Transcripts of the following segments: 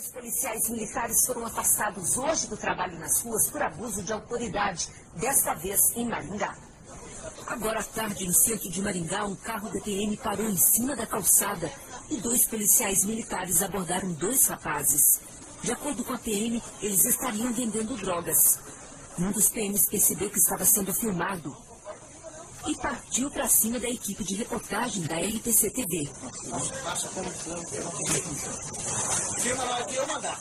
Dois policiais militares foram afastados hoje do trabalho nas ruas por abuso de autoridade, desta vez em Maringá. Agora à tarde, no centro de Maringá, um carro da PM parou em cima da calçada e dois policiais militares abordaram dois rapazes. De acordo com a PM, eles estariam vendendo drogas. Um dos PMs percebeu que estava sendo filmado e partiu para cima da equipe de reportagem da RTC TV. Filma na hora que eu mandar.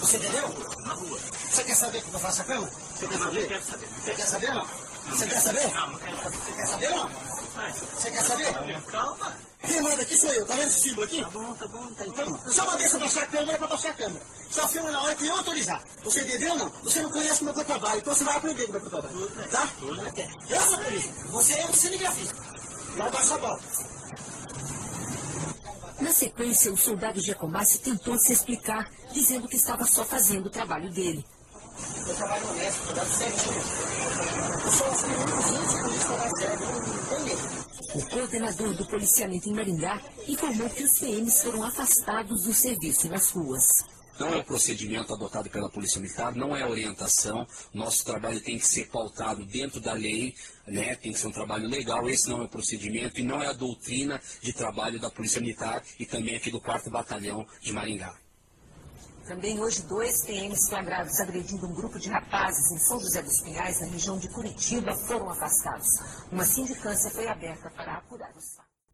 Você entendeu? Na rua. Você quer saber que eu faço a cama? Você quer saber? Quero saber. Você quer saber não? Você quer saber? Quero saber. Você quer saber não? Você quer saber? Calma. Quem manda aqui sou eu, tá vendo esse símbolo aqui? Tá bom, tá bom, tá então. Só uma vez pra baixar a câmera pra baixar a câmera. Só filma na hora que eu autorizar. Você entendeu não? Você não conhece o meu trabalho, então você vai aprender como é que eu trabalho. Tá? Eu sou polícia. Você é um cinegrafista. Vai baixar a bola. Na sequência, o soldado Giacomazzi tentou se explicar, dizendo que estava só fazendo o trabalho dele. Eu trabalho honesto, eu trabalho certinho. Eu que. Entendeu? O coordenador do policiamento em Maringá informou que os PMs foram afastados do serviço nas ruas. Não é o procedimento adotado pela Polícia Militar, não é orientação. Nosso trabalho tem que ser pautado dentro da lei, né? tem que ser um trabalho legal. Esse não é o procedimento e não é a doutrina de trabalho da Polícia Militar e também aqui do 4 Batalhão de Maringá. Também hoje, dois PMs flagrados agredindo um grupo de rapazes em São José dos Pinhais, na região de Curitiba, foram afastados. Uma sindicância foi aberta para apurar os fatos.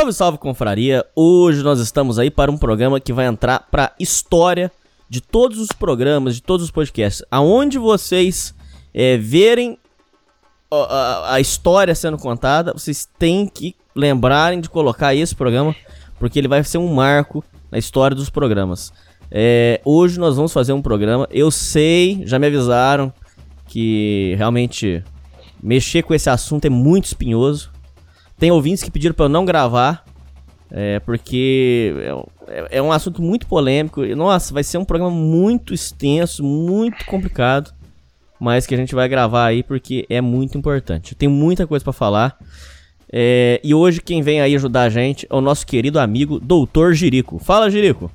Salve, salve, confraria! Hoje nós estamos aí para um programa que vai entrar para história de todos os programas, de todos os podcasts. Aonde vocês é, verem a, a, história sendo contada, vocês têm que lembrarem de colocar esse programa, porque ele vai ser um marco na história dos programas. É, hoje nós vamos fazer um programa. Eu sei, já me avisaram que realmente mexer com esse assunto é muito espinhoso. Tem ouvintes que pediram para eu não gravar, é, porque é, é, um assunto muito polêmico. Nossa, vai ser um programa muito extenso, muito complicado, mas que a gente vai gravar aí porque é muito importante. Tenho muita coisa para falar. É, e hoje quem vem aí ajudar a gente é o nosso querido amigo Doutor Jirico. Fala, Jirico.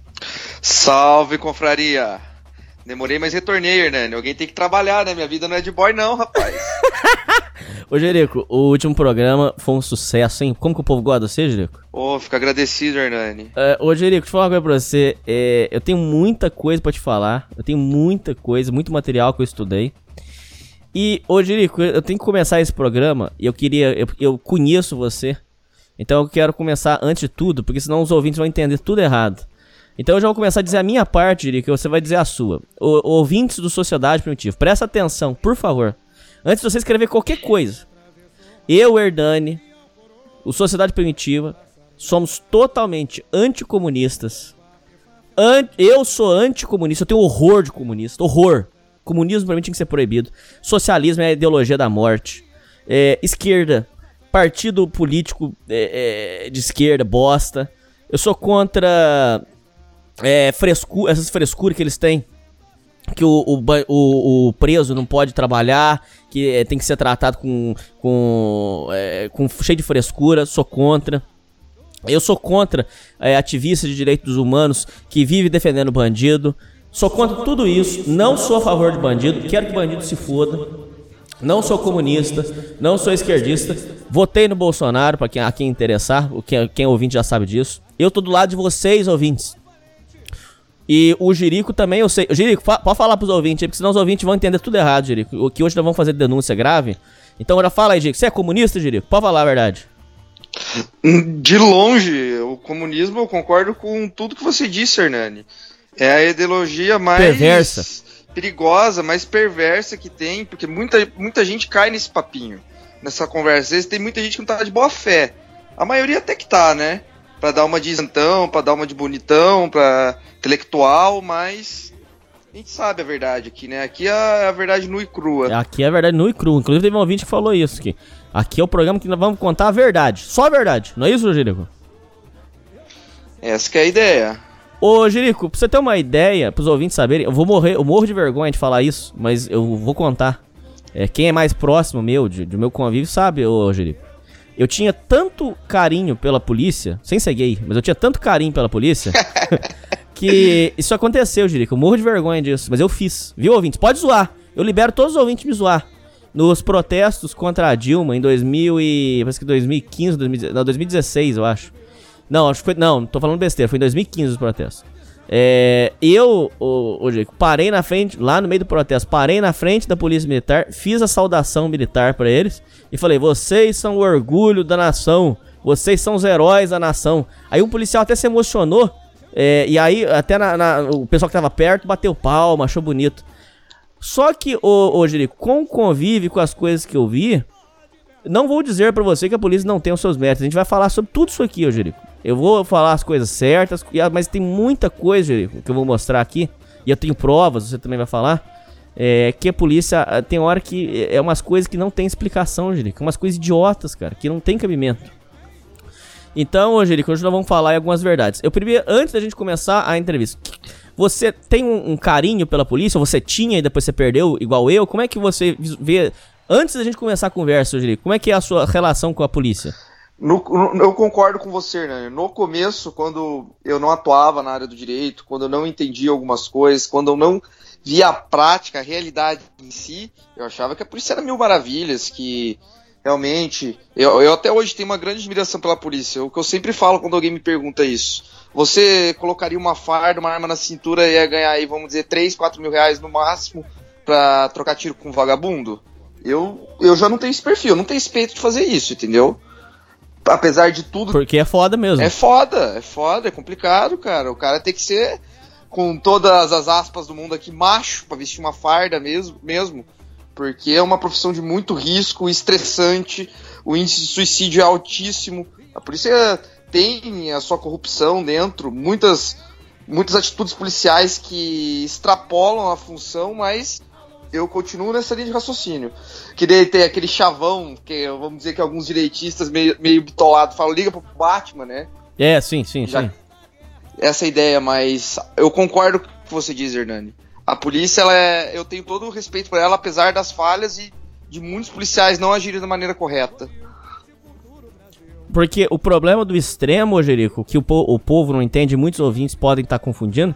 Salve, confraria. Demorei, mas retornei, Hernani. Alguém tem que trabalhar, né? Minha vida não é de boy, não, rapaz. Ô, Jerico, o último programa foi um sucesso, hein? Como que o povo gosta de você, Jerico? Ô, oh, fico agradecido, Hernani. É, ô, Jerico, deixa eu falar uma coisa pra você. É, eu tenho muita coisa para te falar. Eu tenho muita coisa, muito material que eu estudei. E, ô, Jerico, eu tenho que começar esse programa e eu queria. Eu, eu conheço você. Então eu quero começar antes de tudo, porque senão os ouvintes vão entender tudo errado. Então eu já vou começar a dizer a minha parte, que você vai dizer a sua. O, ouvintes do Sociedade Primitiva, presta atenção, por favor. Antes de você escrever qualquer coisa. Eu, Herdani, o Sociedade Primitiva, somos totalmente anticomunistas. An eu sou anticomunista, eu tenho horror de comunista. Horror. Comunismo pra mim tinha que ser proibido. Socialismo é a ideologia da morte. É, esquerda, partido político é, é, de esquerda, bosta. Eu sou contra é, frescu essas frescuras que eles têm. Que o, o, o, o preso não pode trabalhar, que é, tem que ser tratado com, com, é, com cheio de frescura, sou contra. Eu sou contra é, de direitos humanos que vive defendendo bandido. Sou contra tudo isso. Não sou a favor de bandido. Quero que bandido se foda. Não sou comunista. Não sou esquerdista. Votei no Bolsonaro, para quem, a quem interessar. Quem, quem é ouvinte já sabe disso. Eu tô do lado de vocês, ouvintes. E o Jerico também, eu sei. Jerico, fa pode falar pros ouvintes aí, porque senão os ouvintes vão entender tudo errado, Jerico. O que hoje nós vamos fazer denúncia grave. Então já fala aí, Jerico. Você é comunista, Jerico? Pode falar a verdade. De longe, o comunismo eu concordo com tudo que você disse, Hernani. É a ideologia mais Perversa. perigosa, mais perversa que tem, porque muita, muita gente cai nesse papinho, nessa conversa. Às vezes tem muita gente que não tá de boa fé. A maioria até que tá, né? Pra dar uma de isentão, pra dar uma de bonitão, pra intelectual, mas a gente sabe a verdade aqui, né? Aqui é a verdade nua e crua. Aqui é a verdade nua e crua. Inclusive teve um ouvinte que falou isso aqui. Aqui é o programa que nós vamos contar a verdade. Só a verdade. Não é isso, Jerico? Essa que é a ideia. Ô, Jerico, pra você ter uma ideia, pros ouvintes saberem, eu vou morrer, eu morro de vergonha de falar isso, mas eu vou contar. É, quem é mais próximo meu, de, do meu convívio, sabe, ô Jerico. Eu tinha tanto carinho pela polícia, sem ser gay, mas eu tinha tanto carinho pela polícia, que isso aconteceu, Jerico. Eu morro de vergonha disso, mas eu fiz. Viu, ouvintes? Pode zoar. Eu libero todos os ouvintes me zoar. Nos protestos contra a Dilma em 2000 e... Parece que 2015, 2016, não, 2016, eu acho. Não, acho que foi. Não, tô falando besteira, foi em 2015 os protestos. É, eu, o, o Diego, parei na frente, lá no meio do protesto, parei na frente da polícia militar, fiz a saudação militar para eles e falei: vocês são o orgulho da nação, vocês são os heróis da nação. Aí um policial até se emocionou, é, e aí até na, na, o pessoal que tava perto bateu palma, achou bonito. Só que, ô, ô Jerico, com o convívio com as coisas que eu vi, não vou dizer para você que a polícia não tem os seus métodos. A gente vai falar sobre tudo isso aqui, ô Jerico. Eu vou falar as coisas certas, mas tem muita coisa Jerico, que eu vou mostrar aqui. E eu tenho provas, você também vai falar. É, que a polícia ah, tem hora que é umas coisas que não tem explicação, Jerico. Umas coisas idiotas, cara, que não tem cabimento. Então, ô Jerico, hoje nós vamos falar algumas verdades. Eu primeiro, antes da gente começar a entrevista, você tem um, um carinho pela polícia? Você tinha e depois você perdeu, igual eu? Como é que você vê Antes da gente começar a conversa, Jerico, como é que é a sua relação com a polícia? No, no, eu concordo com você, né? No começo, quando eu não atuava na área do direito, quando eu não entendia algumas coisas, quando eu não via a prática, a realidade em si, eu achava que a polícia era mil maravilhas, que realmente. Eu, eu até hoje tenho uma grande admiração pela polícia. O que eu sempre falo quando alguém me pergunta isso. Você colocaria uma farda, uma arma na cintura e ia ganhar aí, vamos dizer, 3, 4 mil reais no máximo pra trocar tiro com um vagabundo? Eu, eu já não tenho esse perfil, eu não tenho esse peito de fazer isso, entendeu? Apesar de tudo. Porque é foda mesmo. É foda, é foda, é complicado, cara. O cara tem que ser, com todas as aspas do mundo aqui, macho pra vestir uma farda mesmo, mesmo. Porque é uma profissão de muito risco, estressante, o índice de suicídio é altíssimo. A polícia tem a sua corrupção dentro, muitas, muitas atitudes policiais que extrapolam a função, mas eu continuo nessa linha de raciocínio. Que daí tem aquele chavão, que vamos dizer que alguns direitistas meio, meio bitolados falam, liga pro Batman, né? É, sim, sim, Já, sim. Essa é ideia, mas eu concordo com o que você diz, Hernani. A polícia, ela é, eu tenho todo o respeito por ela, apesar das falhas e de muitos policiais não agirem da maneira correta. Porque o problema do extremo, Jerico, que o, po o povo não entende, muitos ouvintes podem estar confundindo.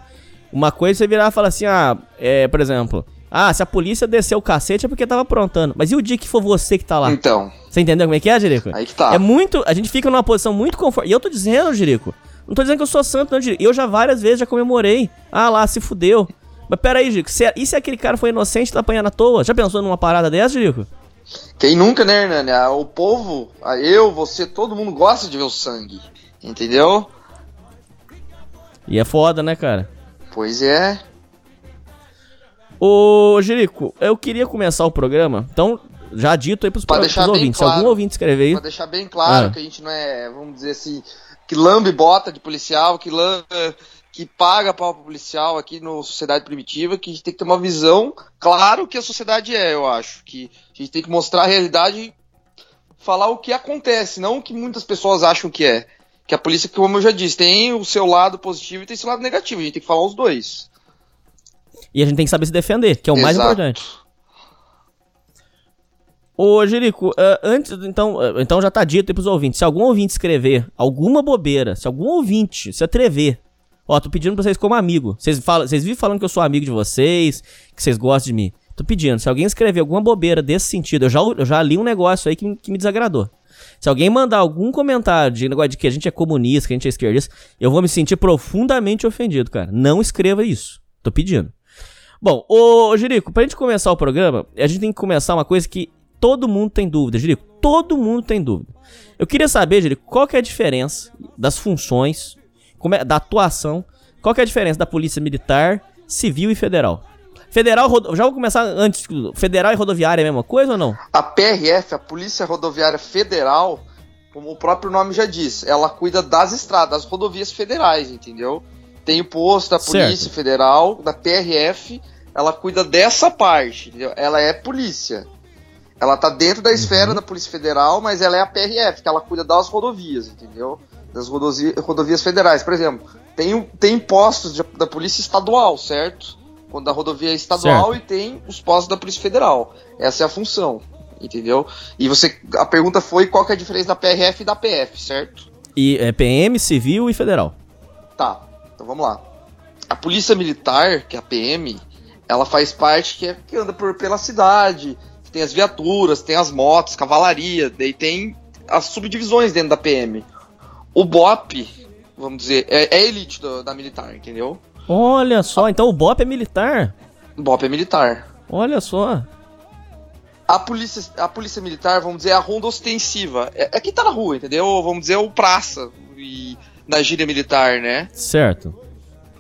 Uma coisa é você virar e falar assim, ah, é, por exemplo, ah, se a polícia descer o cacete é porque tava aprontando. Mas e o dia que for você que tá lá? Então. Você entendeu como é que é, Jerico? Aí que tá. É muito. A gente fica numa posição muito confortável. E eu tô dizendo, Jerico. Não tô dizendo que eu sou santo, não, Jerico. Eu já várias vezes já comemorei. Ah lá, se fudeu. Mas pera aí, Jerico. Se, é, e se aquele cara foi inocente e tá apanhando à toa? Já pensou numa parada dessa, Jerico? Quem nunca, né, Hernani? Ah, o povo, ah, eu, você, todo mundo gosta de ver o sangue. Entendeu? E é foda, né, cara? Pois é. Ô, Jerico, eu queria começar o programa, então, já dito aí pros, pra pros ouvintes. Claro, Se algum ouvinte escrever aí. Pra deixar bem claro ah. que a gente não é, vamos dizer assim, que lambe bota de policial, que lambe, que paga pau pro policial aqui no Sociedade Primitiva, que a gente tem que ter uma visão, claro que a sociedade é, eu acho. Que a gente tem que mostrar a realidade e falar o que acontece, não o que muitas pessoas acham que é. Que a polícia, como eu já disse, tem o seu lado positivo e tem o seu lado negativo. A gente tem que falar os dois. E a gente tem que saber se defender, que é o Exato. mais importante. Ô, Jerico, uh, antes, então, uh, então já tá dito aí pros ouvintes. Se algum ouvinte escrever alguma bobeira, se algum ouvinte se atrever, ó, tô pedindo pra vocês como amigo. Vocês, falam, vocês vivem falando que eu sou amigo de vocês, que vocês gostam de mim. Tô pedindo, se alguém escrever alguma bobeira desse sentido, eu já, eu já li um negócio aí que, que me desagradou. Se alguém mandar algum comentário de negócio de que a gente é comunista, que a gente é esquerdista, eu vou me sentir profundamente ofendido, cara. Não escreva isso. Tô pedindo. Bom, ô Jerico, pra gente começar o programa, a gente tem que começar uma coisa que todo mundo tem dúvida, Jerico. Todo mundo tem dúvida. Eu queria saber, Jerico, qual que é a diferença das funções, é, da atuação, qual que é a diferença da polícia militar, civil e federal? Federal, já vou começar antes. Federal e rodoviária é a mesma coisa ou não? A PRF, a Polícia Rodoviária Federal, como o próprio nome já diz, ela cuida das estradas, das rodovias federais, entendeu? Tem o posto da Polícia certo. Federal, da PRF, ela cuida dessa parte, entendeu? Ela é polícia. Ela tá dentro da esfera uhum. da Polícia Federal, mas ela é a PRF, que ela cuida das rodovias, entendeu? Das rodovias federais. Por exemplo, tem, tem postos de, da Polícia Estadual, certo? quando a rodovia é estadual certo. e tem os postos da Polícia Federal. Essa é a função, entendeu? E você, a pergunta foi qual que é a diferença da PRF e da PF, certo? E é PM, civil e federal. Tá, então vamos lá. A Polícia Militar, que é a PM, ela faz parte que, é, que anda por, pela cidade, tem as viaturas, tem as motos, cavalaria, daí tem as subdivisões dentro da PM. O BOP, vamos dizer, é, é elite do, da militar, entendeu? Olha só, então o BOP é militar? BOP é militar. Olha só. A polícia, a polícia militar, vamos dizer, é a ronda ostensiva. É, é quem tá na rua, entendeu? Vamos dizer, o praça e, na gíria militar, né? Certo.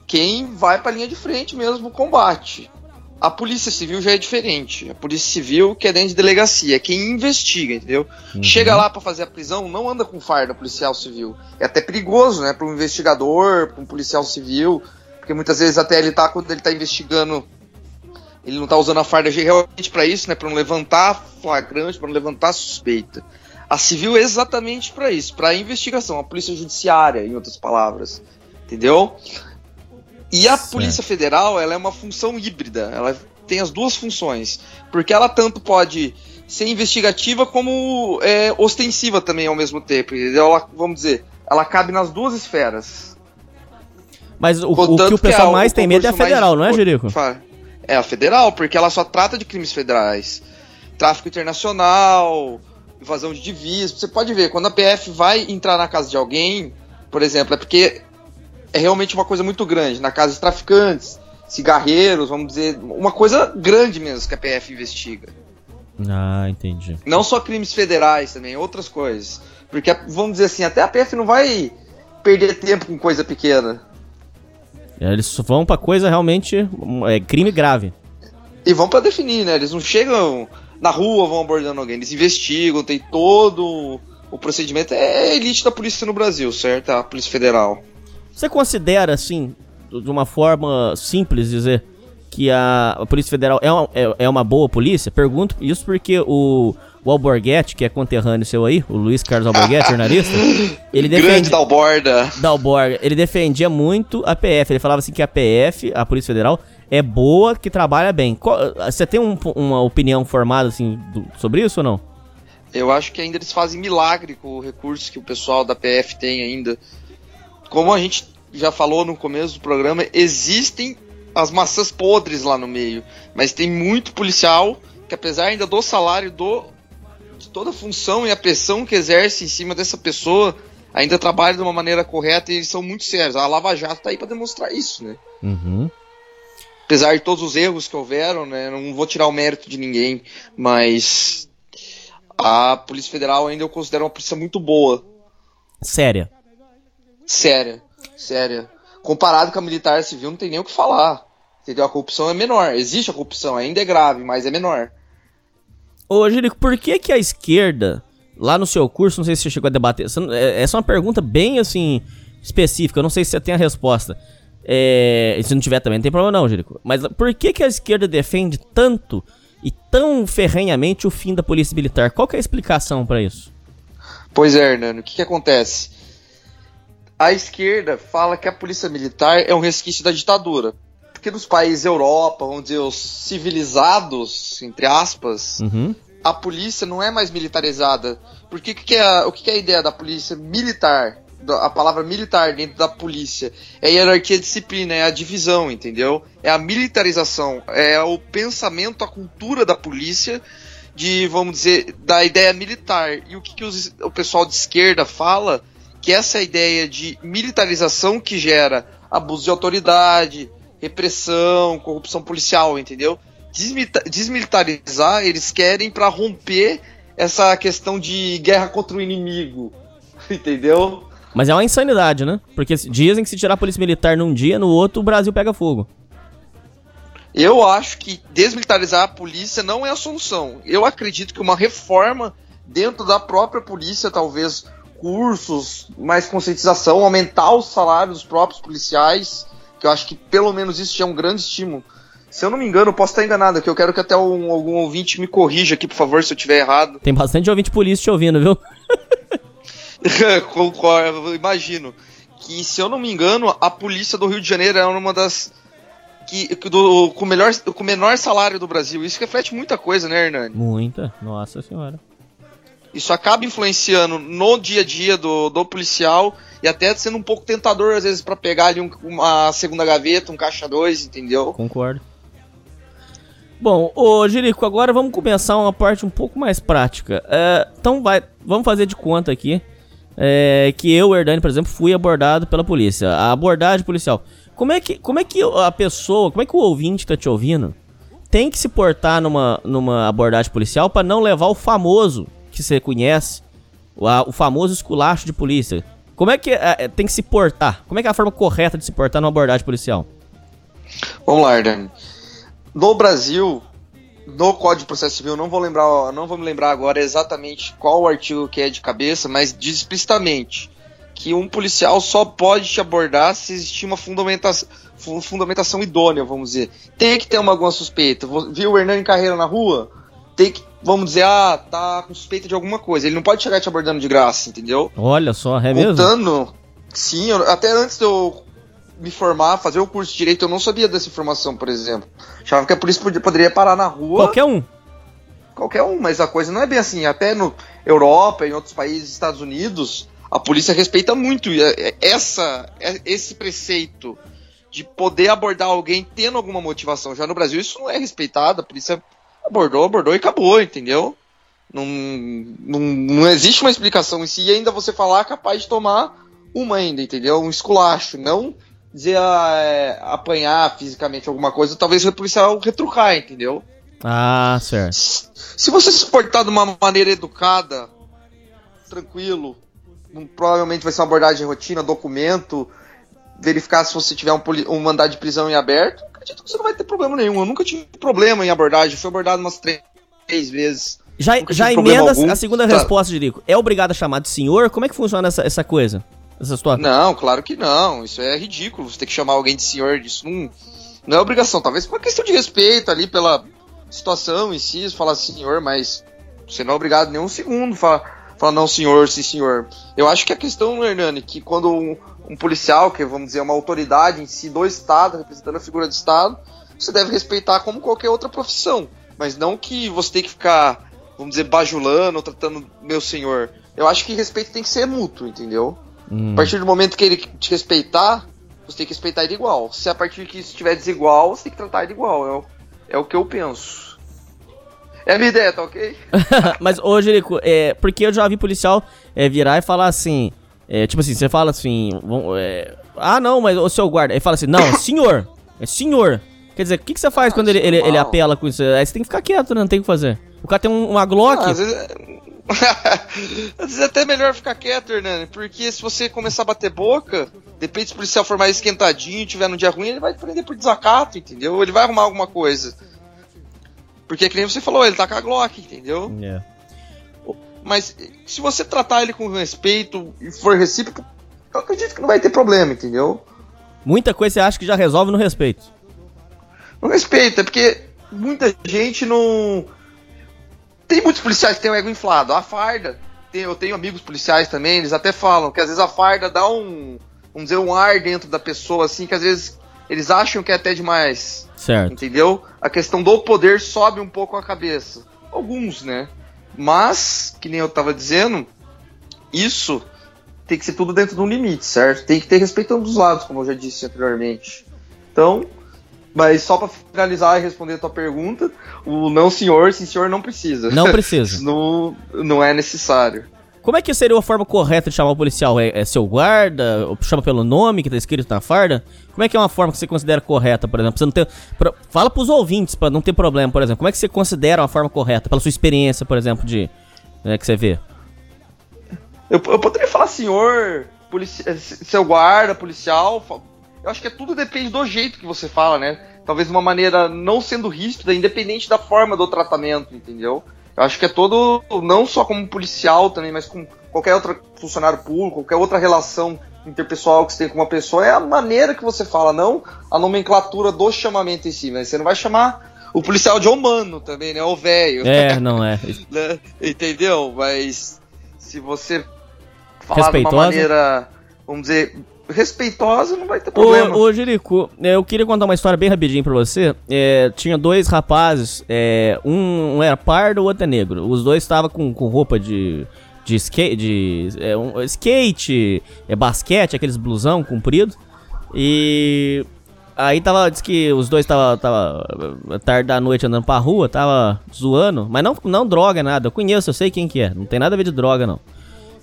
Quem vai pra linha de frente mesmo no combate. A polícia civil já é diferente. A polícia civil que é dentro de delegacia, é quem investiga, entendeu? Uhum. Chega lá para fazer a prisão, não anda com farda policial civil. É até perigoso, né, para um investigador, para um policial civil porque muitas vezes até ele tá, quando ele tá investigando, ele não tá usando a farda realmente para isso, né? Para não levantar flagrante, para não levantar suspeita. A civil é exatamente para isso, para investigação, a polícia judiciária, em outras palavras, entendeu? E a certo. polícia federal, ela é uma função híbrida, ela tem as duas funções, porque ela tanto pode ser investigativa como é, ostensiva também ao mesmo tempo. Ela, vamos dizer, ela cabe nas duas esferas. Mas o, o que o pessoal que é mais tem medo é a federal, não é, Jerico? É a federal, porque ela só trata de crimes federais. Tráfico internacional, invasão de divisas. Você pode ver, quando a PF vai entrar na casa de alguém, por exemplo, é porque é realmente uma coisa muito grande. Na casa de traficantes, cigarreiros, vamos dizer, uma coisa grande mesmo que a PF investiga. Ah, entendi. Não só crimes federais também, outras coisas. Porque, vamos dizer assim, até a PF não vai perder tempo com coisa pequena. Eles vão pra coisa realmente. É crime grave. E vão para definir, né? Eles não chegam na rua, vão abordando alguém. Eles investigam, tem todo o procedimento. É elite da polícia no Brasil, certo? A Polícia Federal. Você considera, assim, de uma forma simples dizer que a, a Polícia Federal é uma, é, é uma boa polícia? Pergunto isso porque o o Alborguete, que é conterrâneo seu aí, o Luiz Carlos Alborguete, jornalista, ele defendia... Grande Dalborda. Dalborga. Ele defendia muito a PF. Ele falava assim que a PF, a Polícia Federal, é boa, que trabalha bem. Você tem um, uma opinião formada assim do, sobre isso ou não? Eu acho que ainda eles fazem milagre com o recurso que o pessoal da PF tem ainda. Como a gente já falou no começo do programa, existem as maçãs podres lá no meio, mas tem muito policial que apesar ainda do salário do de toda a função e a pressão que exerce em cima dessa pessoa ainda trabalha de uma maneira correta e eles são muito sérios. A Lava Jato tá aí para demonstrar isso, né? Uhum. Apesar de todos os erros que houveram, né? Não vou tirar o mérito de ninguém, mas a Polícia Federal ainda eu considero uma polícia muito boa. Séria. Séria, séria. Comparado com a militar civil, não tem nem o que falar. Entendeu? A corrupção é menor. Existe a corrupção, ainda é grave, mas é menor. Ô, Jerico, por que que a esquerda, lá no seu curso, não sei se você chegou a debater, é, essa é uma pergunta bem, assim, específica, eu não sei se você tem a resposta. É, se não tiver também, não tem problema não, Jerico. Mas por que que a esquerda defende tanto e tão ferrenhamente o fim da polícia militar? Qual que é a explicação para isso? Pois é, Hernando, o que que acontece? A esquerda fala que a polícia militar é um resquício da ditadura porque nos países Europa, dizer, os civilizados, entre aspas, uhum. a polícia não é mais militarizada. Porque que que é, o que, que é a ideia da polícia militar? A palavra militar dentro da polícia é a hierarquia de disciplina, é a divisão, entendeu? É a militarização, é o pensamento, a cultura da polícia de, vamos dizer, da ideia militar. E o que, que os, o pessoal de esquerda fala, que essa ideia de militarização que gera abuso de autoridade, repressão, corrupção policial, entendeu? Desmilitarizar, eles querem para romper essa questão de guerra contra o inimigo, entendeu? Mas é uma insanidade, né? Porque dizem que se tirar a polícia militar num dia, no outro o Brasil pega fogo. Eu acho que desmilitarizar a polícia não é a solução. Eu acredito que uma reforma dentro da própria polícia, talvez cursos, mais conscientização, aumentar os salários dos próprios policiais, que eu acho que pelo menos isso já é um grande estímulo. Se eu não me engano, eu posso estar enganado, que eu quero que até um, algum ouvinte me corrija aqui, por favor, se eu estiver errado. Tem bastante ouvinte polícia te ouvindo, viu? Concordo, imagino. Que, se eu não me engano, a polícia do Rio de Janeiro é uma das que, do, com, melhor, com o menor salário do Brasil. Isso reflete muita coisa, né, Hernani? Muita, nossa senhora. Isso acaba influenciando no dia a dia do, do policial e até sendo um pouco tentador, às vezes, para pegar ali um, uma segunda gaveta, um caixa 2, entendeu? Concordo. Bom, ô Jerico, agora vamos começar uma parte um pouco mais prática. É, então vai, vamos fazer de conta aqui é, que eu, Hernani, por exemplo, fui abordado pela polícia. A abordagem policial. Como é que, como é que a pessoa, como é que o ouvinte tá te ouvindo, tem que se portar numa, numa abordagem policial para não levar o famoso que você conhece, o, o famoso esculacho de polícia? Como é que é, tem que se portar? Como é que é a forma correta de se portar numa abordagem policial? Vamos lá, Arden. No Brasil, no Código de Processo Civil, não vou lembrar, não vou me lembrar agora exatamente qual o artigo que é de cabeça, mas diz explicitamente que um policial só pode te abordar se existir uma fundamentação, fundamentação idônea, vamos dizer. Tem que ter uma alguma suspeita. Viu o Hernani Carreira na rua? Tem que, vamos dizer, ah, tá com suspeita de alguma coisa. Ele não pode chegar te abordando de graça, entendeu? Olha só, é mesmo? Contando, sim, eu, até antes de eu me formar, fazer o curso de direito, eu não sabia dessa informação, por exemplo. Achava que a polícia podia, poderia parar na rua. Qualquer um. Qualquer um, mas a coisa não é bem assim. Até no Europa, em outros países, Estados Unidos, a polícia respeita muito é, é, essa, é, esse preceito de poder abordar alguém tendo alguma motivação. Já no Brasil isso não é respeitado, a polícia abordou, abordou e acabou, entendeu? Não, não, não existe uma explicação em si e ainda você falar capaz de tomar uma ainda, entendeu? Um esculacho, não dizer ah, é, apanhar fisicamente alguma coisa, talvez o policial retrucar, entendeu? Ah, certo. Se você se portar de uma maneira educada, tranquilo, provavelmente vai ser uma abordagem rotina, documento, verificar se você tiver um, um mandado de prisão em aberto. Acredito que você não vai ter problema nenhum. Eu nunca tive problema em abordagem, fui abordado umas três, três vezes. Já, já emenda a segunda tá. resposta, Jerico. É obrigado a chamar de senhor? Como é que funciona essa, essa coisa? Essa situação? Não, claro que não. Isso é ridículo. Você ter que chamar alguém de senhor, isso não, não é obrigação. Talvez por uma questão de respeito ali pela situação em si, falar senhor, mas você não é obrigado nem um segundo falar falar não senhor, sim senhor. Eu acho que a questão, Hernani, que quando um, um, policial, que vamos dizer, uma autoridade em si do Estado, representando a figura do Estado, você deve respeitar como qualquer outra profissão. Mas não que você tem que ficar, vamos dizer, bajulando, tratando meu senhor. Eu acho que respeito tem que ser mútuo, entendeu? Hum. A partir do momento que ele te respeitar, você tem que respeitar ele igual. Se a partir que isso estiver desigual, você tem que tratar ele igual. É o, é o que eu penso. É a minha ideia, tá ok? Mas, ô, Jerico, é, porque eu já vi policial é, virar e falar assim. É, tipo assim, você fala assim. É, ah, não, mas o seu guarda. Ele fala assim: não, senhor. É senhor. Quer dizer, o que, que você faz ah, quando ele, ele, ele, apela com isso? Aí você tem que ficar quieto, né? Não tem o que fazer. O cara tem um, uma Glock. Ah, às vezes... às vezes é até melhor ficar quieto, Hernani, porque se você começar a bater boca, depende se o policial for mais esquentadinho, tiver no dia ruim, ele vai prender por desacato, entendeu? Ele vai arrumar alguma coisa. Porque, que nem você falou, ele tá com a Glock, entendeu? Yeah. Mas se você tratar ele com respeito e for recíproco, eu acredito que não vai ter problema, entendeu? Muita coisa você acha que já resolve no respeito. No respeito, é porque muita gente não. Tem muitos policiais que têm o ego inflado. A farda, tem, eu tenho amigos policiais também, eles até falam que às vezes a farda dá um. Vamos dizer, um ar dentro da pessoa, assim, que às vezes eles acham que é até demais. Certo. Entendeu? A questão do poder sobe um pouco a cabeça. Alguns, né? Mas, que nem eu tava dizendo, isso tem que ser tudo dentro de um limite, certo? Tem que ter respeito dos lados, como eu já disse anteriormente. Então, Mas só pra finalizar e responder a tua pergunta, o não senhor, sim senhor não precisa. Não precisa. Não, não é necessário. Como é que seria a forma correta de chamar o policial? É, é seu guarda? Ou chama pelo nome que tá escrito na farda? Como é que é uma forma que você considera correta, por exemplo? Você não ter, pra, fala pros ouvintes pra não ter problema, por exemplo. Como é que você considera uma forma correta? Pela sua experiência, por exemplo, de. Né, que você vê. Eu, eu poderia falar senhor, polici seu guarda, policial. Eu acho que é tudo depende do jeito que você fala, né? Talvez de uma maneira não sendo ríspida, independente da forma do tratamento, entendeu? Eu acho que é todo, não só como policial também, mas com qualquer outro funcionário público, qualquer outra relação interpessoal que você tem com uma pessoa, é a maneira que você fala, não a nomenclatura do chamamento em si. Mas você não vai chamar o policial de humano também, né? O velho. É, não é. Né? Entendeu? Mas se você falar de uma maneira, vamos dizer, respeitosa, não vai ter problema. Ô, ô Jerico, é, eu queria contar uma história bem rapidinho pra você. É, tinha dois rapazes, é, um, um, era pardo, o outro é negro. Os dois estavam com, com roupa de, de skate, de, é, um, skate é, basquete, aqueles blusão comprido. E aí tava, diz que os dois tava, tava tarde da noite andando pra rua, tava zoando, mas não, não droga, nada. Eu conheço, eu sei quem que é, não tem nada a ver de droga, não.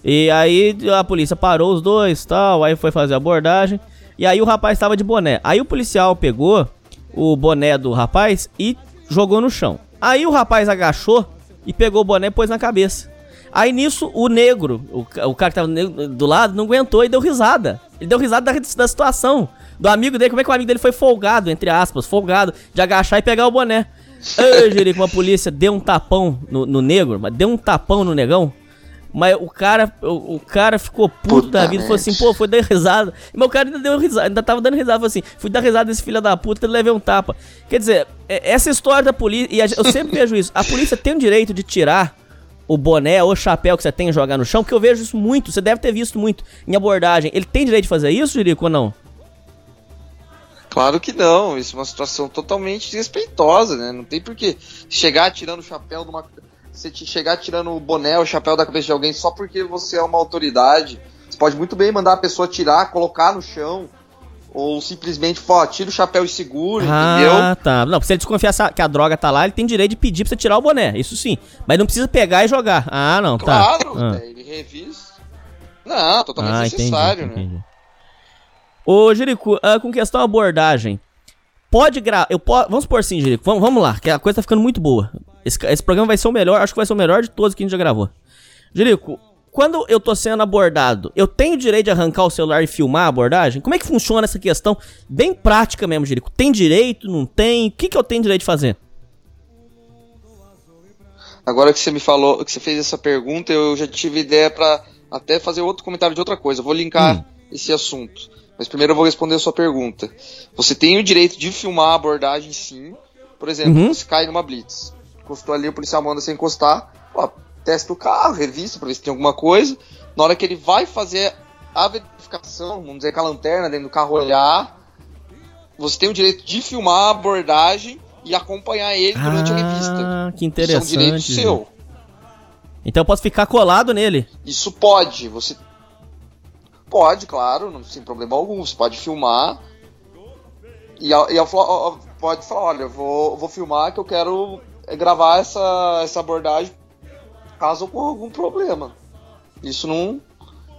E aí a polícia parou os dois tal, aí foi fazer a abordagem. E aí o rapaz estava de boné. Aí o policial pegou o boné do rapaz e jogou no chão. Aí o rapaz agachou e pegou o boné e pôs na cabeça. Aí nisso o negro, o, o cara que tava do lado, não aguentou e deu risada. Ele deu risada da, da situação. Do amigo dele, como é que o amigo dele foi folgado, entre aspas, folgado, de agachar e pegar o boné. Ei, Jerico, a polícia deu um tapão no, no negro, mas deu um tapão no negão. Mas o cara, o, o cara ficou puto puta da vida, falou assim, pô, foi dar risada. Mas o cara ainda deu risada, ainda tava dando risada, falou assim, fui dar risada desse filho da puta, ele levei um tapa. Quer dizer, é, essa história da polícia, e eu sempre vejo isso, a polícia tem o direito de tirar o boné ou o chapéu que você tem e jogar no chão, porque eu vejo isso muito, você deve ter visto muito em abordagem. Ele tem direito de fazer isso, Jerico, ou não? Claro que não, isso é uma situação totalmente desrespeitosa, né? Não tem por que chegar tirando o chapéu de uma você te chegar tirando o boné, o chapéu da cabeça de alguém só porque você é uma autoridade. Você pode muito bem mandar a pessoa tirar, colocar no chão. Ou simplesmente, pô, tira o chapéu e segura, ah, entendeu? Ah, tá. Não, se ele desconfiar que a droga tá lá, ele tem direito de pedir pra você tirar o boné. Isso sim. Mas não precisa pegar e jogar. Ah, não, claro, tá. Claro, ah. ele revisa. Não, totalmente ah, necessário, entendi, né? Entendi. Ô, Jerico, uh, com questão abordagem, pode gravar. Eu po vamos por assim, Jerico. Vamos, vamos lá, que a coisa tá ficando muito boa. Esse, esse programa vai ser o melhor, acho que vai ser o melhor de todos que a gente já gravou. Jerico, quando eu tô sendo abordado, eu tenho direito de arrancar o celular e filmar a abordagem? Como é que funciona essa questão? Bem prática mesmo, Jerico. Tem direito, não tem? O que, que eu tenho direito de fazer? Agora que você me falou, que você fez essa pergunta, eu já tive ideia para até fazer outro comentário de outra coisa. Eu vou linkar hum. esse assunto. Mas primeiro eu vou responder a sua pergunta. Você tem o direito de filmar a abordagem, sim. Por exemplo, uhum. você cai numa blitz encostou ali, o policial manda você encostar, ó, testa o carro, revista pra ver se tem alguma coisa. Na hora que ele vai fazer a verificação, vamos dizer, com a lanterna dentro do carro olhar, você tem o direito de filmar a abordagem e acompanhar ele durante ah, a revista. Que interessante. Isso é um direito seu. Então eu posso ficar colado nele? Isso pode. Você pode, claro, não sem problema algum. Você pode filmar e, e pode falar, olha, vou, vou filmar que eu quero gravar essa, essa abordagem caso ocorra algum problema. Isso não.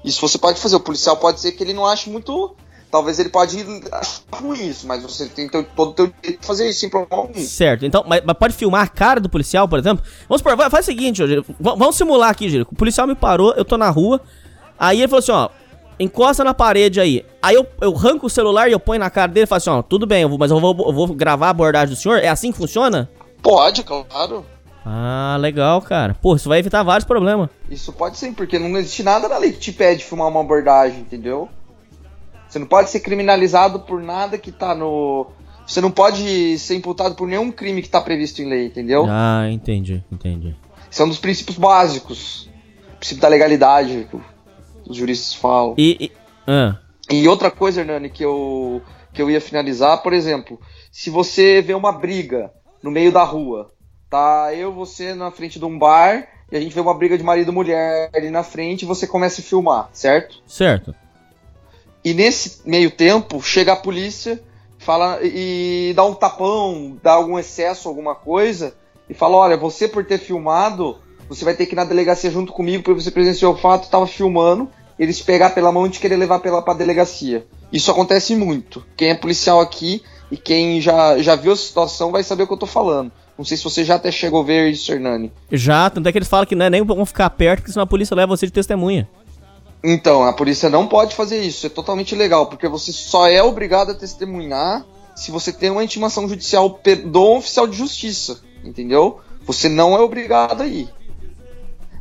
Isso você pode fazer. O policial pode ser que ele não ache muito. Talvez ele pode achar ruim isso, mas você tem todo o teu direito de fazer isso sem problema algum. Certo, então, mas, mas, pode filmar a cara do policial, por exemplo? Vamos supor, faz o seguinte, vamos simular aqui, Giro. O policial me parou, eu tô na rua, aí ele falou assim, ó, encosta na parede aí. Aí eu, eu arranco o celular e eu ponho na cara dele e falo assim, ó, tudo bem, eu vou, mas eu vou, eu vou gravar a abordagem do senhor? É assim que funciona? Pode, claro. Ah, legal, cara. Pô, isso vai evitar vários problemas. Isso pode sim, porque não existe nada na lei que te pede filmar uma abordagem, entendeu? Você não pode ser criminalizado por nada que tá no. Você não pode ser imputado por nenhum crime que tá previsto em lei, entendeu? Ah, entendi, entendi. Isso é um dos princípios básicos. O princípio da legalidade que os juristas falam. E. E, ah. e outra coisa, Hernani, que eu, que eu ia finalizar, por exemplo, se você vê uma briga no meio da rua. Tá eu, você na frente de um bar e a gente vê uma briga de marido e mulher ali na frente e você começa a filmar, certo? Certo. E nesse meio tempo chega a polícia, fala e dá um tapão, dá algum excesso, alguma coisa, e fala, olha, você por ter filmado, você vai ter que ir na delegacia junto comigo, porque você presenciou o fato, estava filmando, eles pegar pela mão e te querer levar pela pra delegacia. Isso acontece muito. Quem é policial aqui e quem já, já viu a situação vai saber o que eu tô falando. Não sei se você já até chegou a ver isso, Hernani. Já, tanto é que eles falam que não é nem bom ficar perto, porque senão a polícia leva você de testemunha. Então, a polícia não pode fazer isso, é totalmente ilegal, porque você só é obrigado a testemunhar se você tem uma intimação judicial do oficial de justiça, entendeu? Você não é obrigado a ir.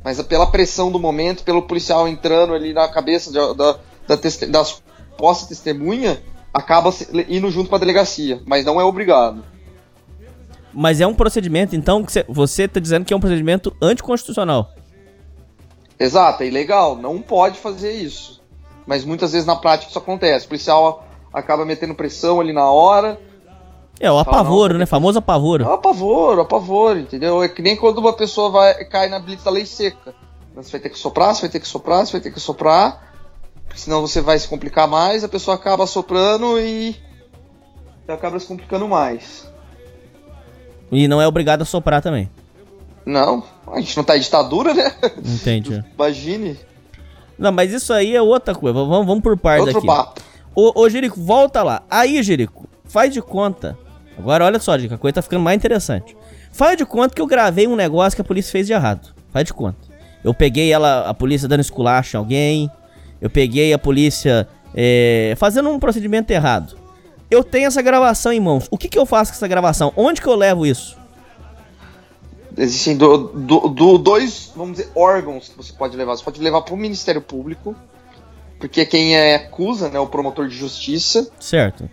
Mas pela pressão do momento, pelo policial entrando ali na cabeça da, da, da das posse testemunha, acaba indo junto para a delegacia, mas não é obrigado. Mas é um procedimento, então, que você está dizendo que é um procedimento anticonstitucional. Exato, é ilegal, não pode fazer isso. Mas muitas vezes na prática isso acontece. O policial acaba metendo pressão ali na hora. É, o apavoro, né? Famoso apavoro. É o apavoro, apavoro, entendeu? É que nem quando uma pessoa vai cai na blitz da lei seca. Você vai ter que soprar, você vai ter que soprar, você vai ter que soprar. Senão você vai se complicar mais, a pessoa acaba soprando e acaba se complicando mais. E não é obrigado a soprar também. Não, a gente não tá em ditadura, né? Entendi. Imagine. Não, mas isso aí é outra coisa. Vamos, vamos por partes Outro aqui. Papo. Ô, ô, Jerico, volta lá. Aí, Jerico, faz de conta. Agora, olha só, Jerico, a coisa tá ficando mais interessante. Faz de conta que eu gravei um negócio que a polícia fez de errado. Faz de conta. Eu peguei ela, a polícia dando esculacho em alguém. Eu peguei a polícia é, fazendo um procedimento errado. Eu tenho essa gravação em mãos. O que, que eu faço com essa gravação? Onde que eu levo isso? Existem do, do, do, dois, vamos dizer, órgãos que você pode levar. Você pode levar para o Ministério Público, porque quem é acusa, né, o promotor de justiça. Certo.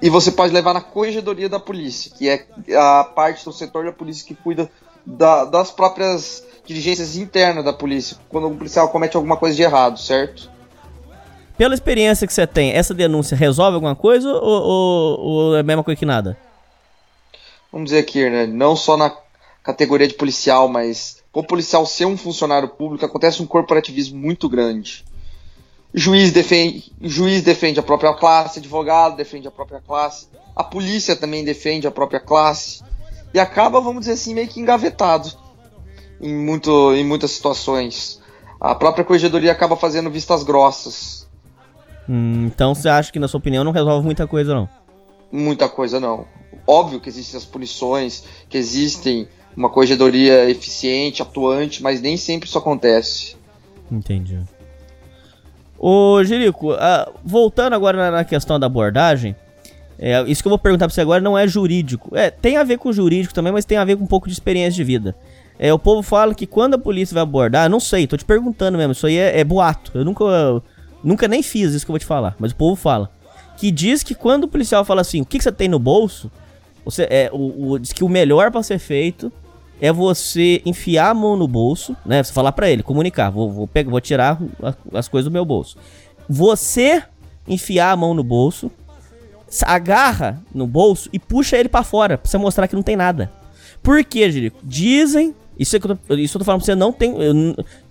E você pode levar na corregedoria da polícia, que é a parte do setor da polícia que cuida da, das próprias diligências internas da polícia, quando um policial comete alguma coisa de errado, certo? Pela experiência que você tem, essa denúncia resolve alguma coisa ou, ou, ou é a mesma coisa que nada? Vamos dizer aqui, né? Não só na categoria de policial, mas com o policial ser um funcionário público, acontece um corporativismo muito grande. Juiz defende, juiz defende a própria classe, advogado defende a própria classe, a polícia também defende a própria classe. E acaba, vamos dizer assim, meio que engavetado em, muito, em muitas situações. A própria corregedoria acaba fazendo vistas grossas Hum, então você acha que, na sua opinião, não resolve muita coisa, não? Muita coisa, não. Óbvio que existem as punições, que existem uma corregedoria eficiente, atuante, mas nem sempre isso acontece. Entendi. Ô, Jerico, uh, voltando agora na questão da abordagem, é, isso que eu vou perguntar pra você agora não é jurídico. É, tem a ver com jurídico também, mas tem a ver com um pouco de experiência de vida. É, o povo fala que quando a polícia vai abordar, não sei, tô te perguntando mesmo, isso aí é, é boato. Eu nunca Nunca nem fiz isso que eu vou te falar, mas o povo fala. Que diz que quando o policial fala assim, o que, que você tem no bolso? Você, é, o, o, diz que o melhor para ser feito é você enfiar a mão no bolso, né? Você falar para ele, comunicar, vou, vou, pegar, vou tirar as coisas do meu bolso. Você enfiar a mão no bolso, agarra no bolso e puxa ele para fora, pra você mostrar que não tem nada. Por quê, Jerico? Dizem isso, é que eu tô, isso eu tô falando pra você, não tem. Eu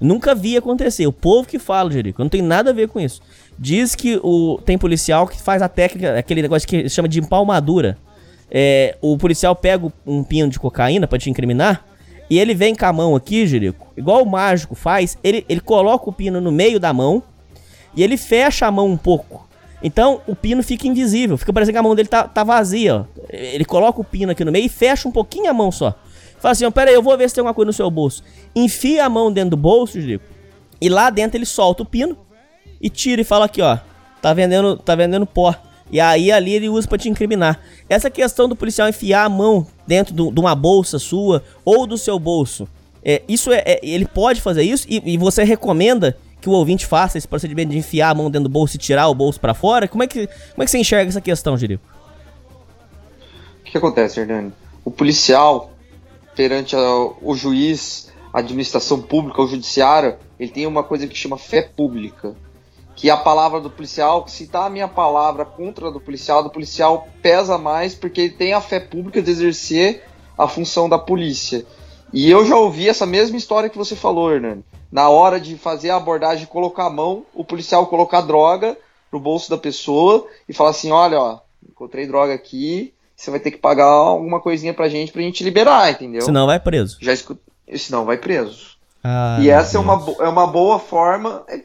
nunca vi acontecer. O povo que fala, Jerico, não tem nada a ver com isso. Diz que o, tem policial que faz a técnica, aquele negócio que chama de empalmadura. É, o policial pega um pino de cocaína para te incriminar. E ele vem com a mão aqui, Jerico, igual o mágico faz, ele, ele coloca o pino no meio da mão e ele fecha a mão um pouco. Então o pino fica invisível, fica parecendo que a mão dele tá, tá vazia. Ó. Ele coloca o pino aqui no meio e fecha um pouquinho a mão só. Fala assim, ó, pera aí, eu vou ver se tem alguma coisa no seu bolso. Enfia a mão dentro do bolso, e lá dentro ele solta o pino e tira e fala aqui, ó, tá vendendo, tá vendendo pó. E aí ali ele usa para te incriminar. Essa questão do policial enfiar a mão dentro do, de uma bolsa sua ou do seu bolso, é, isso é, é ele pode fazer isso e, e, você recomenda que o ouvinte faça esse procedimento de enfiar a mão dentro do bolso e tirar o bolso para fora? Como é que como é que você enxerga essa questão, Jerico? O que, acontece, Hernani? O policial perante a, o juiz, a administração pública, o judiciário, ele tem uma coisa que chama fé pública. Que a palavra do policial, se tá a minha palavra contra a do policial, do policial pesa mais porque ele tem a fé pública de exercer a função da polícia. E eu já ouvi essa mesma história que você falou, Hernani. Na hora de fazer a abordagem, colocar a mão, o policial colocar droga no bolso da pessoa e falar assim: olha, ó, encontrei droga aqui, você vai ter que pagar alguma coisinha pra gente pra gente liberar, entendeu? Senão vai preso. Já escuto, senão vai preso. Ah, e essa é uma, bo- é uma boa forma. é-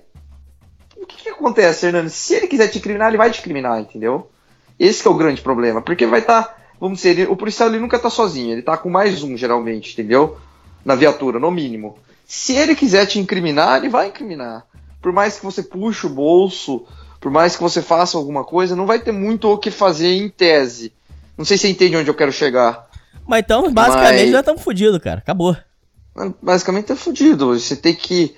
O que, que acontece, Hernando? Se ele quiser te incriminar, ele vai te incriminar, entendeu? Esse que é o grande problema. Porque vai estar. vamos dizer, ele- o policial ele nunca tá sozinho, ele tá com mais um, geralmente, entendeu? Na viatura, no mínimo. Se ele quiser te incriminar, ele vai incriminar. Por mais que você puxe o bolso, por mais que você faça alguma coisa, não vai ter muito o que fazer em tese. Não sei se você entende onde eu quero chegar. Mas então, basicamente, Mas- já estamos fodidos, cara. Acabou. Basicamente é fudido. Você tem que.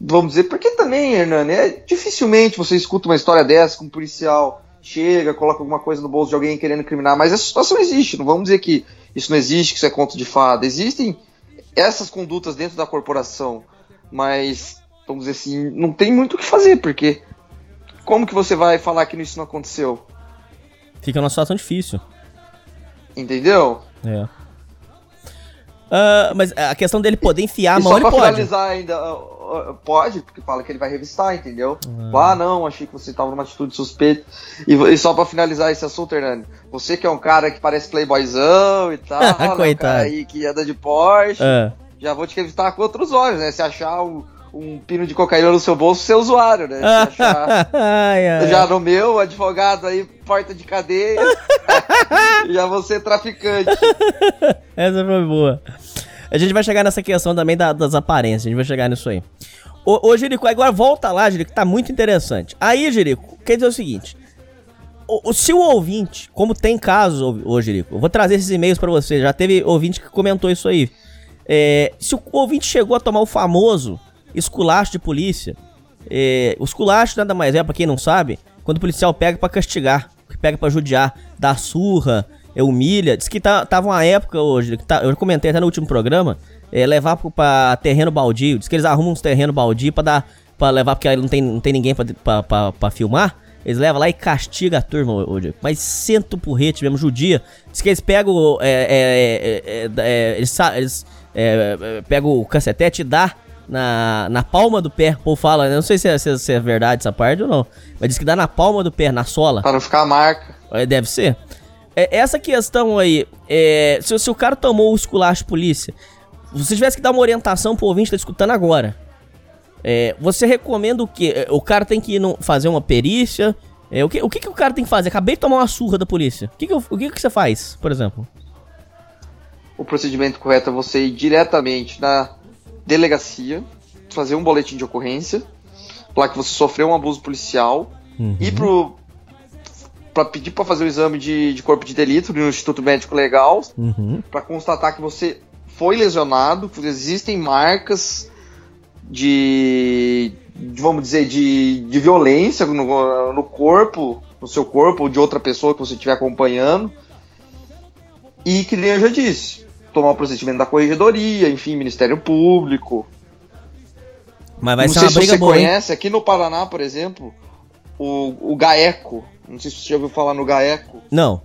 Vamos dizer, porque também, Hernani, é, dificilmente você escuta uma história dessa com um policial chega, coloca alguma coisa no bolso de alguém querendo incriminar, mas essa situação existe. Não vamos dizer que isso não existe, que isso é conto de fada. Existem essas condutas dentro da corporação, mas, vamos dizer assim, não tem muito o que fazer, porque como que você vai falar que isso não aconteceu? Fica numa situação difícil. Entendeu? É. Ah, mas a questão dele poder enfiar a mão, só ele pra pode. finalizar ainda, uh, uh, pode, porque fala que ele vai revistar, entendeu? Ah, não, achei que você tava numa atitude suspeita. E, e só pra finalizar esse assunto, Hernani, você que é um cara que parece playboyzão e tal, né, um Coitado. cara aí que anda de Porsche, Ah. já vou te revistar com outros olhos, né? Se achar um, um pino de cocaína no seu bolso, você é usuário, né? Se achar... Ai, ai. Já no meu, advogado aí, porta de cadeia, já vou ser traficante. Essa foi boa. A gente vai chegar nessa questão também da- das aparências, a gente vai chegar nisso aí. Ô, ô Jerico, agora volta lá, Jerico, tá muito interessante. Aí, Jerico, quer dizer o seguinte. O, o- se o ouvinte, como tem casos, ô, ô Jerico, eu vou trazer esses e-mails pra você, já teve ouvinte que comentou isso aí. É, se o ouvinte chegou a tomar o famoso esculacho de polícia, é, o esculacho nada mais é, pra quem não sabe, quando o policial pega pra castigar, pega pra judiar, dá surra, é, humilha. Diz que tá, tava uma época hoje, tá, eu comentei até no último programa, é, levar pro, pra terreno baldio. Diz que eles arrumam uns terrenos baldio pra dar, pra levar, porque aí não tem, não tem ninguém pra filmar. Eles levam lá e castiga a turma, ô, ô. Mas senta o porrete mesmo, judia. Diz que eles pegam. É, é, é, é, é, eles eles pegam o cacetete e dá na, na palma do pé. O povo fala, né? não sei se é, se é- se é verdade essa parte ou não. Mas diz que dá na palma do pé, na sola. Pra não ficar a marca. É, Deve ser. É, essa questão aí, é, se, se o cara tomou o esculacho polícia, se você tivesse que dar uma orientação pro ouvinte que tá escutando agora, é, você recomenda o quê? É, O cara tem que ir no- fazer uma perícia? É, o, que, o que, que o cara tem que fazer? Acabei de tomar uma surra da polícia. O que, que, eu- o que, que você faz, por exemplo? O procedimento correto é você ir diretamente na delegacia, fazer um boletim de ocorrência, falar que você sofreu um abuso policial, ir pro para pedir para fazer o exame de, de corpo de delito no Instituto Médico Legal, Uhum. para constatar que você foi lesionado, que existem marcas de, de, vamos dizer, de, de violência no, no corpo, no seu corpo ou de outra pessoa que você estiver acompanhando. E que nem eu já disse, tomar o procedimento da corregedoria, enfim, Ministério Público. Mas vai não ser uma se briga você boa, hein? conhece, aqui no Paraná, por exemplo, o, o GAECO. Não sei se você já ouviu falar no GAECO. Não.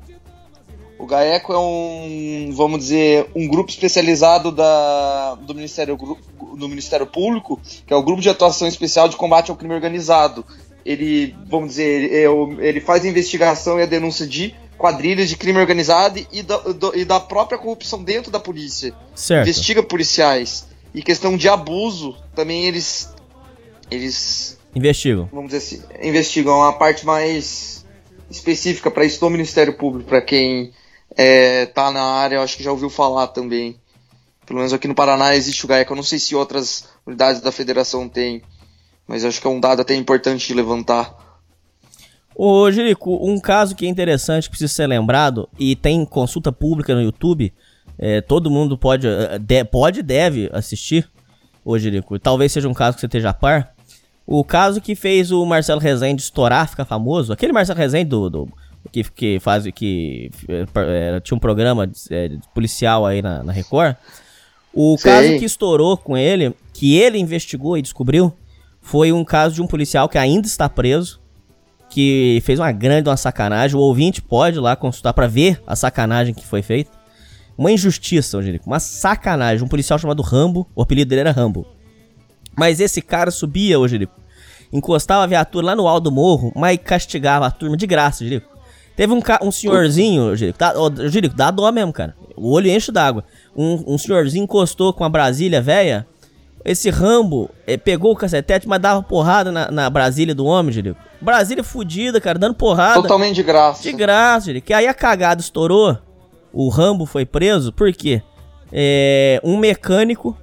O GAECO é um, vamos dizer, um grupo especializado da, do, Ministério, do Ministério Público, que é o Grupo de Atuação Especial de Combate ao Crime Organizado. Ele, vamos dizer, ele, é ele faz a investigação e a denúncia de quadrilhas de crime organizado e da, do- e da própria corrupção dentro da polícia. Certo. Investiga policiais. E questão de abuso, também eles, eles Investigam. vamos dizer assim, investigam a parte mais específica para isso do Ministério Público, para quem é, tá na área, eu acho que já ouviu falar também. Pelo menos aqui no Paraná existe o GAECO, eu não sei se outras unidades da federação têm, mas eu acho que é um dado até importante de levantar. Ô, Jerico, um caso que é interessante, que precisa ser lembrado, e tem consulta pública no YouTube, é, todo mundo pode, eh, de- pode e deve assistir, ô Jerico, talvez seja um caso que você esteja a par. O caso que fez o Marcelo Rezende estourar, ficar famoso, aquele Marcelo Rezende do, do- que, que faz, que eh, tinha um programa de policial aí na, na Record, o Sei. caso que estourou com ele, que ele investigou e descobriu, foi um caso de um policial que ainda está preso, que fez uma grande uma sacanagem. O ouvinte pode lá consultar pra ver a sacanagem que foi feita. Uma injustiça, Angelico. Uma sacanagem. Um policial chamado Rambo. O apelido dele era Rambo. Mas esse cara subia, Angelico. Encostava a viatura lá no alto do morro, mas castigava a turma de graça, Angelico. Teve um, um senhorzinho, Jerico, tá, ô, Jerico, dá dó mesmo, cara. O olho enche d'água. Um, um senhorzinho encostou com a Brasília velha. Esse Rambo eh, pegou o cacetete, mas dava porrada na, na Brasília do homem, Jerico. Brasília fudida, cara, dando porrada. Totalmente de graça. De graça, Jerico. Que aí a cagada estourou. O Rambo foi preso, por quê? É, um mecânico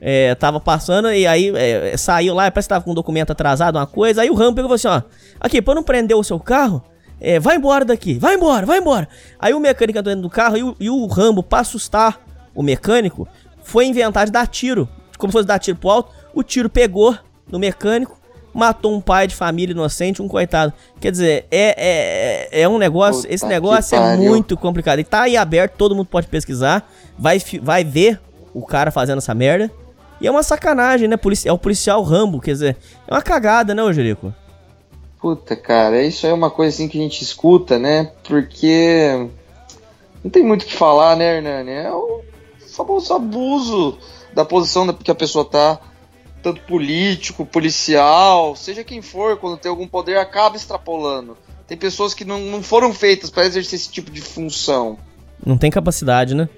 é, tava passando e aí é, saiu lá, parece que tava com um documento atrasado, uma coisa. Aí o Rambo pegou e falou assim: ó, aqui, pra não prender o seu carro, é, vai embora daqui, vai embora, vai embora. Aí o mecânico entrou dentro do carro e o, e o Rambo, pra assustar o mecânico, foi inventar de dar tiro. Como se fosse dar tiro pro alto, o tiro pegou no mecânico, matou um pai de família inocente, um coitado. Quer dizer, é, é, é um negócio. Puta esse negócio é muito complicado. E tá aí aberto, todo mundo pode pesquisar. Vai, vai ver o cara fazendo essa merda. E é uma sacanagem, né? É o policial Rambo, quer dizer, é uma cagada, né, Jerico? Puta, cara, isso aí é uma coisa assim que a gente escuta, né? Porque não tem muito o que falar, né, Hernani? É o famoso abuso da posição que a pessoa tá, tanto político, policial, seja quem for, quando tem algum poder, acaba extrapolando. Tem pessoas que não, não foram feitas para exercer esse tipo de função. Não tem capacidade, né?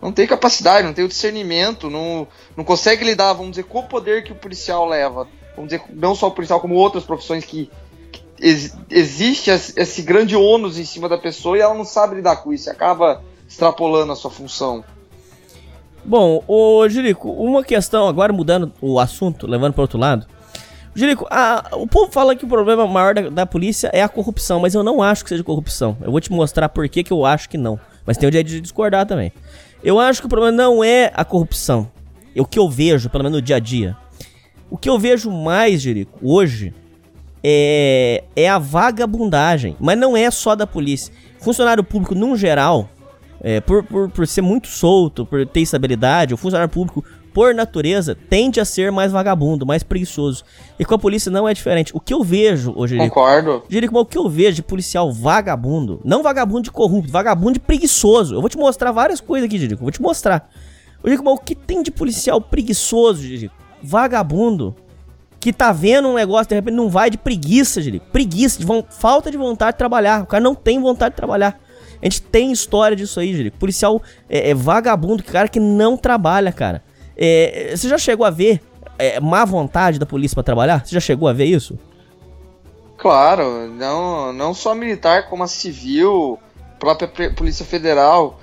Não tem capacidade, não tem o discernimento, não, não consegue lidar, vamos dizer, com o poder que o policial leva. Vamos dizer, não só o policial, como outras profissões que, que ex- existe esse, grande ônus em cima da pessoa e ela não sabe lidar com isso, acaba extrapolando a sua função. Bom, ô Jerico, uma questão, agora mudando o assunto, levando para outro lado. Jerico, o povo fala que o problema maior da, da polícia é a corrupção, mas eu não acho que seja corrupção. Eu vou te mostrar por que, que eu acho que não. Mas tem o direito de discordar também. Eu acho que o problema não é a corrupção. É o que eu vejo, pelo menos no dia a dia. O que eu vejo mais, Jerico, hoje, é, é a vagabundagem. Mas não é só da polícia. Funcionário público, num geral, é, por, por, por ser muito solto, por ter estabilidade, o funcionário público, por natureza, tende a ser mais vagabundo, mais preguiçoso. E com a polícia não é diferente. O que eu vejo hoje, Concordo. Jerico, o que eu vejo de policial vagabundo, não vagabundo de corrupto, vagabundo de preguiçoso. Eu vou te mostrar várias coisas aqui, Jerico, vou te mostrar. Jerico, o que tem de policial preguiçoso, Jerico? Vagabundo. Que tá vendo um negócio, de repente não vai de preguiça, Jerico. Preguiça, de falta de vontade de trabalhar. O cara não tem vontade de trabalhar. A gente tem história disso aí, Jerico. Policial é, é vagabundo, cara que não trabalha, cara. É, você já chegou a ver é, má vontade da polícia pra trabalhar? Você já chegou a ver isso? Claro, não, não só militar, como a civil, própria Polícia Federal,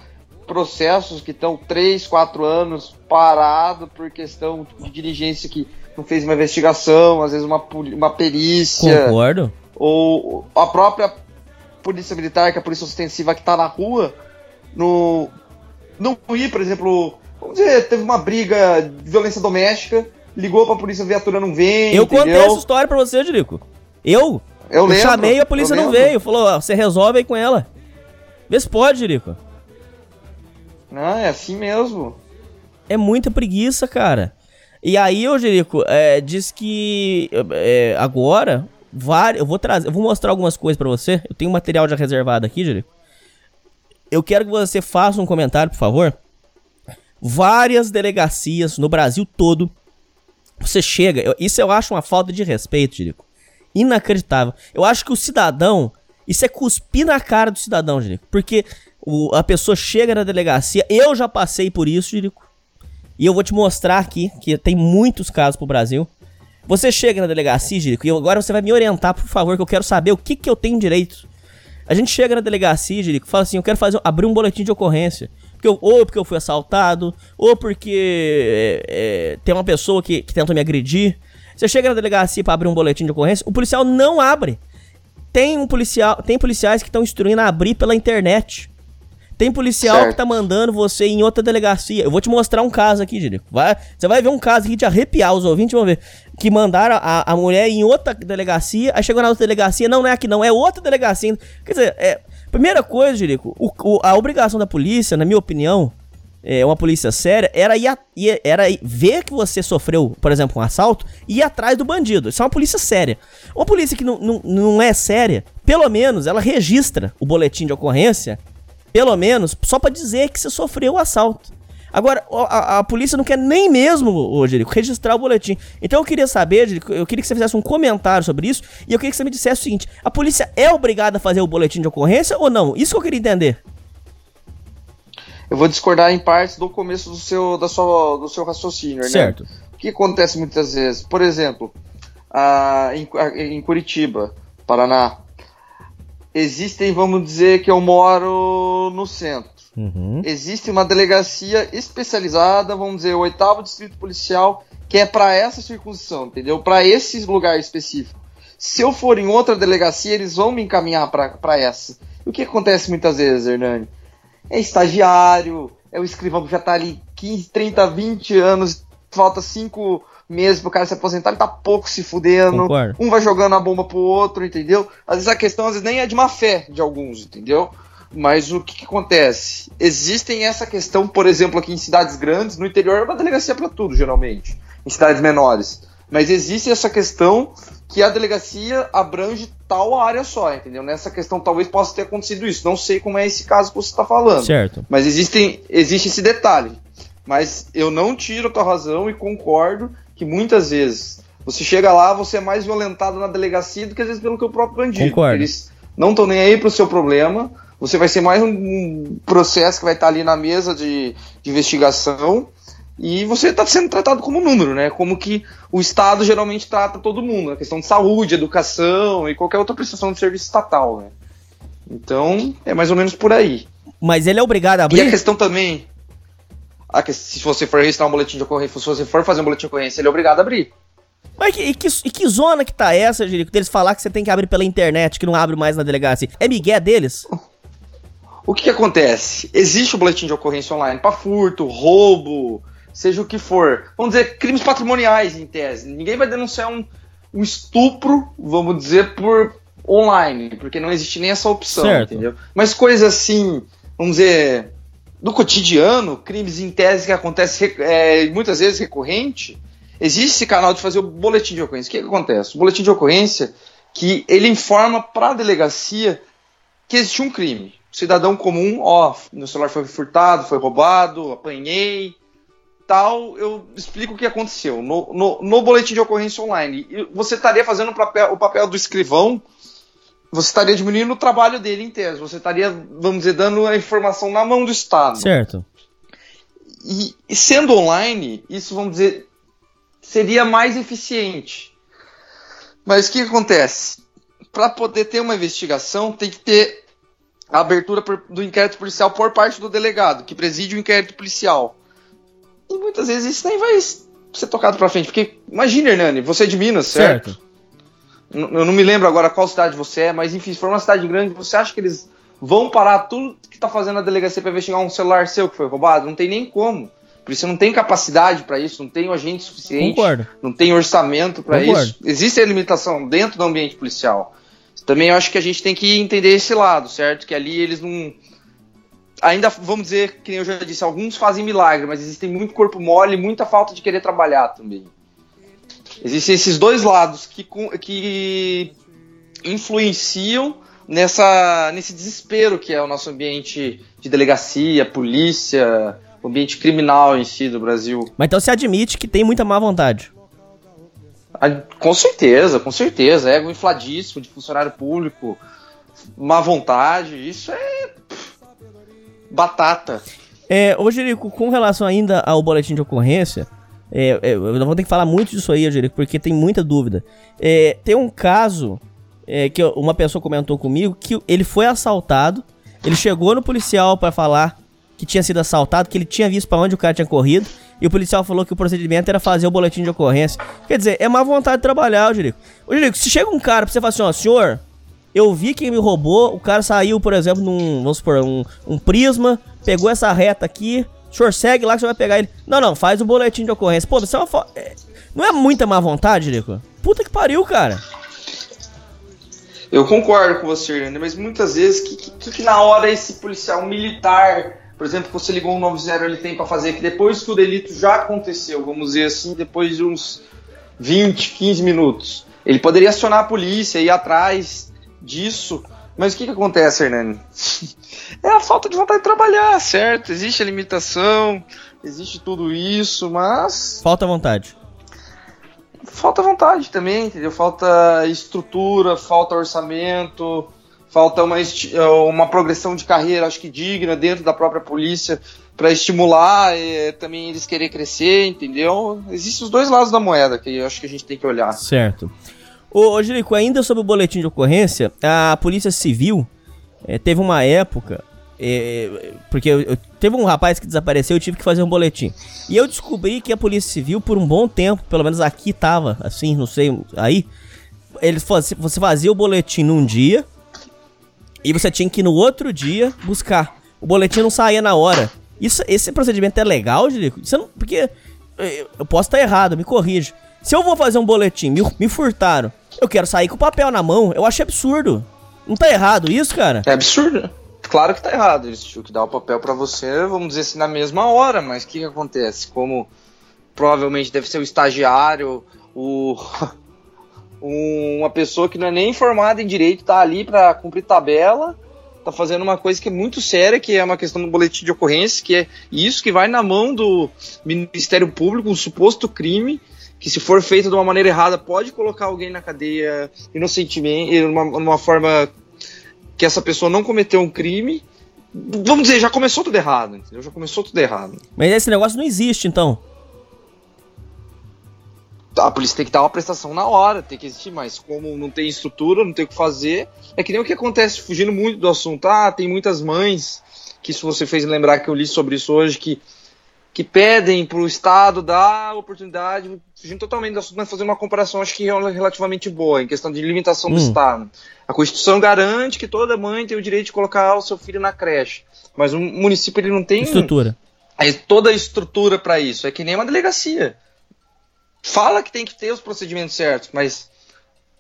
processos que estão 3, 4 anos parado por questão de diligência que não fez uma investigação, às vezes uma, uma perícia. Concordo. ou a própria polícia militar, que é a polícia ostensiva que tá na rua, no não ir, por exemplo, vamos dizer, teve uma briga de violência doméstica, ligou pra polícia, a viatura não vem, Eu contei entendeu? essa história pra você, Jerico. Eu? Eu lembro, chamei e a polícia eu não lembro. veio. Falou, ó, você resolve aí com ela. Vê se pode, Jerico. Não, é assim mesmo. É muita preguiça, cara. E aí, ô Jerico, é, diz que é, agora, vários, eu vou trazer, eu vou mostrar algumas coisas pra você. Eu tenho material já reservado aqui, Jerico. Eu quero que você faça um comentário, por favor. Várias delegacias no Brasil todo. Você chega, eu- isso eu acho uma falta de respeito, Jerico. Inacreditável. Eu acho que o cidadão, isso é cuspir na cara do cidadão, Jerico. Porque o- a pessoa chega na delegacia, eu já passei por isso, Jerico. E eu vou te mostrar aqui, que tem muitos casos pro Brasil. Você chega na delegacia, Jerico, e agora você vai me orientar, por favor, que eu quero saber o que, que eu tenho direito. A gente chega na delegacia, Jerico, fala assim, eu quero fazer, abrir um boletim de ocorrência. Porque eu- ou porque eu fui assaltado, ou porque é, é, tem uma pessoa que, que me agredir. Você chega na delegacia pra abrir um boletim de ocorrência, o policial não abre. Tem um policial, tem policiais que estão instruindo a abrir pela internet. Tem policial Certo. que tá mandando você em outra delegacia. Eu vou te mostrar um caso aqui, Jerico. Vai, você vai ver um caso aqui de arrepiar os ouvintes, vão ver. Que mandaram a, a mulher em outra delegacia, aí chegou na outra delegacia, não, não é aqui não, é outra delegacia. Quer dizer, é, primeira coisa, Jerico, o- o- a obrigação da polícia, na minha opinião, é, uma polícia séria, era, ir a- era ver que você sofreu, por exemplo, um assalto e ir atrás do bandido. Isso é uma polícia séria. Uma polícia que não, não, não é séria, pelo menos ela registra o boletim de ocorrência, pelo menos, só pra dizer que você sofreu o assalto. Agora, a, a, polícia não quer nem mesmo, ô, Jerico, registrar o boletim. Então eu queria saber, Jerico, eu queria que você fizesse um comentário sobre isso e eu queria que você me dissesse o seguinte: a polícia é obrigada a fazer o boletim de ocorrência ou não? Isso que eu queria entender. Eu vou discordar em partes do começo do seu, da sua, do seu raciocínio, né? Certo. O que acontece muitas vezes? Por exemplo, a, em, a, em Curitiba, Paraná, existem, vamos dizer que eu moro no centro. Uhum. Existe uma delegacia especializada, vamos dizer, o oitavo distrito policial, que é para essa circunstância, entendeu? Para esse lugar específico. Se eu for em outra delegacia, eles vão me encaminhar para essa. E o que acontece muitas vezes, Hernani? É estagiário, é o escrivão que já está ali 15, 30, 20 anos, falta 5 meses pro cara se aposentar, ele tá pouco se fudendo. Concordo. Um vai jogando a bomba pro outro, entendeu? Às vezes a questão às vezes nem é de má fé de alguns, entendeu? Mas o que, que, acontece? Existem essa questão, por exemplo, aqui em cidades grandes, no interior é uma delegacia para tudo, geralmente, em cidades menores. Mas existe essa questão que a delegacia abrange tal área só, entendeu? Nessa questão talvez possa ter acontecido isso. Não sei como é esse caso que você está falando. Certo. Mas existem, existe esse detalhe. Mas eu não tiro a tua razão e concordo que muitas vezes você chega lá, você é mais violentado na delegacia do que às vezes pelo que o próprio bandido. Concordo. Eles não estão nem aí pro seu problema. Você vai ser mais um processo que vai estar ali na mesa de, de investigação e você está sendo tratado como número, né? Como que o Estado geralmente trata todo mundo, a questão de saúde, educação e qualquer outra prestação de serviço estatal, né? Então, é mais ou menos por aí. Mas ele é obrigado a abrir? E a questão também, a que, se você for registrar um boletim de ocorrência, se você for fazer um boletim de ocorrência, ele é obrigado a abrir. Mas e que, e que zona que tá essa, Jerico, deles falar que você tem que abrir pela internet, que não abre mais na delegacia? É migué deles? O que, que acontece? Existe o boletim de ocorrência online para furto, roubo, seja o que for. Vamos dizer, crimes patrimoniais, em tese. Ninguém vai denunciar um, um estupro, vamos dizer, por online, porque não existe nem essa opção, certo. entendeu? Mas coisas assim, vamos dizer, do cotidiano, crimes em tese que acontecem é, muitas vezes recorrente, existe esse canal de fazer o boletim de ocorrência. O que, que acontece? O boletim de ocorrência que ele informa para a delegacia que existe um crime cidadão comum, ó, meu celular foi furtado, foi roubado, apanhei, tal, eu explico o que aconteceu. No, no, no boletim de ocorrência online, você estaria fazendo o papel, o papel do escrivão, você estaria diminuindo o trabalho dele em tese, você estaria, vamos dizer, dando a informação na mão do Estado. Certo. E, e sendo online, isso, vamos dizer, seria mais eficiente. Mas o que acontece? Para poder ter uma investigação, tem que ter a abertura do inquérito policial por parte do delegado, que preside o inquérito policial. E muitas vezes isso nem vai ser tocado para frente, porque imagina, Hernani, você é de Minas, certo? certo? Eu não me lembro agora qual cidade você é, mas enfim, se for uma cidade grande, você acha que eles vão parar tudo que tá fazendo a delegacia para investigar um celular seu que foi roubado? Não tem nem como. Por isso não tem capacidade para isso, não tem agente suficiente, Concordo. não tem orçamento para isso. Existe a limitação dentro do ambiente policial também acho que a gente tem que entender esse lado, certo? Que ali eles não. Ainda, vamos dizer, que eu já disse, alguns fazem milagre, mas existem muito corpo mole e muita falta de querer trabalhar também. Existem esses dois lados que, que influenciam nessa, nesse desespero que é o nosso ambiente de delegacia, polícia, ambiente criminal em si do Brasil. Mas então você admite que tem muita má vontade? Com certeza, com certeza. Ego infladíssimo de funcionário público, má vontade, isso é. batata. É, ô Jerico, com relação ainda ao boletim de ocorrência, é, é, eu não vou ter que falar muito disso aí, Jerico, porque tem muita dúvida. É, tem um caso é, que uma pessoa comentou comigo que ele foi assaltado, ele chegou no policial para falar que tinha sido assaltado, que ele tinha visto para onde o cara tinha corrido. E o policial falou que o procedimento era fazer o boletim de ocorrência. Quer dizer, é má vontade de trabalhar, Jerico. Ô, Jerico, se chega um cara pra você falar assim, ó, senhor, eu vi quem me roubou, o cara saiu, por exemplo, num, vamos supor, um, um prisma, pegou essa reta aqui, o senhor segue lá que você vai pegar ele. Não, não, faz o boletim de ocorrência. Pô, isso é uma fo... é... Não é muita má vontade, Jerico? Puta que pariu, cara. Eu concordo com você, Hernani, mas muitas vezes, que, que, que na hora esse policial militar por exemplo, você ligou um 90 ele tem para fazer que depois que o delito já aconteceu, vamos dizer assim, depois de uns 20, 15 minutos, ele poderia acionar a polícia ir atrás disso Mas o que, que acontece, Hernani? é a falta de vontade de trabalhar, certo? Existe a limitação, existe tudo isso, mas. Falta vontade. Falta vontade também, entendeu? Falta estrutura, falta orçamento, falta uma, uma progressão de carreira, acho que digna, dentro da própria polícia, para estimular e, também eles querer crescer, entendeu? Existem os dois lados da moeda que eu acho que a gente tem que olhar. Certo. Ô, Jerico, ainda sobre o boletim de ocorrência, a Polícia Civil é, teve uma época. É, porque eu, eu, teve um rapaz que desapareceu eu tive que fazer um boletim. E eu descobri que a Polícia Civil, por um bom tempo, pelo menos aqui tava, assim, não sei, aí. Eles você fazia o boletim num dia e você tinha que ir no outro dia buscar. O boletim não saía na hora. Isso, esse procedimento é legal, Jerico? Não, porque eu posso estar errado, me corrija. Se eu vou fazer um boletim, me, me furtaram, eu quero sair com o papel na mão. Eu acho absurdo. Não tá errado isso, cara? É absurdo. Claro que tá errado. Eles tinham que dar o papel para você, vamos dizer assim, na mesma hora. Mas o que, que acontece? Como provavelmente deve ser o estagiário, o uma pessoa que não é nem formada em direito, tá ali para cumprir tabela, tá fazendo uma coisa que é muito séria, que é uma questão do boletim de ocorrência, que é isso que vai na mão do Ministério Público, um suposto crime, que se for feito de uma maneira errada pode colocar alguém na cadeia inocentemente, numa, numa forma que essa pessoa não cometeu um crime. Vamos dizer, já começou tudo errado, entendeu? Já começou tudo errado. Mas esse negócio não existe, então. A polícia tem que dar uma prestação na hora, tem que existir, mas como não tem estrutura, não tem o que fazer, é que nem o que acontece, fugindo muito do assunto. Ah, tem muitas mães, que isso você fez lembrar que eu li sobre isso hoje, que que pedem para o Estado dar oportunidade, fugindo totalmente do assunto, mas fazer uma comparação acho que é relativamente boa, em questão de limitação hum. do Estado. A Constituição garante que toda mãe tem o direito de colocar o seu filho na creche, mas o município ele não tem estrutura. Toda a estrutura para isso, é que nem uma delegacia. Fala que tem que ter os procedimentos certos, mas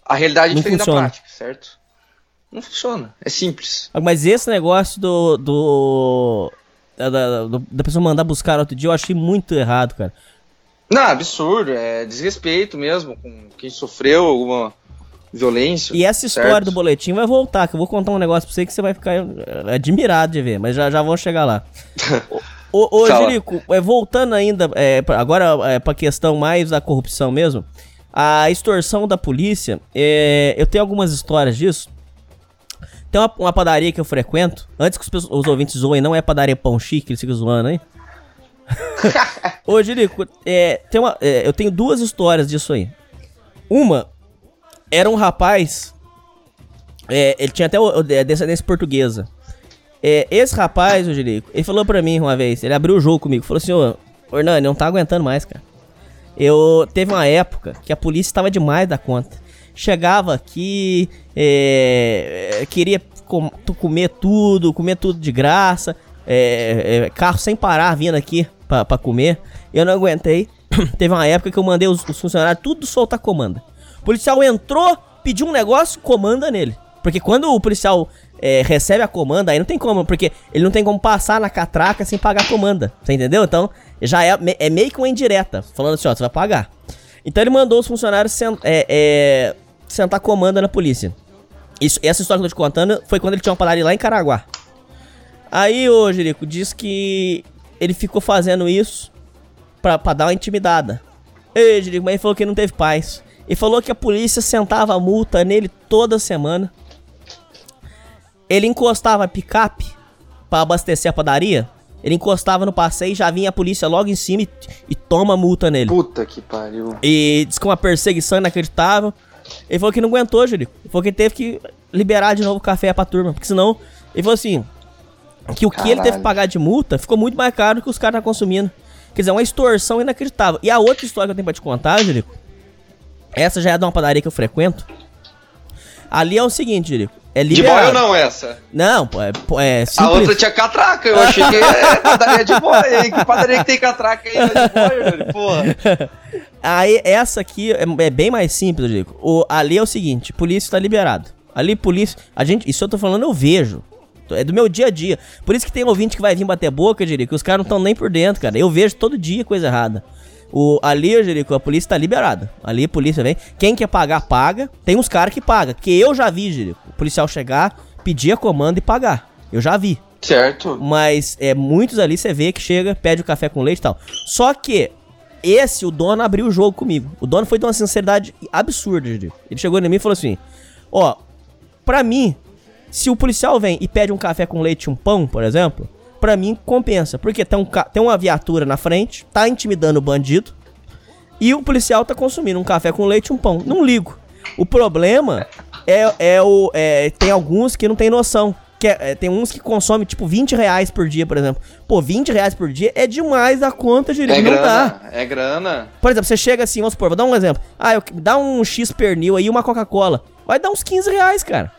a realidade é diferente da prática, certo? Não funciona, é simples. Mas esse negócio do, do da, da, da pessoa mandar buscar outro dia, eu achei muito errado, cara. Não, absurdo, é desrespeito mesmo com quem sofreu alguma violência. E essa história certo? do boletim vai voltar, que eu vou contar um negócio pra você que você vai ficar é, admirado de ver, mas já, já vamos chegar lá. ô, ô Jerico, é, voltando ainda, é, agora é, pra questão mais da corrupção mesmo, a extorsão da polícia, é, eu tenho algumas histórias disso. Tem uma, uma padaria que eu frequento. Antes que os, os ouvintes zoem, não é padaria pão chique, eles ficam zoando aí. Ô, Jerico, é, tem uma, é, eu tenho duas histórias disso aí. Uma era um rapaz. É, ele tinha até o, é, descendência portuguesa. É, esse rapaz, o Jerico, ele falou pra mim uma vez, ele abriu o jogo comigo, falou assim, ô, Hernani, não tá aguentando mais, cara. Eu teve uma época que a polícia estava demais da conta chegava aqui, é, queria com, comer tudo, comer tudo de graça, é, é, carro sem parar vindo aqui para comer. Eu não aguentei. Teve uma época que eu mandei os, os funcionários tudo soltar comanda. O policial entrou, pediu um negócio, comanda nele. Porque quando o policial é, recebe a comanda, aí não tem como, porque ele não tem como passar na catraca sem pagar a comanda. Você entendeu? Então, já é, é meio que uma indireta. Falando assim, ó, você vai pagar. Então ele mandou os funcionários é, é, sentar comanda na polícia. Isso, essa história que eu tô te contando foi quando ele tinha uma padaria lá em Caraguá. Aí o Jerico diz que ele ficou fazendo isso pra, pra dar uma intimidada. Ei, Jerico, mas ele falou que não teve paz. Ele falou que a polícia sentava a multa nele toda semana. Ele encostava a picape para abastecer a padaria. Ele encostava no passeio e já vinha a polícia logo em cima e, e toma multa nele. Puta que pariu. E diz que uma perseguição inacreditável. Ele falou que não aguentou, Júlio. Ele falou que teve que liberar de novo o café pra turma. Porque senão, ele falou assim: que o Caralho. que ele teve que pagar de multa ficou muito mais caro do que os caras estão consumindo. Quer dizer, uma extorsão inacreditável. E a outra história que eu tenho pra te contar, Júlio, essa já é de uma padaria que eu frequento. Ali é o seguinte, Júlio. É liberado. De boy ou não essa? Não, pô, é, é simples. A outra tinha catraca, eu achei que é padaria de boy, hein? Que padaria que tem catraca aí de boy, Júlio? Porra. Aí, essa aqui é, é bem mais simples, Diego. O, ali é o seguinte, polícia tá liberado. Ali, polícia. A gente. Isso eu tô falando, eu vejo. É do meu dia a dia. Por isso que tem ouvinte que vai vir bater boca, Jerico, que os caras não estão nem por dentro, cara. Eu vejo todo dia coisa errada. O, ali, Jerico, a polícia tá liberada. Ali a polícia vem. Quem quer pagar, paga. Tem uns caras que pagam. Que eu já vi, Jerico. O policial chegar, pedir a comanda e pagar. Eu já vi. Certo. Mas é, muitos ali você vê que chega, pede o café com leite e tal. Só que esse, o dono abriu o jogo comigo. O dono foi de uma sinceridade absurda, Ele chegou em mim e falou assim: Ó, pra mim, se o policial vem e pede um café com leite e um pão, por exemplo, pra mim compensa. Porque tem, um, tem uma viatura na frente, tá intimidando o bandido, e o policial tá consumindo um café com leite e um pão. Não ligo. O problema é, é o. É, tem alguns que não tem noção. Que é, é, tem uns que consomem, tipo, 20 reais por dia, por exemplo. Pô, 20 reais por dia é demais da conta, gente. É não grana, dá. é grana. Por exemplo, você chega assim, vamos supor, vou dar um exemplo. Ah, eu, dá um X pernil aí uma Coca-Cola. Vai dar uns 15 reais, cara.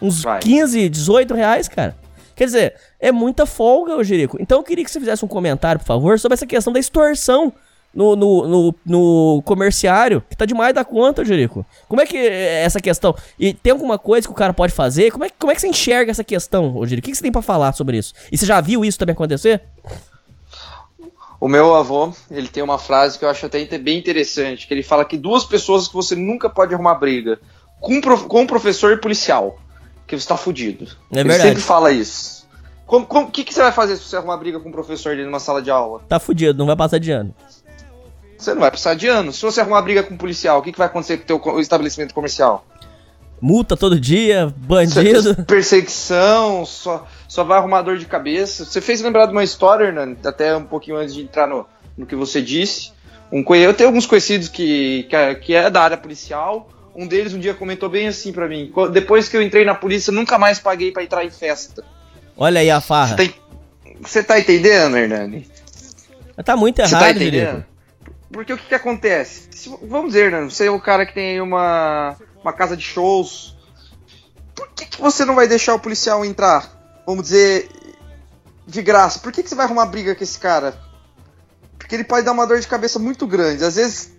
Uns Vai. 15, 18 reais, cara. Quer dizer, é muita folga, ô Jerico. Então eu queria que você fizesse um comentário, por favor, sobre essa questão da extorsão no, no, no, no comerciário, que tá demais da conta, Jerico. Como é que é essa questão? E tem alguma coisa que o cara pode fazer? Como é, como é que você enxerga essa questão, Jerico? O que, que você tem para falar sobre isso? E você já viu isso também acontecer? O meu avô, ele tem uma frase que eu acho até bem interessante, que ele fala que duas pessoas que você nunca pode arrumar briga, com, com professor e policial, que você tá fudido. É ele verdade. sempre fala isso. O que, que você vai fazer se você arrumar briga com um professor dele numa sala de aula? Tá fudido, não vai passar de ano. Você não vai precisar de anos. Se você arrumar briga com um policial, o que, que vai acontecer com o teu estabelecimento comercial? Multa todo dia, bandido. Perseguição, só, só vai arrumar dor de cabeça. Você fez lembrar de uma história, Hernani, até um pouquinho antes de entrar no, no que você disse. Um, eu tenho alguns conhecidos que, que, é, que é da área policial. Um deles um dia comentou bem assim para mim: depois que eu entrei na polícia, nunca mais paguei para entrar em festa. Olha aí a farra. Você tá, tá, entendendo, Hernani? Tá muito errado, tá entendendo? Porque o que, que acontece? Se, vamos dizer, né? Você é o cara que tem uma, uma casa de shows. Por que, que você não vai deixar o policial entrar? Vamos dizer, de graça. Por que, que você vai arrumar briga com esse cara? Porque ele pode dar uma dor de cabeça muito grande. Às vezes,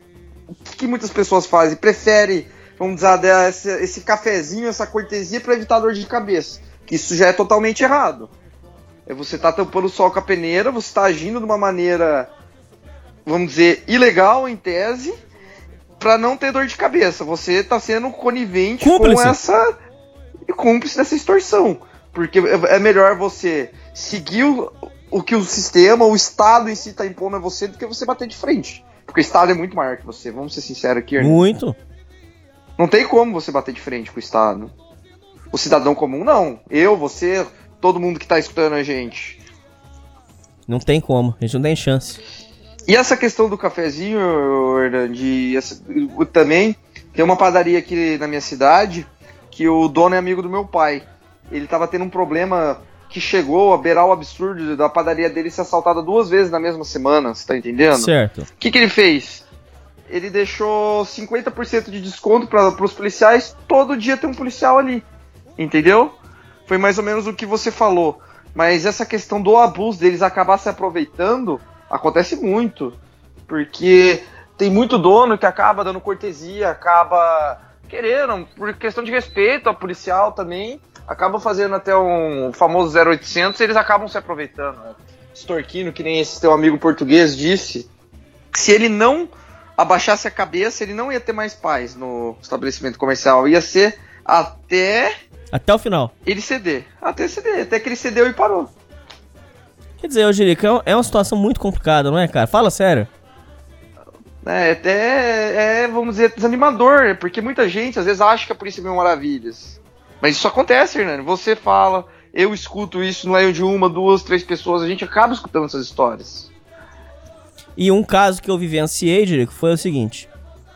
o que, que muitas pessoas fazem? Prefere, vamos dizer, esse, esse cafezinho, essa cortesia para evitar dor de cabeça. Isso já é totalmente errado. É você tá tampando o sol com a peneira, você tá agindo de uma maneira vamos dizer, ilegal em tese, para não ter dor de cabeça. Você está sendo conivente cúmplice. com essa cúmplice dessa extorsão. Porque é melhor você seguir o, o que o sistema, o Estado em si está impondo a você do que você bater de frente. Porque o Estado é muito maior que você, vamos ser sinceros aqui. Muito. Não tem como você bater de frente com o Estado. O cidadão comum, não. Eu, você, todo mundo que está escutando a gente. Não tem como, a gente não tem chance. E essa questão do cafezinho, de também tem uma padaria aqui na minha cidade que o dono é amigo do meu pai. Ele tava tendo um problema que chegou a beirar o absurdo da padaria dele ser assaltada duas vezes na mesma semana, você tá entendendo? Certo. O que, que ele fez? Ele deixou 50% de desconto para os policiais, todo dia tem um policial ali. Entendeu? Foi mais ou menos o que você falou. Mas essa questão do abuso deles acabar se aproveitando Acontece muito. Porque tem muito dono que acaba dando cortesia, acaba querendo, por questão de respeito ao policial também, acaba fazendo até um famoso 0800 e eles acabam se aproveitando. Né? Extorquindo, que nem esse teu amigo português disse, se ele não abaixasse a cabeça, ele não ia ter mais paz no estabelecimento comercial. Ia ser até. Até o final. Ele ceder. Até ceder. Até que ele cedeu e parou. Quer dizer, ô é, é uma situação muito complicada, não é, cara? Fala sério. É, até é, vamos dizer, desanimador, porque muita gente às vezes acha que a polícia é mil maravilhas. Mas isso acontece, Hernani. Você fala, eu escuto isso, não é de uma, duas, três pessoas, a gente acaba escutando essas histórias. E um caso que eu vivenciei, Jerico, foi o seguinte.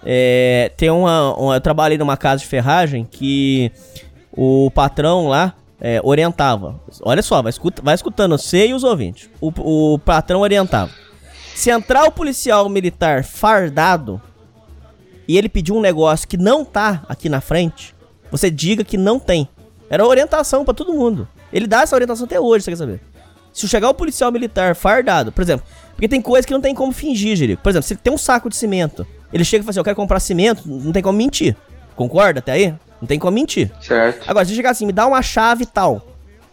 É, tem uma, uma, Eu trabalhei numa casa de ferragem que o patrão lá é, orientava. Olha só, vai, escuta, vai escutando você e os ouvintes. O, o patrão orientava. Se entrar o policial militar fardado e ele pedir um negócio que não tá aqui na frente, você diga que não tem. Era orientação para todo mundo. Ele dá essa orientação até hoje, você quer saber? Se chegar o policial militar fardado, por exemplo, porque tem coisa que não tem como fingir, Jerico. Por exemplo, se tem um saco de cimento, ele chega e fala assim: Eu quero comprar cimento, não tem como mentir. Concorda até aí? Não tem como mentir. Certo. Agora, se chegar assim, me dá uma chave tal.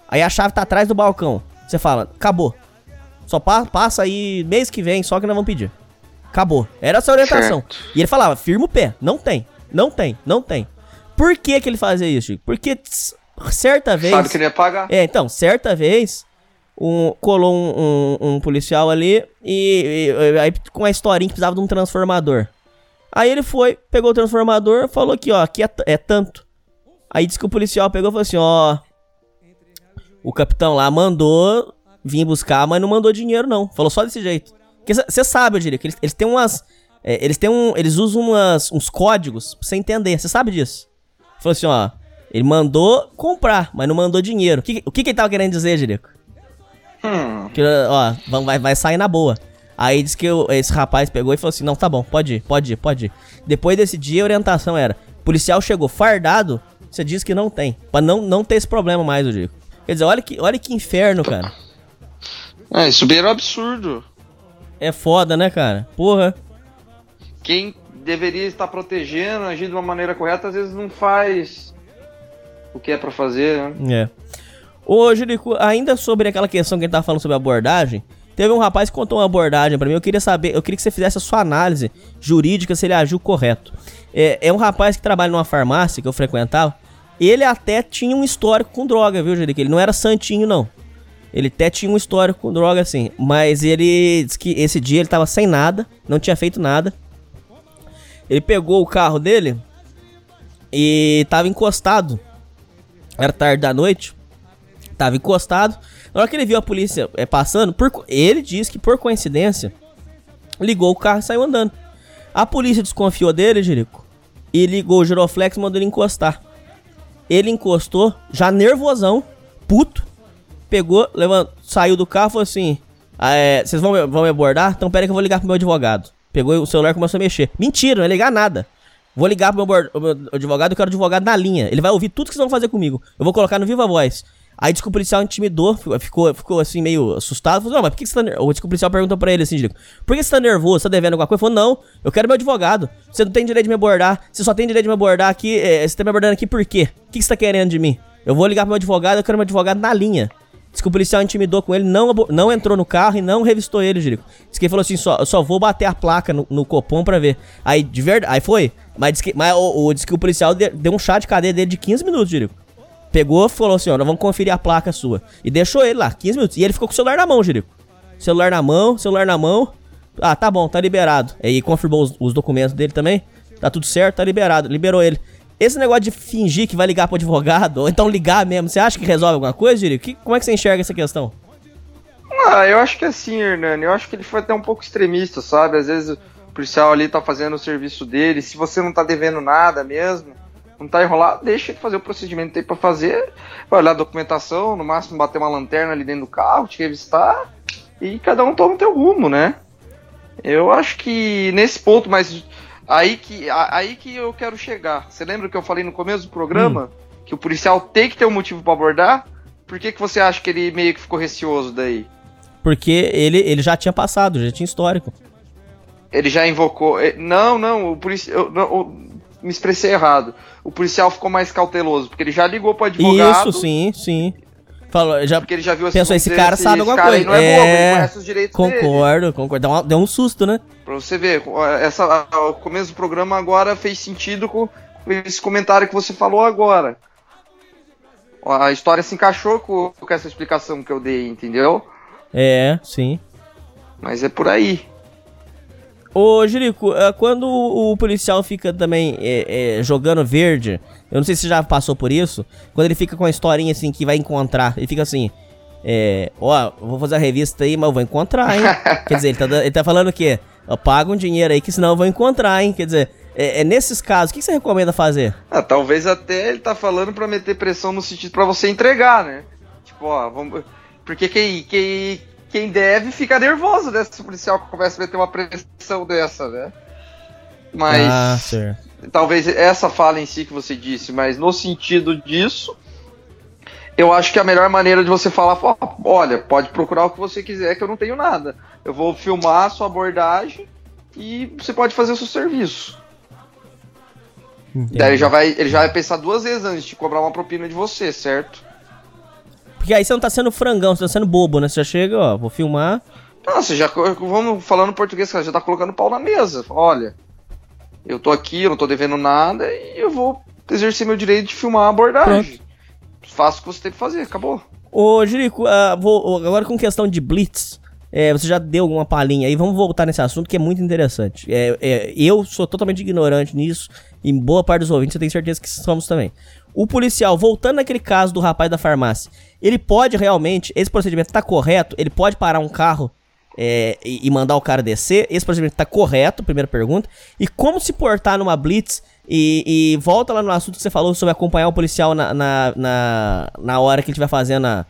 Aí a chave tá atrás do balcão. Você fala, acabou. Só pa passa aí mês que vem, só que nós vamos pedir. Acabou. Era essa orientação. Certo. E ele falava, firma o pé. Não tem. Não tem. Não tem. Por que que ele fazia isso, Chico? Porque certa vez. Sabe que não ia pagar. É, então, certa vez, um, colou um, um, um policial ali e, e- aí com a historinha que precisava de um transformador. Aí ele foi, pegou o transformador, falou que, ó, aqui é, é tanto. Aí disse que o policial pegou e falou assim, ó. O capitão lá mandou vir buscar, mas não mandou dinheiro, não. Falou só desse jeito. Porque você sabe, eu diria, que eles, eles têm umas. é, eles têm um. Eles usam umas, uns códigos pra você entender. Você sabe disso. Falou assim, ó. Ele mandou comprar, mas não mandou dinheiro. O que, o que, que ele tava querendo dizer, Jerico? Hum, Que, ó, vai, vai sair na boa. Aí disse que o- esse rapaz pegou e falou assim: não, tá bom, pode ir, pode ir, pode ir. Depois desse dia, a orientação era: policial chegou fardado, você diz que não tem. Pra não, não ter esse problema mais, eu digo. Quer dizer, olha que, olha que inferno, cara. é, isso beira um absurdo. É foda, né, cara? Porra. Quem deveria estar protegendo, agir de uma maneira correta, às vezes não faz o que é pra fazer, né? É. Ô, Jerico, ainda sobre aquela questão que a gente tava falando sobre abordagem, teve um rapaz que contou uma abordagem pra mim. Eu queria saber, eu queria que você fizesse a sua análise jurídica se ele agiu correto. É, é um rapaz que trabalha numa farmácia que eu frequentava. Ele até tinha um histórico com droga, viu, Jerico? Ele não era santinho, não. Ele até tinha um histórico com droga, assim. Mas ele disse que esse dia ele tava sem nada, não tinha feito nada. Ele pegou o carro dele e tava encostado. Era tarde da noite. Tava encostado. Na hora que ele viu a polícia é, passando, por ele disse que por coincidência ligou o carro e saiu andando. A polícia desconfiou dele, Jerico, e ligou o giroflex e mandou ele encostar. Ele encostou, já nervosão, puto, pegou, levantou, saiu do carro e falou assim: "Ah, é, Vocês vão, me- vão me abordar? Então pera que eu vou ligar pro meu advogado. Pegou o celular e começou a mexer. Mentira, não ia ligar nada. Vou ligar pro meu, meu advogado, eu quero o advogado na linha. Ele vai ouvir tudo que vocês vão fazer comigo. Eu vou colocar no Viva Voz. Aí disse que o policial intimidou, fi- ficou, ficou assim meio assustado. Falou, não, mas por que que você tá nervoso? O policial perguntou pra ele assim, Diego, por que você tá nervoso? Você tá devendo alguma coisa? Ele falou, não, eu quero meu advogado. Você não tem direito de me abordar. Você só tem direito de me abordar aqui. é, você tá me abordando aqui por quê? O que que você tá querendo de mim? Eu vou ligar pro meu advogado, eu quero meu advogado na linha. Diz que o policial intimidou com ele, não, não entrou no carro e não revistou ele, Jerico. Diz que ele falou assim: só, só vou bater a placa no, no Copom pra ver. Aí, de verdade, aí foi. Mas diz que, mas, o, o- diz que o policial de- deu um chá de cadeia dele de 15 minutos, Jerico. Pegou, falou assim: ó, nós vamos conferir a placa sua. E deixou ele lá, 15 minutos. E ele ficou com o celular na mão, Jerico. Celular na mão, celular na mão. Ah, tá bom, tá liberado. Aí confirmou os, os documentos dele também. Tá tudo certo, tá liberado. Liberou ele. Esse negócio de fingir que vai ligar pro advogado, ou então ligar mesmo, você acha que resolve alguma coisa, Jerico? Que- como é que você enxerga essa questão? Ah, eu acho que é assim, Hernani. Eu acho que ele foi até um pouco extremista, sabe? Às vezes o policial ali tá fazendo o serviço dele. Se você não tá devendo nada mesmo, não tá enrolado, deixa ele fazer o procedimento que tem pra fazer. Vai olhar a documentação, no máximo bater uma lanterna ali dentro do carro, te revistar. E cada um toma o teu rumo, né? Eu acho que nesse ponto, mas aí que, aí que eu quero chegar. Você lembra que eu falei no começo do programa? Que o policial tem que ter um motivo pra abordar? Por que, que você acha que ele meio que ficou receoso daí? Porque ele, ele já tinha passado, já tinha histórico. Ele já invocou. eh, Não, não, o policial. Me expressei errado. O policial ficou mais cauteloso, porque ele já ligou pro advogado. Isso, sim, sim. Falou, já Porque ele já viu assim. pensou, esse cara sabe alguma coisa. não é bobo, ele É, conhece os direitos dele. concordo, concordo. Deu, uma- deu um susto, né? Pra você ver, essa, o começo do programa agora fez sentido com esse comentário que você falou agora. A história se encaixou com, com essa explicação que eu dei, entendeu? É, sim. Mas é por aí. Ô, Jerico, é, quando o policial fica também é, é, jogando verde, eu não sei se você já passou por isso, quando ele fica com a historinha assim que vai encontrar, ele fica assim, é, ó, vou fazer a revista aí, mas eu vou encontrar, hein? Quer dizer, ele tá, ele tá falando o quê? Eu pago um dinheiro aí que senão eu vou encontrar, hein? Quer dizer, é, é nesses casos, o que você recomenda fazer? Ah, talvez até ele tá falando pra meter pressão no sentido pra você entregar, né? Tipo, ó, vamos. Porque quem, quem, quem deve fica nervoso, né? Se o policial começa a meter uma pressão dessa, né? Mas. Ah, certo. talvez essa fala em si que você disse, mas no sentido disso, eu acho que a melhor maneira de você falar, olha, pode procurar o que você quiser, que eu não tenho nada. Eu vou filmar a sua abordagem e você pode fazer o seu serviço. Daí ele já, vai, ele já vai pensar duas vezes antes de cobrar uma propina de você, certo? Porque aí você não tá sendo frangão, você tá sendo bobo, né? Você já chega, ó, vou filmar. Nossa, já vamos falando português, cara, já tá colocando pau na mesa. Olha, eu tô aqui, eu não tô devendo nada e eu vou exercer meu direito de filmar a abordagem. faça o que você tem que fazer, acabou. Ô, Jerico, uh, vou, agora com questão de blitz, é, você já deu alguma palhinha aí, vamos voltar nesse assunto que é muito interessante. É, é, eu sou totalmente ignorante nisso, e boa parte dos ouvintes eu tenho certeza que somos também. O policial, voltando naquele caso do rapaz da farmácia, ele pode realmente, esse procedimento tá correto? Ele pode parar um carro é, e, e, mandar o cara descer? Esse procedimento tá correto, primeira pergunta. E como se portar numa blitz? E, e volta lá no assunto que você falou sobre acompanhar o policial na, na, na, na hora que ele estiver fazendo a,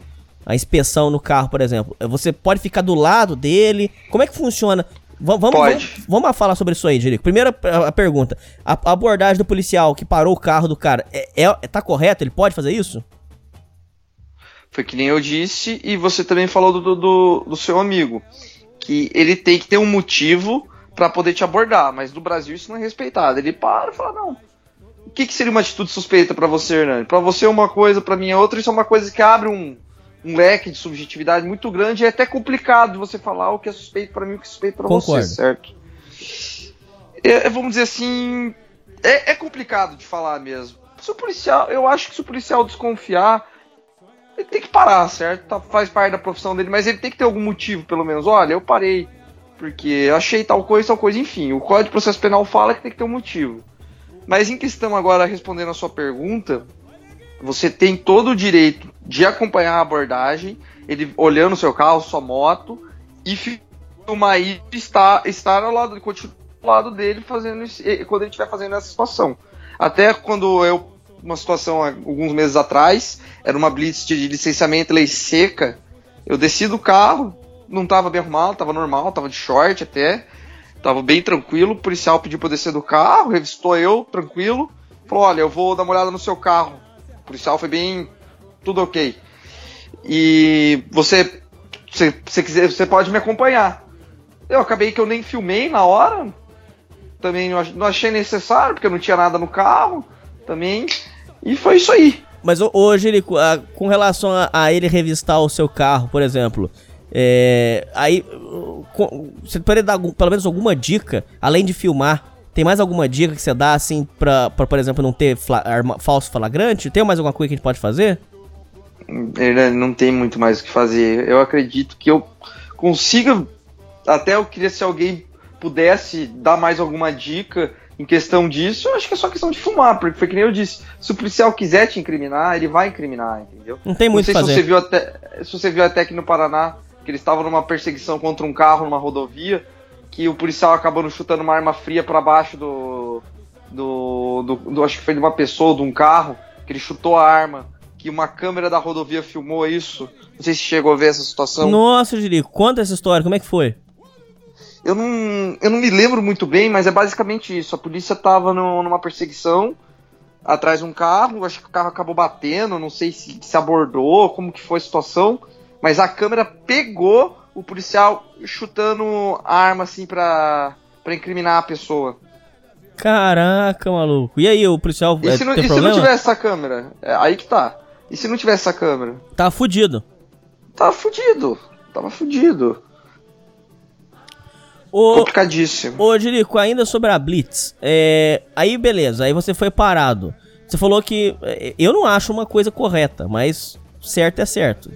a inspeção no carro, por exemplo. Você pode ficar do lado dele? Como é que funciona? Vamos, vamos, vamos falar sobre isso aí, Jerico. Primeira a pergunta. A, a, abordagem do policial que parou o carro do cara, é, é, tá correto? Ele pode fazer isso? Foi que nem eu disse, e você também falou do, do, do seu amigo. Que ele tem que ter um motivo para poder te abordar, mas no Brasil isso não é respeitado. Ele para e fala, não. O que, que seria uma atitude suspeita para você, Hernani? Para você é uma coisa, para mim é outra, isso é uma coisa que abre um, um leque de subjetividade muito grande e é até complicado você falar o que é suspeito para mim e o que é suspeito para você, certo? É, é, vamos dizer assim, é, é, complicado de falar mesmo. Se o policial, eu acho que se o policial desconfiar, ele tem que parar, certo? Tá, faz parte da profissão dele, mas ele tem que ter algum motivo, pelo menos. Olha, eu parei porque achei tal coisa, tal coisa, enfim. O Código de Processo Penal fala que tem que ter um motivo. Mas em questão agora respondendo a sua pergunta, você tem todo o direito de acompanhar a abordagem, ele olhando o seu carro, sua moto, e filmar e estar, estar ao lado, continuar ao lado dele fazendo isso, quando ele estiver fazendo essa situação. Até quando eu, uma situação alguns meses atrás, era uma blitz de licenciamento lei seca, eu desci do carro, não estava bem arrumado, estava normal, estava de short até, estava bem tranquilo, o policial pediu para eu descer do carro, revistou eu, tranquilo, falou, olha, eu vou dar uma olhada no seu carro, policial foi bem. Tudo ok. E você. Se você quiser, você pode me acompanhar. Eu acabei que eu nem filmei na hora. Também não achei necessário, porque eu não tinha nada no carro. Também. E foi isso aí. Mas hoje, ele, com relação a, ele revistar o seu carro, por exemplo, é, aí você poderia dar pelo menos alguma dica, além de filmar, tem mais alguma dica que você dá, assim, pra, pra por exemplo, não ter arma, falso flagrante? Tem mais alguma coisa que a gente pode fazer? Não tem muito mais o que fazer. Eu acredito que eu consiga. Até eu queria se alguém pudesse dar mais alguma dica em questão disso, eu acho que é só questão de fumar, porque foi que nem eu disse, se o policial quiser te incriminar, ele vai incriminar, entendeu? Não tem muito Não sei fazer. se você viu até, se você viu até aqui no Paraná, que eles estavam numa perseguição contra um carro numa rodovia, que o policial acabou chutando uma arma fria para baixo do, do, do, do, Acho que foi de uma pessoa, de um carro, que ele chutou a arma. Que uma câmera da rodovia filmou isso. Não sei se chegou a ver essa situação. Nossa, Jerico, conta essa história, como é que foi? Eu não, eu não me lembro muito bem, mas é basicamente isso. A polícia tava no, numa perseguição atrás de um carro, acho que o carro acabou batendo, não sei se se abordou, como que foi a situação, mas a câmera pegou o policial chutando a arma assim pra, pra incriminar a pessoa. Caraca, maluco. E aí, o policial. E, é, se, não, e se não tivesse essa câmera? É, aí que tá. E se não tivesse essa câmera? Tá fudido. Tava fudido. Tava fudido. Ô, Complicadíssimo. Ô, Jerico, ainda sobre a Blitz. É, aí, beleza. Aí você foi parado. Você falou que. É, eu não acho uma coisa correta, mas certo é certo.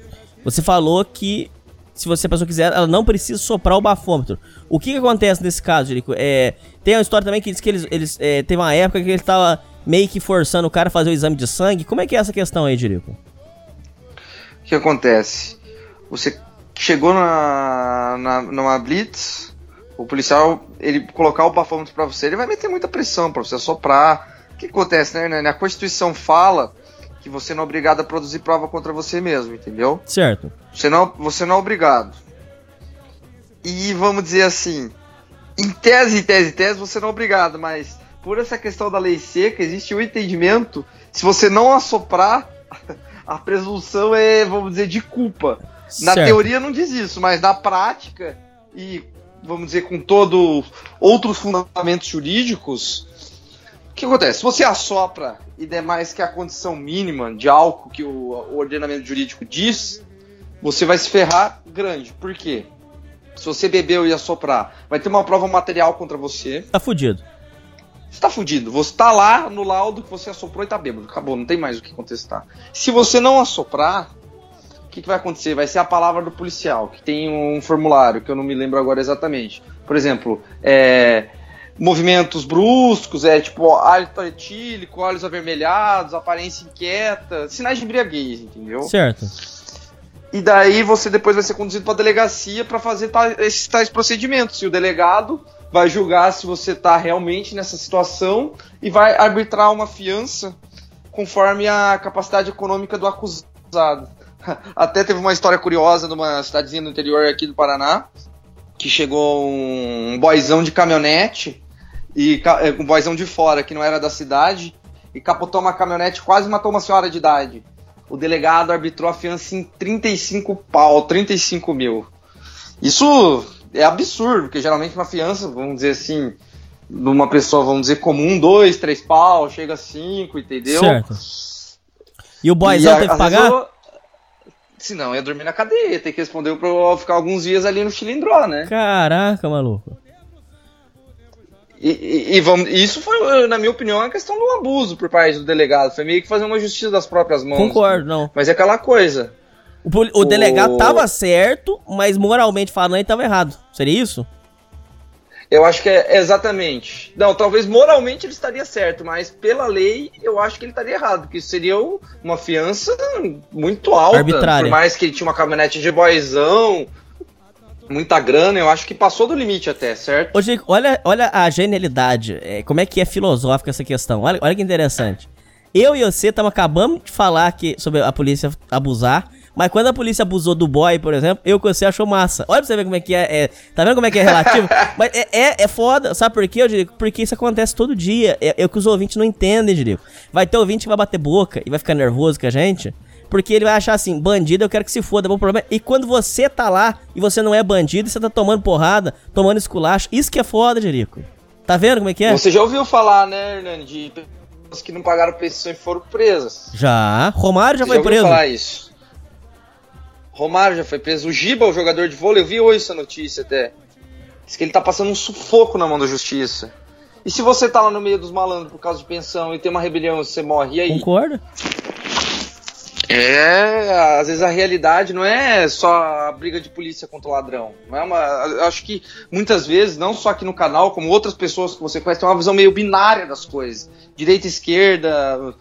Você falou que se você a pessoa quiser, ela não precisa soprar o bafômetro. O que, que acontece nesse caso, Jerico? É, tem uma história também que diz que eles, eles é, teve uma época que ele estava meio que forçando o cara a fazer o exame de sangue. Como é que é essa questão aí, Jerico? O que acontece? Você chegou na, na, numa blitz, o policial, ele colocar o bafômetro para você, ele vai meter muita pressão para você soprar. O que acontece, né? A Constituição fala que você não é obrigado a produzir prova contra você mesmo, entendeu? Certo. Você não, você não é obrigado. E vamos dizer assim, em tese, tese, tese, você não é obrigado, mas por essa questão da lei seca, existe o um entendimento, se você não assoprar, a presunção é, vamos dizer, de culpa. Na Certo. teoria não diz isso, mas na prática, e vamos dizer, com todo outros fundamentos jurídicos, o que acontece? Se você assopra e der mais que a condição mínima de álcool que o, o ordenamento jurídico diz, você vai se ferrar grande. Por quê? Se você bebeu e assoprar, vai ter uma prova material contra você. Tá fudido. Você tá fudido. Você tá lá no laudo que você assoprou e tá bêbado. Acabou, não tem mais o que contestar. Se você não assoprar, o que, que vai acontecer? Vai ser a palavra do policial, que tem um formulário, que eu não me lembro agora exatamente. Por exemplo, é, movimentos bruscos, é tipo hálito etílico, olhos avermelhados, aparência inquieta, sinais de embriaguez, entendeu? Certo. E daí você depois vai ser conduzido para a delegacia para fazer esses tais procedimentos. E o delegado vai julgar se você está realmente nessa situação e vai arbitrar uma fiança conforme a capacidade econômica do acusado. Até teve uma história curiosa numa cidadezinha do interior aqui do Paraná, que chegou um boizão de caminhonete e é, um boizão de fora que não era da cidade e capotou uma caminhonete, quase matou uma senhora de idade. O delegado arbitrou a fiança em 35 pau, 35 mil. Isso é absurdo, porque geralmente uma fiança, vamos dizer assim, de uma pessoa, vamos dizer, comum, dois, três pau, chega a cinco, entendeu? Certo. E o boizão teve que pagar? Eu... Se não, ia dormir na cadeia, tem que responder pra ficar alguns dias ali no cilindró, né? Caraca, maluco. E, e, e, vamos, isso foi, na minha opinião, uma questão do abuso por parte do delegado. Foi meio que fazer uma justiça das próprias mãos. Concordo, não. Mas é aquela coisa. O, o delegado tava certo, mas moralmente falando ele tava errado. Seria isso? Eu acho que é exatamente. Não, talvez moralmente ele estaria certo, mas pela lei eu acho que ele estaria errado, porque seria uma fiança muito alta. Arbitrária. Por mais que ele tinha uma caminhonete de boizão, muita grana, eu acho que passou do limite até, certo? Ô, Chico, olha, olha a genialidade, é, como é que é filosófica essa questão. Olha, olha que interessante. Eu e você estamos acabando de falar que, sobre a polícia abusar, mas quando a polícia abusou do boy, por exemplo, eu que você achou massa. Olha pra você ver como é que é. é tá vendo como é que é relativo? Mas é, é, é, foda. Sabe por quê, eu diria? Porque isso acontece todo dia. É, é o que os ouvintes não entendem, diria. Vai ter ouvinte que vai bater boca e vai ficar nervoso com a gente. Porque ele vai achar assim, bandido, eu quero que se foda, bom problema. E quando você tá lá e você não é bandido, você tá tomando porrada, tomando esculacho, isso que é foda, Jerico. Tá vendo como é que é? Você já ouviu falar, né, Hernani, de pessoas que não pagaram pensão e foram presas. Já. Romário já você foi já preso. falar isso. Romário já foi preso. O Giba, o jogador de vôlei, eu vi hoje essa notícia até. Diz que ele tá passando um sufoco na mão da justiça. E se você tá lá no meio dos malandros por causa de pensão e tem uma rebelião e você morre, e aí? Concorda? É, às vezes a realidade não é só a briga de polícia contra o ladrão. Não é uma, acho que muitas vezes, não só aqui no canal, como outras pessoas que você conhece, tem uma visão meio binária das coisas. Direita e esquerda,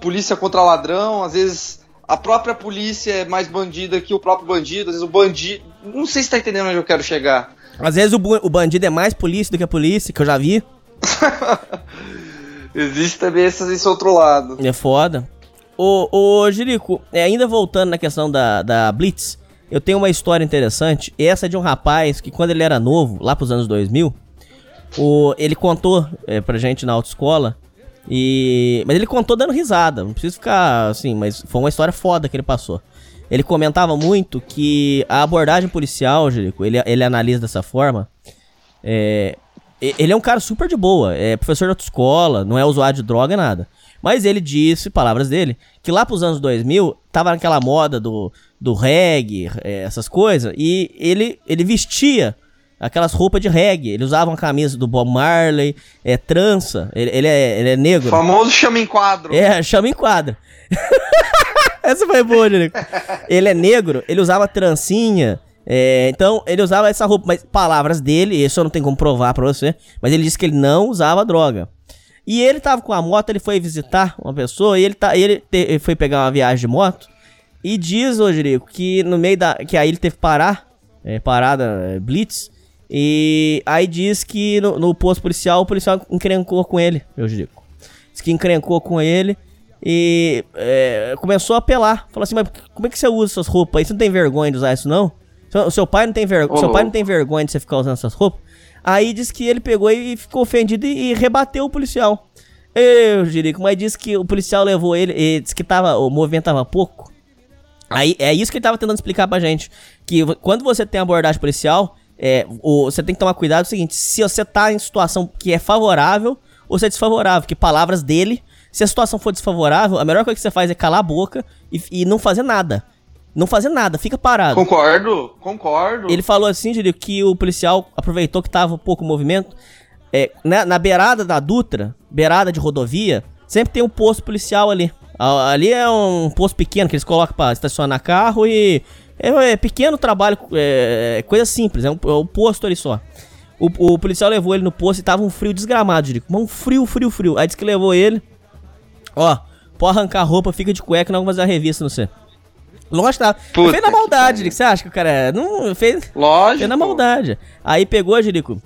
polícia contra ladrão, às vezes a própria polícia é mais bandida que o próprio bandido, às vezes o bandido. Não sei se tá entendendo onde eu quero chegar. Às vezes o, o bandido é mais polícia do que a polícia, que eu já vi. Existe também esse, esse outro lado. É foda. Ô, ô Jerico, é, ainda voltando na questão da, da Blitz, eu tenho uma história interessante. Essa é de um rapaz que, quando ele era novo, lá pros anos 2000, o, ele contou é, pra gente na autoescola. E, mas ele contou dando risada, não precisa ficar assim, mas foi uma história foda que ele passou. Ele comentava muito que a abordagem policial, Jerico, ele, ele analisa dessa forma. É, ele é um cara super de boa, é professor de autoescola, não é usuário de droga, nada. Mas ele disse, palavras dele, que lá pros anos 2000 tava naquela moda do, do reggae, é, essas coisas, e ele, ele vestia aquelas roupas de reggae. Ele usava uma camisa do Bob Marley, é trança, ele, ele, é, ele é negro. O famoso chama em quadro. É, chama em quadro. Essa foi boa, Jerico. Ele é negro, ele usava trancinha. É, então, ele usava essa roupa, mas palavras dele, isso eu não tenho como provar pra você, mas ele disse que ele não usava droga. E ele tava com a moto, ele foi visitar uma pessoa e ele, tá, ele, te, ele foi pegar uma viagem de moto. E diz, ô Jerico, que no meio da. que aí ele teve que parar, é, parada, é, blitz. E aí diz que no, no, posto policial, o policial encrencou com ele, meu Jerico. Diz que encrencou com ele e é, começou a apelar. Falou assim, mas como é que você usa essas roupas aí? Você não tem vergonha de usar isso, não? O seu pai não tem, ver... seu pai não tem vergonha de você ficar usando essas roupas? Aí diz que ele pegou e ficou ofendido e, e rebateu o policial. Eu, Jerico, mas disse que o policial levou ele, e disse que tava, o movimento tava pouco. Aí é isso que ele tava tentando explicar pra gente. Que quando você tem abordagem policial, é, o, você tem que tomar cuidado é o seguinte: se você tá em situação que é favorável ou se é desfavorável, que palavras dele, se a situação for desfavorável, a melhor coisa que você faz é calar a boca e, e não fazer nada. Não fazer nada, fica parado. Concordo, concordo. Ele falou assim, Júlio, que o policial aproveitou que tava pouco movimento. É, na, na beirada da Dutra, beirada de rodovia, sempre tem um posto policial ali. Ali é um posto pequeno que eles colocam pra estacionar carro e. É, é pequeno trabalho, é, é coisa simples, é um, é um posto ali só. O, o policial levou ele no posto e tava um frio desgramado, Jerico. Mas um frio, frio, frio. Aí disse que levou ele. Ó, pode arrancar a roupa, fica de cueca, não vamos fazer a revista no você. Lógico, tá. Puta Fez na maldade. Jerico. Você acha que o cara é. Não, fez. Lógico. Fez na maldade. Aí pegou, Jerico.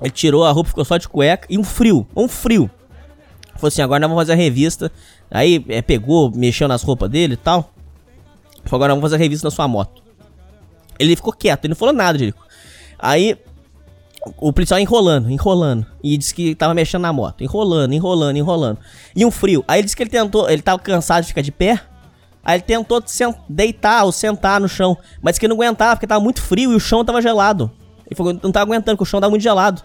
Ele tirou a roupa, ficou só de cueca e um frio. Um frio. Falou assim: agora nós vamos fazer a revista. Aí é, pegou, mexeu nas roupas dele e tal. Falou: agora vamos fazer a revista na sua moto. Ele ficou quieto, ele não falou nada, Jerico. Aí o policial enrolando, enrolando. E disse que tava mexendo na moto. Enrolando, enrolando, enrolando. E um frio. Aí ele disse que ele tentou, ele tava cansado de ficar de pé. Aí ele tentou deitar ou sentar no chão. Mas disse que não aguentava, porque tava muito frio e o chão tava gelado. Ele falou não tava aguentando, porque o chão tava muito gelado.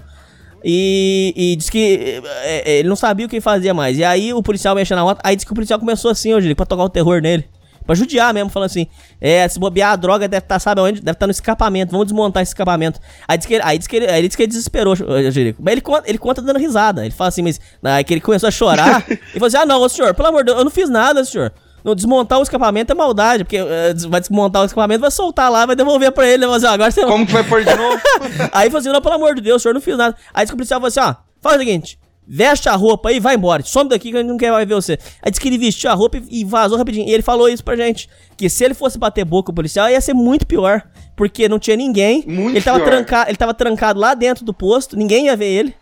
E, e disse que é, é, ele não sabia o que fazia mais. E aí o policial mexendo na moto. Aí disse que o policial começou assim, hoje, pra tocar o terror nele. Pra judiar mesmo, falando assim: É, se bobear a droga deve estar, sabe onde? Deve estar no escapamento. Vamos desmontar esse escapamento. Aí disse que ele, aí disse que ele, aí disse que ele desesperou, ô, Jerico. Mas ele conta, ele conta dando risada. Ele fala assim, mas. Aí que ele começou a chorar. e falou assim: Ah, não, senhor, pelo amor de Deus, eu não fiz nada, senhor. Não, desmontar o escapamento é maldade, porque eh, des- vai desmontar o escapamento, vai soltar lá, vai devolver pra ele. Né? Mas, ó, agora você Como que vai pôr de novo? Aí falou assim, não, pelo amor de Deus, o senhor não fez nada. Aí disse que o policial falou assim, ó, faz o seguinte, veste a roupa aí e vai embora. Some daqui que a gente não quer mais ver você. Aí disse que ele vestiu a roupa e e vazou rapidinho. E ele falou isso pra gente, que se ele fosse bater boca com o policial, ia ser muito pior. Porque não tinha ninguém. Muito ele, tava pior. tranca, ele tava trancado lá dentro do posto, ninguém ia ver ele.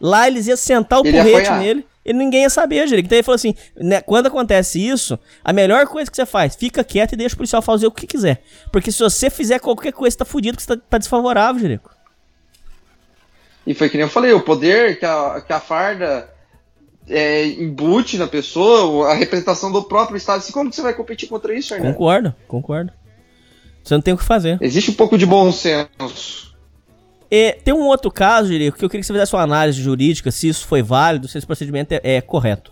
Lá eles iam sentar o Ele porrete nele. E ninguém ia saber, Jerico. Então ele falou assim: né, quando acontece isso, a melhor coisa que você faz, fica quieto e deixa o policial fazer o que quiser. Porque se você fizer qualquer coisa, você tá fudido, que você tá, tá desfavorável, Jerico. E foi que nem eu falei, o poder que a, que a farda é, embute na pessoa, a representação do próprio Estado. Assim, como que você vai competir contra isso, Arnaldo? Concordo, concordo. Você não tem o que fazer. Existe um pouco de bom senso. E tem um outro caso, Jerico, que eu queria que você fizesse uma análise jurídica, se isso foi válido, se esse procedimento é, é correto.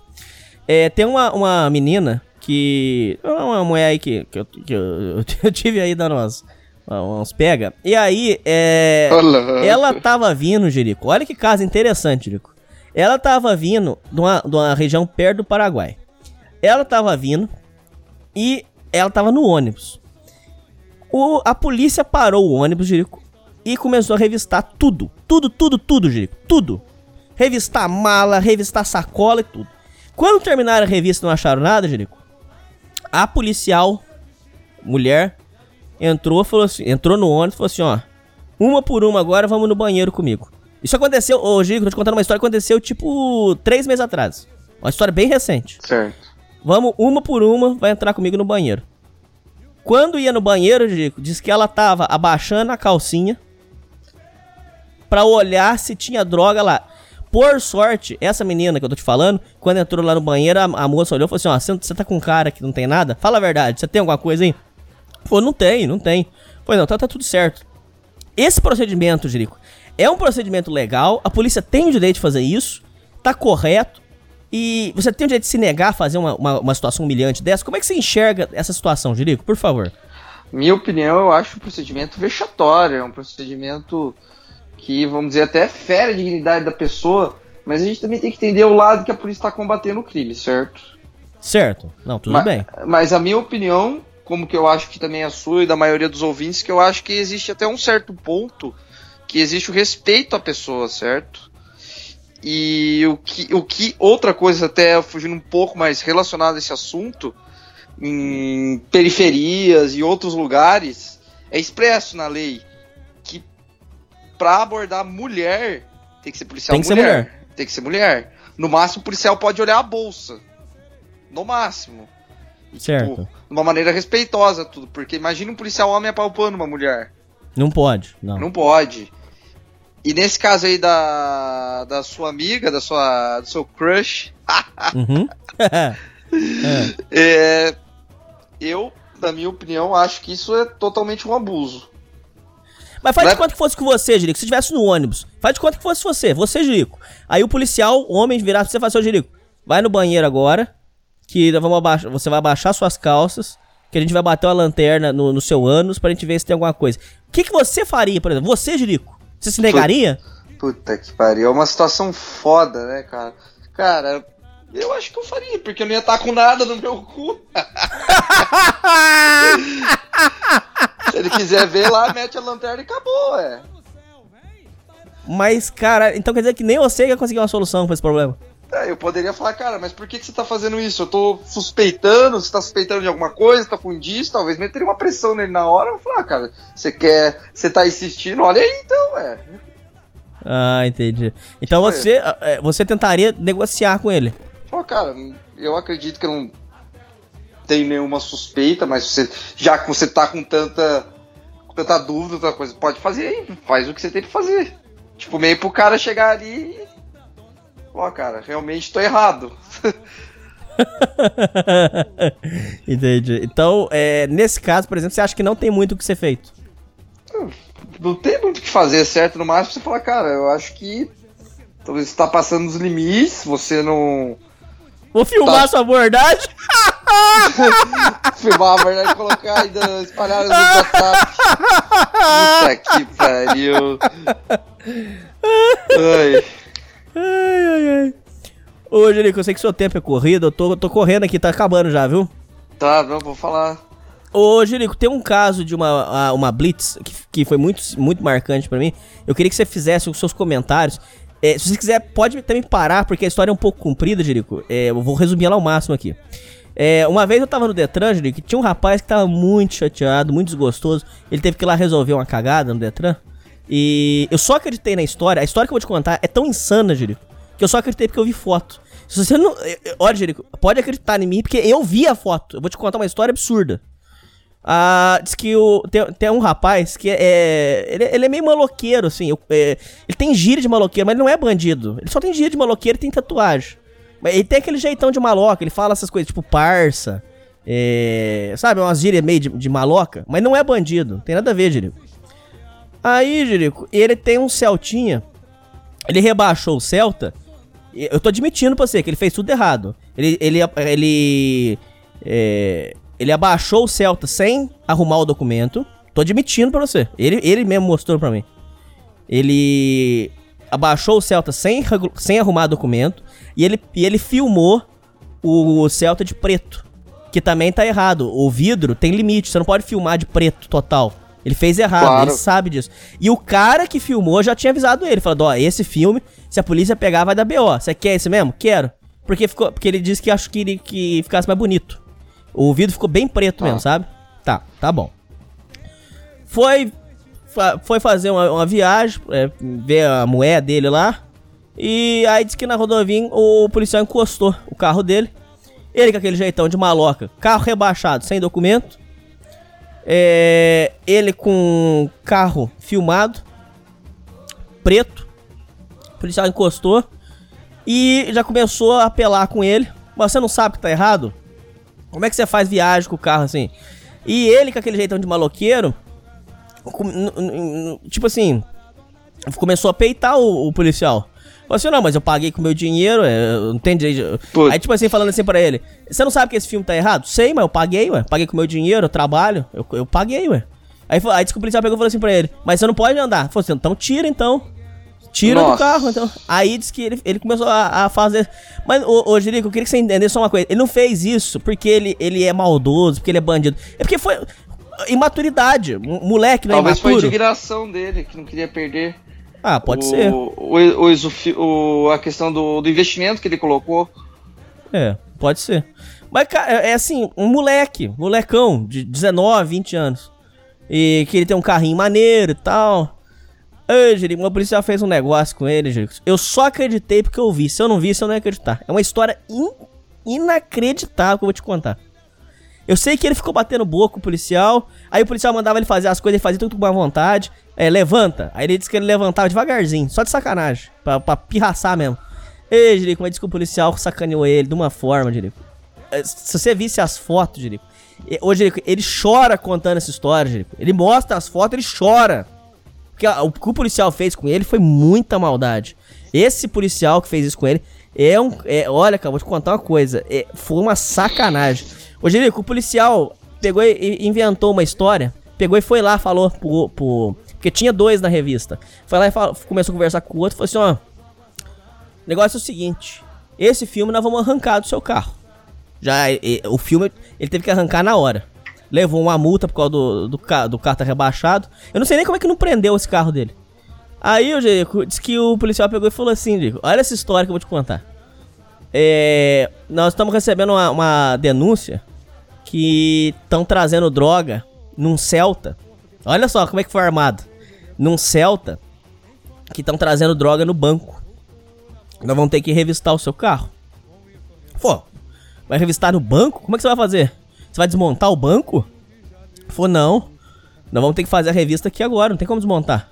É, tem uma, uma menina que. Uma mulher aí que, que, eu, que eu, eu tive aí dando umas, uns pega. E aí, é. Ela tava vindo, Jerico. Olha que caso interessante, Jerico. Ela tava vindo de uma, de uma região perto do Paraguai. Ela tava vindo e ela tava no ônibus. O, a polícia parou o ônibus, Jerico, e começou a revistar tudo. Tudo, tudo, tudo, Jerico. Tudo. Revistar mala, revistar sacola e tudo. Quando terminaram a revista e não acharam nada, Jerico, a policial, mulher, entrou, falou assim, entrou no ônibus e falou assim, ó, uma por uma agora, vamos no banheiro comigo. Isso aconteceu, ô Jerico, tô te contando uma história que aconteceu, tipo, três meses atrás. Uma história bem recente. Certo. Vamos, uma por uma, vai entrar comigo no banheiro. Quando ia no banheiro, Dico, disse que ela tava abaixando a calcinha pra olhar se tinha droga lá. Por sorte, essa menina que eu tô te falando, quando entrou lá no banheiro, a, a moça olhou e falou assim: Ó, você, você tá com um cara que não tem nada? Fala a verdade, você tem alguma coisa aí? Falou, não tem, não tem. Falei, não, tá, tá tudo certo. Esse procedimento, Jerico, é um procedimento legal, a polícia tem o direito de fazer isso, tá correto, e você tem o direito de se negar a fazer uma, uma, uma situação humilhante dessa. Como é que você enxerga essa situação, Jerico? Por favor. Minha opinião, eu acho um procedimento vexatório, é um procedimento que, vamos dizer, até fere a dignidade da pessoa, mas a gente também tem que entender o lado que a polícia está combatendo o crime, certo? Certo. Não, tudo Ma- bem. Mas a minha opinião, como que eu acho que também é a sua e da maioria dos ouvintes, que eu acho que existe até um certo ponto que existe o respeito à pessoa, certo? E o que, o que outra coisa, até fugindo um pouco mais relacionada a esse assunto, em periferias e outros lugares, é expresso na lei que para abordar mulher tem que ser policial Tem que ser mulher. mulher. Tem que ser mulher. No máximo, o policial pode olhar a bolsa. No máximo. Certo. Tipo, de uma maneira respeitosa, tudo. Porque imagina um policial homem apalpando uma mulher. Não pode. Não. Não pode. E nesse caso aí da, da sua amiga, da sua, do seu crush, Uhum. É. é, eu, na minha opinião, acho que isso é totalmente um abuso. Mas faz de Vai- conta que fosse com você, Jerico. Se estivesse no ônibus, faz de conta que fosse você, você, Jerico. Aí o policial, o homem, virar pra você e falar assim, ô Jerico, vai no banheiro agora, que vamos abaixar, você vai abaixar suas calças, que a gente vai bater uma lanterna no, no seu ânus pra gente ver se tem alguma coisa. O que, que você faria, por exemplo? Você, Jerico? Você se negaria? Puta que pariu. É uma situação foda, né, cara? Cara, eu acho que eu faria, porque eu não ia estar com nada no meu cu. Se ele quiser ver lá, mete a lanterna e acabou, é. Mas, cara, então quer dizer que nem você ia conseguir uma solução pra esse problema. É, eu poderia falar, cara, mas por que, que você tá fazendo isso? Eu tô suspeitando, você tá suspeitando de alguma coisa, tá com indício, talvez meteria uma pressão nele na hora. Eu falar, ah, cara, você quer. Você tá insistindo, olha aí então, é. Ah, entendi. Então Tipo, você, é, você tentaria negociar com ele. Pô, cara, eu acredito que eu não tenho nenhuma suspeita, mas você, já que você tá com tanta, com tanta dúvida, tanta coisa, pode fazer aí, faz o que você tem pra fazer. Tipo, meio pro cara chegar ali Ó, cara, realmente tô errado. Entendi. Então, é, nesse caso, por exemplo, você acha que não tem muito o que ser feito? Não tem muito o que fazer, certo? No máximo você fala, cara, eu acho que talvez você tá passando dos limites, você não. Vou filmar Tá. sua abordagem. filmar a verdade e colocar ainda espalhar no WhatsApp. Puta que pariu. Ai. Ai, ai, ai. Ô, Jerico, eu sei que seu tempo é corrido, eu tô, tô correndo aqui, tá acabando já, viu? Tá, não, vou falar. Ô, Jerico, tem um caso de uma, uma blitz que, que foi muito, muito marcante pra mim. Eu queria que você fizesse os seus comentários. É, se você quiser, pode também parar, porque a história é um pouco comprida, Jerico. É, eu vou resumir ela ao máximo aqui. É, uma vez eu tava no Detran, Jerico, e tinha um rapaz que tava muito chateado, muito desgostoso. Ele teve que ir lá resolver uma cagada no Detran. E eu só acreditei na história. A história que eu vou te contar é tão insana, Jerico, que eu só acreditei porque eu vi foto. Se você não. Olha, Jerico, pode acreditar em mim, porque eu vi a foto. Eu vou te contar uma história absurda. Ah, diz que o, tem, tem um rapaz que é. Ele, ele é meio maloqueiro, assim. é, ele tem gíria de maloqueiro, mas ele não é bandido. Ele só tem gíria de maloqueiro e tem tatuagem. Mas ele tem aquele jeitão de maloca, ele fala essas coisas, tipo parça. É, sabe, umas gírias meio de, de maloca, mas não é bandido. Tem nada a ver, Jerico. Aí, Jerico, ele tem um Celtinha. Ele rebaixou o Celta. Eu tô admitindo pra você que ele fez tudo errado. Ele. Ele. Ele. é, ele abaixou o Celta sem arrumar o documento. Tô admitindo pra você. Ele, ele mesmo mostrou pra mim. Ele abaixou o Celta sem, sem arrumar documento. E ele, e ele filmou o Celta de preto. Que também tá errado. O vidro tem limite. Você não pode filmar de preto total. Ele fez errado, Claro. ele sabe disso. E o cara que filmou já tinha avisado ele. Falando, ó, esse filme, se a polícia pegar, vai dar BO. Você quer esse mesmo? Quero. Porque, ficou, porque ele disse que acho que ele que ficasse mais bonito. O vidro ficou bem preto mesmo, sabe? Tá, tá bom. Foi, foi fazer uma, uma viagem, é, ver a moeda dele lá. E aí disse que na rodovia o policial encostou o carro dele. Ele com aquele jeitão de maloca, carro rebaixado, sem documento. É, ele com carro filmado, preto. O policial encostou e já começou a apelar com ele. Mas você não sabe que tá errado? Como é que você faz viagem com o carro assim? E ele com aquele jeitão de maloqueiro, tipo assim, começou a peitar o, o policial. Falou assim, não, mas eu paguei com meu dinheiro, é, eu não tenho direito. Aí, tipo assim, falando assim pra ele, você não sabe que esse filme tá errado? Sei, mas eu paguei, ué. Paguei com meu dinheiro, eu trabalho, eu, eu paguei, ué. Aí, aí o policial pegou e falou assim pra ele, mas você não pode andar. Falou assim, então tira então. Tira do Nossa. carro, então. Aí disse que ele, ele começou a, a fazer. Mas, ô, ô Jerico, eu queria que você entendesse só uma coisa. Ele não fez isso porque ele, ele é maldoso, porque ele é bandido. É porque foi imaturidade. Moleque não é Talvez foi a imaturo. indignação dele, que não queria perder. Ah, pode o, ser. O, o, o- a questão do, do investimento que ele colocou. É, pode ser. Mas, cara, é assim, um moleque, molecão de 19, 20 anos. E que ele tem um carrinho maneiro e tal. Ei, Jerico, o policial fez um negócio com ele, Jerico. Eu só acreditei porque eu vi. Se eu não visse, eu não ia acreditar. É uma história in- inacreditável que eu vou te contar. Eu sei que ele ficou batendo boca com o policial. Aí o policial mandava ele fazer as coisas, ele fazia tudo com boa vontade. É, levanta. Aí ele disse que ele levantava devagarzinho, só de sacanagem. Pra, pra pirraçar mesmo. Ei, Jerico, mas que o policial sacaneou ele de uma forma, Jerico. É, Se você visse as fotos, Jerico. Ô, Jerico, ele chora contando essa história, Jerico. Ele mostra as fotos, ele chora. Porque o que o policial fez com ele foi muita maldade. Esse policial que fez isso com ele é um. É, olha, cara, vou te contar uma coisa. é, foi uma sacanagem. Ô, Jerico, o policial pegou e e inventou uma história pegou e foi lá, falou pro. pro porque tinha dois na revista. Foi lá e falou, começou a conversar com o outro, falou assim: ó. O negócio é o seguinte: esse filme nós vamos arrancar do seu carro. Já e, o filme ele teve que arrancar na hora. Levou uma multa por causa do, do, do, do carro tá rebaixado. Eu não sei nem como é que não prendeu esse carro dele. Aí o Jerico disse que o policial pegou e falou assim, olha essa história que eu vou te contar. É, nós estamos recebendo uma, uma denúncia que estão trazendo droga num Celta. Olha só como é que foi armado. Num Celta que estão trazendo droga no banco. Nós vamos ter que revistar o seu carro. Pô, vai revistar no banco? Como é que você vai fazer? Você vai desmontar o banco? Falou, não. Nós vamos ter que fazer a revista aqui agora, não tem como desmontar.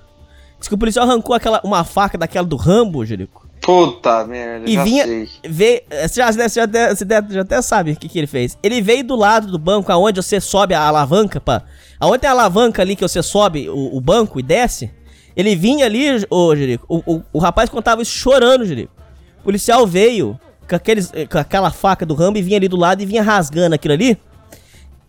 Diz que o policial arrancou aquela, uma faca daquela do Rambo, Jerico. Puta merda, E já vinha. sei. Veio, você, já, você, já, até- você até- já até sabe o que, que ele fez. Ele veio do lado do banco, aonde você sobe a alavanca, pá. Aonde tem a alavanca ali que você sobe o, o banco e desce. Ele vinha ali, ô Jerico. O, o, o rapaz contava isso chorando, Jerico. O policial veio com, aqueles, eh, com aquela faca do Rambo e vinha ali do lado e vinha rasgando aquilo ali.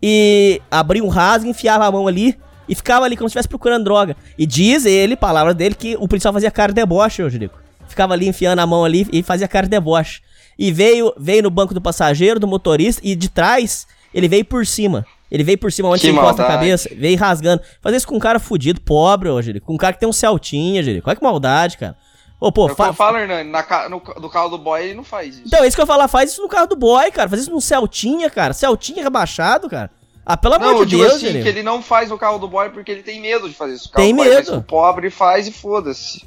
E abria um rasgo, enfiava a mão ali e ficava ali como se estivesse procurando droga. E diz ele, palavra dele, que o policial fazia cara de deboche, ô Jerico. Ficava ali enfiando a mão ali e fazia cara de deboche. E veio, veio no banco do passageiro, do motorista, e de trás ele veio por cima. Ele veio por cima onde você encosta a cabeça, veio rasgando. Fazer isso com um cara fudido, pobre, ô Jerico. Com um cara que tem um Celtinha, Jerico. Olha que maldade, cara. Ô, pô, É fa- eu falo, Hernani, na no, carro do boy ele não faz isso. Então, é isso que eu falar, faz isso no carro do boy, cara. Faz isso num Celtinha, cara. Celtinha rebaixado, cara. Ah, pelo amor não, de Deus, assim, Jerico. que ele não faz no carro do boy porque ele tem medo de fazer isso. O carro Tem do boy medo. O pobre faz e foda-se.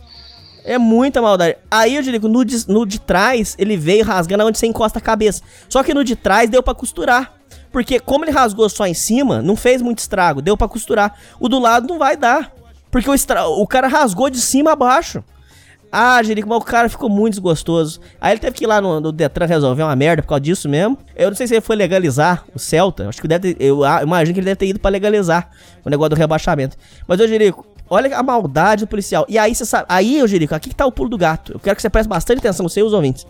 É muita maldade. Aí eu digo, no de, no de trás, ele veio rasgando onde você encosta a cabeça. Só que no de trás deu pra costurar. Porque como ele rasgou só em cima, não fez muito estrago, deu pra costurar. O do lado não vai dar. Porque o, estra... o cara rasgou de cima a baixo. Ah, Jerico, mas o cara ficou muito desgostoso. Aí ele teve que ir lá no, no Detran resolver uma merda por causa disso mesmo. Eu não sei se ele foi legalizar o Celta. Acho que deve ter, eu ah, imagino que ele deve ter ido pra legalizar o negócio do rebaixamento. Mas, ô Jerico, olha a maldade do policial. E aí você sabe. Aí, ô Jerico, aqui que tá o pulo do gato. Eu quero que você preste bastante atenção, você e os ouvintes.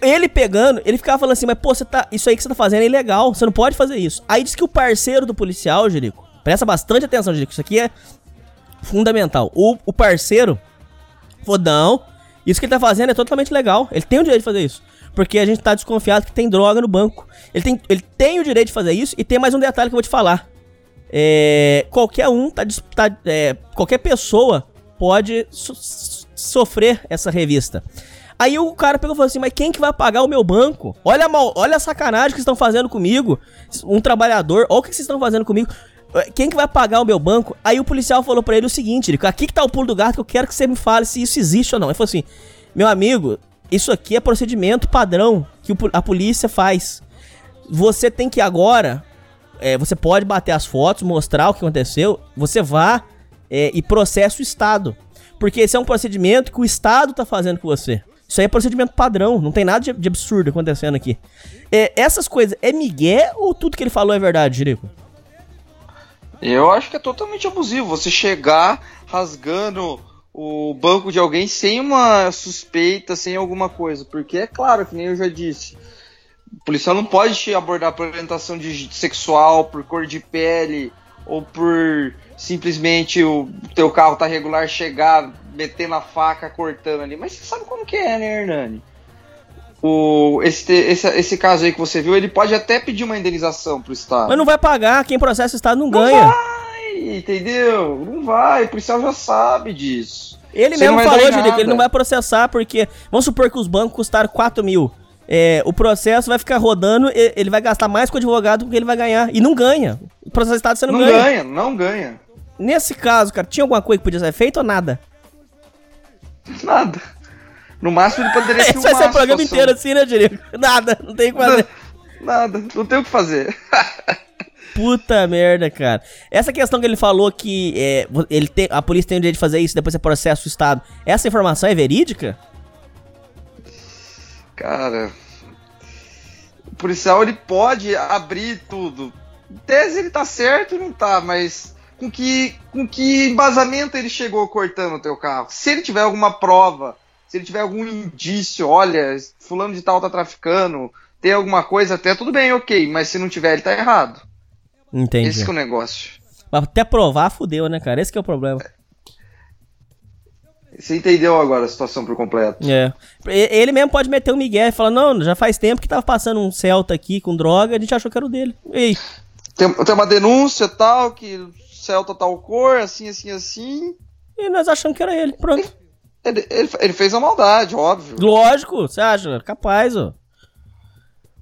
Ele pegando, ele ficava falando assim, mas pô, você tá, isso aí que você tá fazendo é ilegal, você não pode fazer isso. Aí diz que o parceiro do policial, Jerico, presta bastante atenção, Jerico, isso aqui é fundamental. O, o parceiro falou, não, isso que ele tá fazendo é totalmente legal, ele tem o direito de fazer isso. Porque a gente tá desconfiado que tem droga no banco. Ele tem, ele tem o direito de fazer isso e tem mais um detalhe que eu vou te falar. É, qualquer um tá, tá é, qualquer pessoa pode so- sofrer essa revista. Aí o cara pegou e falou assim: Mas quem que vai pagar o meu banco? Olha mal, olha a sacanagem que estão fazendo comigo. Um trabalhador, olha o que vocês estão fazendo comigo. Eh, Quem que vai pagar o meu banco? Aí o policial falou pra ele o seguinte: aqui que tá o pulo do gato que eu quero que você me fale se isso existe ou não. Ele falou assim: Meu amigo, isso aqui é procedimento padrão que a polícia faz. Você tem que agora é, você pode bater as fotos, mostrar o que aconteceu, você vá é, e processa o Estado. Porque esse é um procedimento que o Estado tá fazendo com você. Isso aí é procedimento padrão, não tem nada de, de absurdo acontecendo aqui. É, essas coisas, é migué ou tudo que ele falou é verdade, Jerico? Eu acho que é totalmente abusivo você chegar rasgando o banco de alguém sem uma suspeita, sem alguma coisa. Porque é claro, que nem eu já disse, o policial não pode te abordar por orientação de sexual, por cor de pele, ou por simplesmente o teu carro tá regular, chegar, metendo a faca, cortando ali. Mas você sabe como que é, né, Hernani? O, esse, esse, esse caso aí que você viu, ele pode até pedir uma indenização pro Estado. Mas não vai pagar, quem processa o Estado não, Não ganha. vai, entendeu? Não vai, o policial já sabe disso. Ele Você não mesmo falou, Jerico, que ele não vai processar porque, vamos supor que os bancos custaram 4 mil. É, o processo vai ficar rodando, ele vai gastar mais com o advogado do que ele vai ganhar. E não ganha. O processo de Estado você não, Não ganha. ganha, não ganha. Nesse caso, cara, tinha alguma coisa que podia ser feita ou nada? Nada. No máximo ele poderia Esse vai filmar ser o programa inteiro assim, né, Jerico? Nada, não tem o que fazer. Nada, não tem o que fazer. Puta merda, cara. Essa questão que ele falou que é, ele tem, a polícia tem o direito de fazer isso, depois você processa o Estado. Essa informação é verídica? Cara, o policial ele pode abrir tudo. Em tese ele tá certo não tá, mas com que, com que embasamento ele chegou cortando o teu carro? Se ele tiver alguma prova, se ele tiver algum indício, olha, fulano de tal tá traficando, tem alguma coisa até, tudo bem, ok, mas se não tiver, ele tá errado. Entendi. Esse que é o negócio. Mas até provar, fudeu, né, cara? Esse que é o problema. Você entendeu agora a situação por completo. É. Ele mesmo pode meter o Miguel e falar, não, já faz tempo que tava passando um Celta aqui com droga, a gente achou que era o dele. Ei, Tem, tem uma denúncia tal, que Celta tal cor, assim, assim, assim. e nós achamos que era ele. Pronto. Ele, ele, ele fez a maldade, óbvio. Lógico, você acha? Capaz, ó.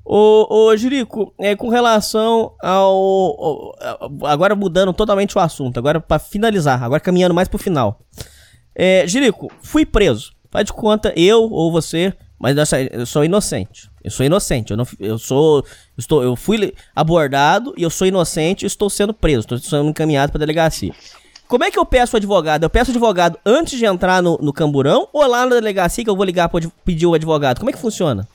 Ô, ô Jerico, é, com relação ao, ao- Agora mudando totalmente o assunto, agora pra finalizar, agora caminhando mais pro final. É, Jerico, fui preso. Faz de conta, eu ou você, mas eu sou inocente. Eu sou inocente. Eu, não, eu sou. Eu, estou, eu fui abordado e eu sou inocente e estou sendo preso. Estou sendo encaminhado pra delegacia. Como é que eu peço o advogado? Eu peço o advogado antes de entrar no, no camburão ou lá na delegacia que eu vou ligar adv- pedir o advogado? Como é que funciona?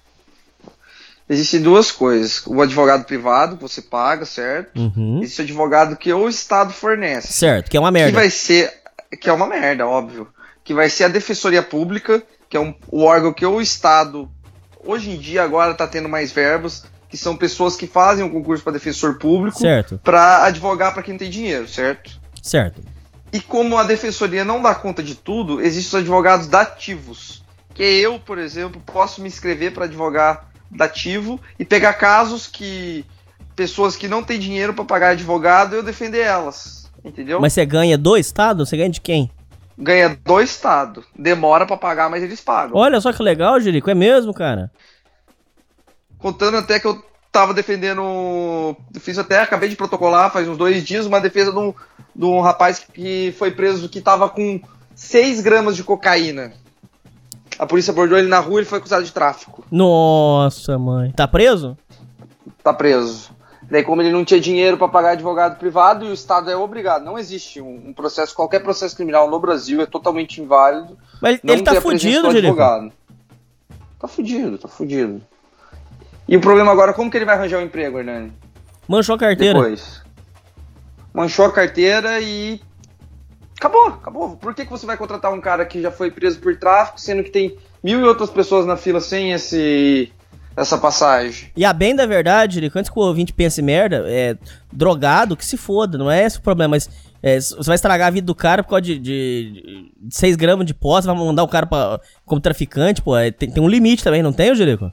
Existem duas coisas. O advogado privado, que você paga, certo? Uhum. Existe o advogado que o Estado fornece. Certo, que é uma Que merda. vai ser. Que é uma merda, óbvio. Que vai ser a Defensoria Pública, que é um, o órgão que o Estado, hoje em dia, agora está tendo mais verbos, que são pessoas que fazem um concurso para defensor público Certo, para advogar para quem tem dinheiro, certo? certo. E como a defensoria não dá conta de tudo, existem os advogados dativos. Que eu, por exemplo, posso me inscrever para advogar dativo e pegar casos que pessoas que não têm dinheiro para pagar advogado eu defender elas. Entendeu? Mas você ganha do Estado? Você ganha de quem? Ganha do Estado. Demora para pagar, mas eles pagam. Olha só que legal, Jerico. É mesmo, cara? Contando até que eu tava defendendo. Fiz até, acabei de protocolar faz uns dois dias, uma defesa de um, de um rapaz que foi preso que tava com 6 gramas de cocaína. A polícia abordou ele na rua e ele foi acusado de tráfico. Nossa, mãe. Tá preso? Tá preso. Daí, como ele não tinha dinheiro para pagar advogado privado e o Estado é obrigado, não existe um, um processo, qualquer processo criminal no Brasil é totalmente inválido. Mas ele tá fudido, advogado. Tá fudido, tá fudido. E o problema agora, como que ele vai arranjar um emprego, Hernani? Manchou a carteira. Depois. Manchou a carteira e. Acabou, acabou. Por que, que você vai contratar um cara que já foi preso por tráfico, sendo que tem mil e outras pessoas na fila sem esse essa passagem? E a bem da verdade, Jerico, antes que o ouvinte pense merda, é drogado que se foda, não é esse o problema, mas é, você vai estragar a vida do cara por causa de, de, 6 gramas de posse, vai mandar o cara pra, como traficante, pô, é, tem, tem um limite também, não tem, Jerico?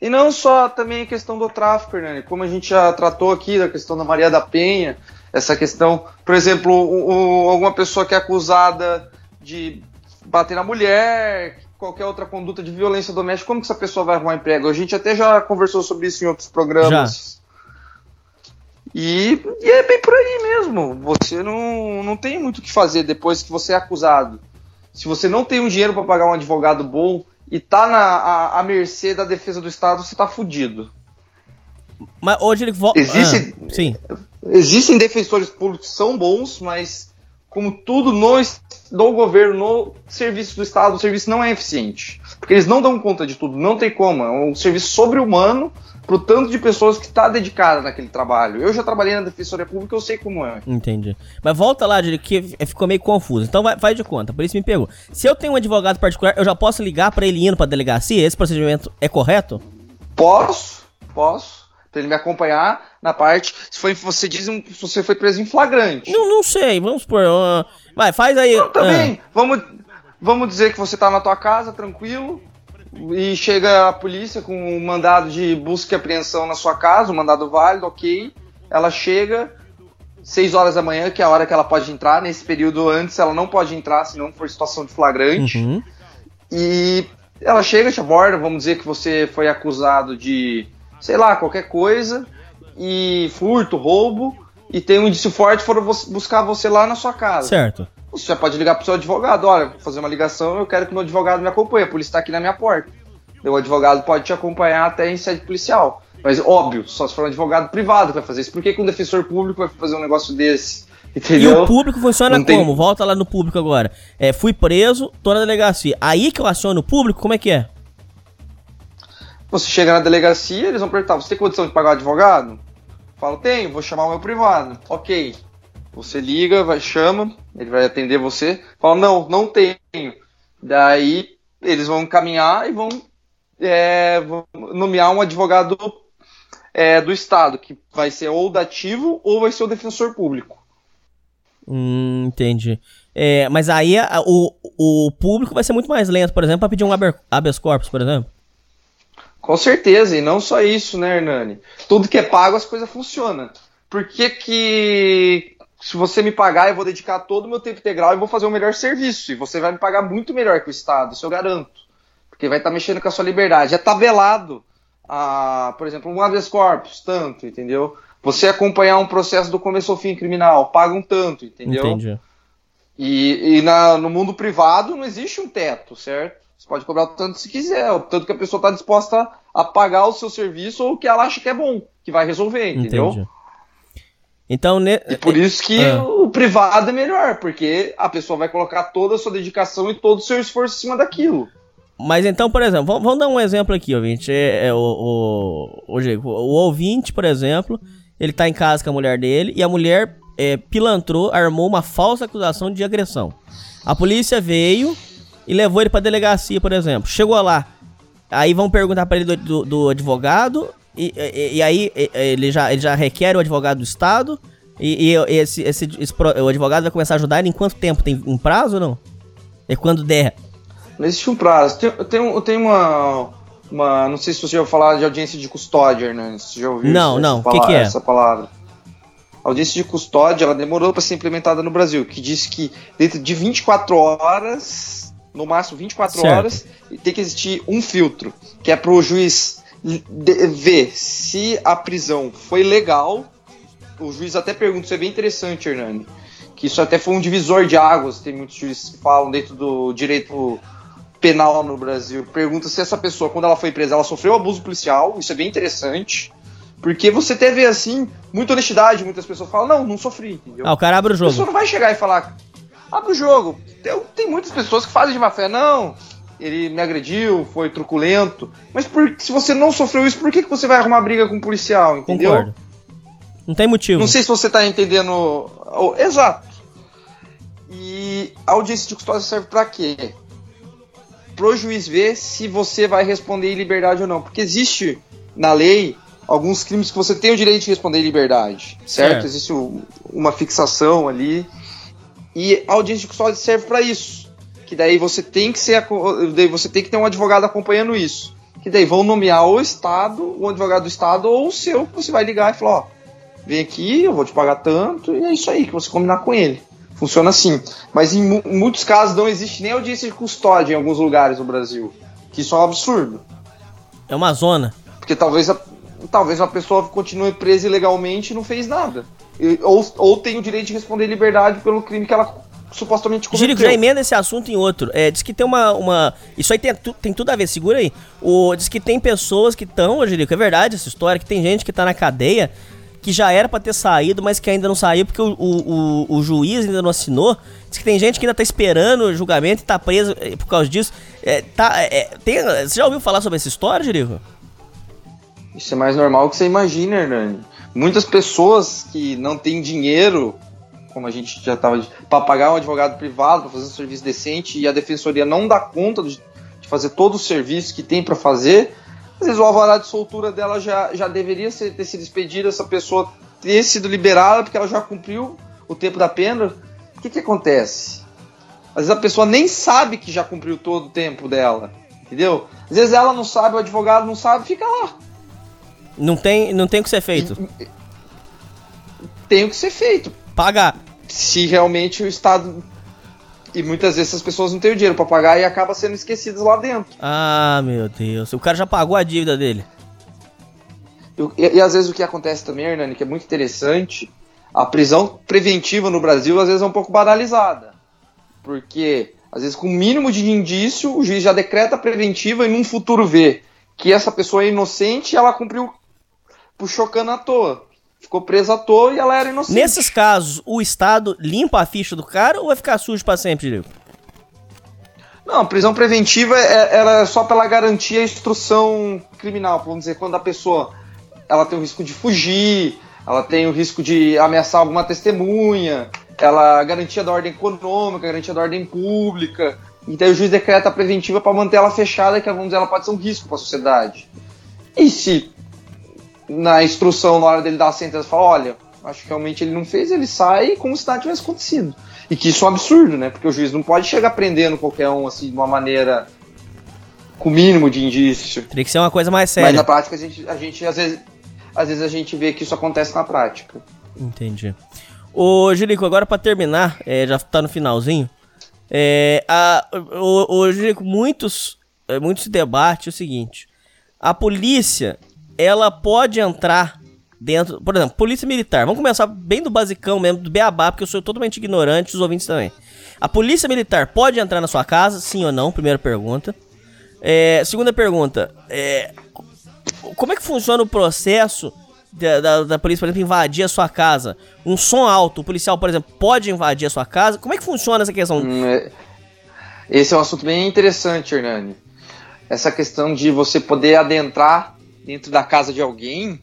E não só também a questão do tráfico, Hernani, como a gente já tratou aqui da questão da Maria da Penha, essa questão, por exemplo, o- o- alguma pessoa que é acusada de bater na mulher, qualquer outra conduta de violência doméstica, como que essa pessoa vai arrumar emprego? A gente até já conversou sobre isso em outros programas. E, e é bem por aí mesmo. Você não, não tem muito o que fazer depois que você é acusado. Se você não tem um dinheiro para pagar um advogado bom e tá na, a, à mercê da defesa do Estado, você tá fudido. Mas, ô, Jerico, volta. Existe- sim. Existem defensores públicos que são bons, mas como tudo no, es- no governo, no serviço do Estado, o serviço não é eficiente. Porque eles não dão conta de tudo, não tem como. É um serviço sobre-humano pro tanto de pessoas que está dedicada naquele trabalho. Eu já trabalhei na Defensoria Pública, eu sei como é. Entendi. Mas volta lá, Jerico, que ficou meio confuso. Então vai, de conta, por isso me pegou. Se eu tenho um advogado particular, eu já posso ligar pra ele indo pra delegacia? Esse procedimento é correto? Posso, posso, pra ele me acompanhar na parte. Se foi, você diz um, se você foi preso em flagrante. Não, não sei, vamos supor. ah, vai, faz aí. Não, também. ah, Vamos, vamos dizer que você tá na tua casa, tranquilo, e chega a polícia com um mandado de busca e apreensão na sua casa, um mandado válido, ok. Ela chega 6 horas da manhã, que é a hora que ela pode entrar. Nesse período antes ela não pode entrar se não for situação de flagrante. uhum. E ela chega, te aborda, vamos dizer que você foi acusado de, sei lá, qualquer coisa, e furto, roubo, e tem um indício forte, foram buscar você lá na sua casa. Certo. Você já pode ligar pro seu advogado, olha, vou fazer uma ligação, eu quero que meu advogado me acompanhe, a polícia está aqui na minha porta. O advogado pode te acompanhar até em sede policial. Mas óbvio, só se for um advogado privado que vai fazer isso. Por que, que um defensor público vai fazer um negócio desse? E Entendeu? o público funciona Não tem- como? Volta lá no público agora. É, fui preso, tô na delegacia. Aí que eu aciono o público, como é que é? Você chega na delegacia, eles vão perguntar: você tem condição de pagar o advogado? Falo, tenho, vou chamar o meu privado. Ok. Você liga, vai, chama, ele vai atender você. Fala, não, não tenho. Daí eles vão caminhar e vão, é, vão nomear um advogado é, do Estado, que vai ser ou dativo ou vai ser o defensor público. Hum, entendi. É, mas aí a, o, o público vai ser muito mais lento, por exemplo, para pedir um habeas corpus, por exemplo. Com certeza, e não só isso, né, Hernani? Tudo que é pago, as coisas funcionam. Por que que se você me pagar, eu vou dedicar todo o meu tempo integral e vou fazer o um melhor serviço. E você vai me pagar muito melhor que o Estado, isso eu garanto. Porque vai estar tá mexendo com a sua liberdade. É tabelado, a, por exemplo, um habeas corpus, tanto, entendeu? Você acompanhar um processo do começo ao fim criminal, paga um tanto, entendeu? Entendi. E, e na, no mundo privado não existe um teto, certo? Você pode cobrar o tanto se quiser, o tanto que a pessoa está disposta a pagar o seu serviço ou o que ela acha que é bom, que vai resolver, entendeu? Entendi. Então, ne... E por isso que ah. o privado é melhor, porque a pessoa vai colocar toda a sua dedicação e todo o seu esforço em cima daquilo. Mas então, por exemplo, vamos, vamos dar um exemplo aqui, ouvinte. É, é o, o, o, o, ouvinte, por exemplo, ele tá em casa com a mulher dele e a mulher é, pilantrou, armou uma falsa acusação de agressão. A polícia veio e levou ele pra delegacia, por exemplo. Chegou lá, aí vão perguntar para ele do, do, do advogado e, e, e aí ele já, ele já requer o advogado do Estado. E, e esse, esse, esse, o advogado vai começar a ajudar ele em quanto tempo? Tem um prazo ou não? É quando der. Não existe um prazo. Tem, tem, tem uma, uma. Não sei se você já ouviu falar de audiência de custódia, né? Você já ouviu Não, não. O que, que é? Essa palavra. A audiência de custódia ela demorou para ser implementada no Brasil, que diz que dentro de 24 horas, no máximo 24 certo. horas, tem que existir um filtro, que é para o juiz ver se a prisão foi legal. O juiz até pergunta, isso é bem interessante, Hernani, que isso até foi um divisor de águas, tem muitos juízes que falam dentro do direito penal no Brasil. Pergunta se essa pessoa, quando ela foi presa, ela sofreu abuso policial, isso é bem interessante. Porque você teve, assim, muita honestidade, muitas pessoas falam, não, não sofri, entendeu? Ah, o cara abre o jogo. A pessoa não vai chegar e falar, abre o jogo. Tem, tem muitas pessoas que fazem de má fé, não, ele me agrediu, foi truculento. Mas por, se você não sofreu isso, por que, que você vai arrumar briga com um policial, entendeu? Concordo. Não tem motivo. Não sei se você tá entendendo. Oh, exato. E a audiência de custódia serve para quê? Pro juiz ver se você vai responder em liberdade ou não. Porque existe na lei alguns crimes que você tem o direito de responder em liberdade, certo? certo. Existe uma fixação ali. E a audiência de custódia serve para isso que daí você tem que ser daí você tem que ter um advogado acompanhando isso. Que daí vão nomear o Estado, o advogado do Estado ou o seu, que você vai ligar e falar, ó, vem aqui, eu vou te pagar tanto, e é isso aí, que você combinar com ele. Funciona assim. Mas em, em muitos casos não existe nem audiência de custódia em alguns lugares no Brasil. Que isso é um absurdo. É uma zona. Porque talvez a, talvez uma pessoa continue presa ilegalmente e não fez nada. Ou, ou tem o direito de responder liberdade pelo crime que ela supostamente cometeu. Gírico, já emenda esse assunto em outro. É, diz que tem uma, uma... Isso aí tem, tem tudo a ver, segura aí. O, diz que tem pessoas que estão, Gírico, é verdade essa história, que tem gente que tá na cadeia que já era para ter saído, mas que ainda não saiu porque o, o, o, o, juiz ainda não assinou. Diz que tem gente que ainda tá esperando o julgamento e tá preso eh, por causa disso. É, tá, é, tem, você já ouviu falar sobre essa história, Jerico? Isso é mais normal que você imagina, Hernani. Muitas pessoas que não têm dinheiro como a gente já estava, para pagar um advogado privado, para fazer um serviço decente, e a defensoria não dá conta de, fazer todo o serviço que tem para fazer, às vezes o alvará de soltura dela já, já deveria ser, ter sido expedido, essa pessoa ter sido liberada, porque ela já cumpriu o tempo da pena. O que, que acontece? Às vezes a pessoa nem sabe que já cumpriu todo o tempo dela, entendeu? Às vezes ela não sabe, o advogado não sabe, fica lá. Não tem, não tem o que ser feito. Tem o que ser feito pagar. Se realmente o Estado. E muitas vezes as pessoas não têm o dinheiro para pagar e acabam sendo esquecidas lá dentro. Ah, meu Deus. O cara já pagou a dívida dele. E, e, às vezes o que acontece também, Hernani, que é muito interessante, a prisão preventiva no Brasil às vezes é um pouco banalizada. Porque, às vezes, com o mínimo de indício, o juiz já decreta preventiva e num futuro vê que essa pessoa é inocente e ela cumpriu puxou cana à toa ficou presa à toa e ela era inocente. Nesses casos, o Estado limpa a ficha do cara ou vai ficar sujo para sempre, Diego? Não, prisão preventiva é, era é só pela garantia a instrução criminal. Vamos dizer, quando a pessoa ela tem o risco de fugir, ela tem o risco de ameaçar alguma testemunha, ela garantia da ordem econômica, garantia da ordem pública. Então o juiz decreta a preventiva para manter ela fechada, que vamos dizer, ela pode ser um risco para a sociedade. E se na instrução, na hora dele dar a sentença, fala, olha, acho que realmente ele não fez, ele sai como se nada tivesse acontecido. E que isso é um absurdo, né? Porque o juiz não pode chegar prendendo qualquer um assim de uma maneira com o mínimo de indício. Teria que ser uma coisa mais séria. Mas na prática a gente, a gente às vezes às vezes a gente vê que isso acontece na prática. Entendi. Ô, Jerico, agora para terminar, é, já tá no finalzinho. É, a, o, o Jerico, muitos, é, muitos debatem o seguinte: a polícia, ela pode entrar dentro, por exemplo, polícia militar. Vamos começar bem do basicão mesmo, do beabá, porque eu sou totalmente ignorante, os ouvintes também. A polícia militar pode entrar na sua casa, sim ou não? Primeira pergunta. É, segunda pergunta, é, como é que funciona o processo da, da, da, polícia, por exemplo, invadir a sua casa? Um som alto, o policial, por exemplo, pode invadir a sua casa? Como é que funciona essa questão? Hum, é... Esse é um assunto bem interessante, Hernani. Essa questão de você poder adentrar dentro da casa de alguém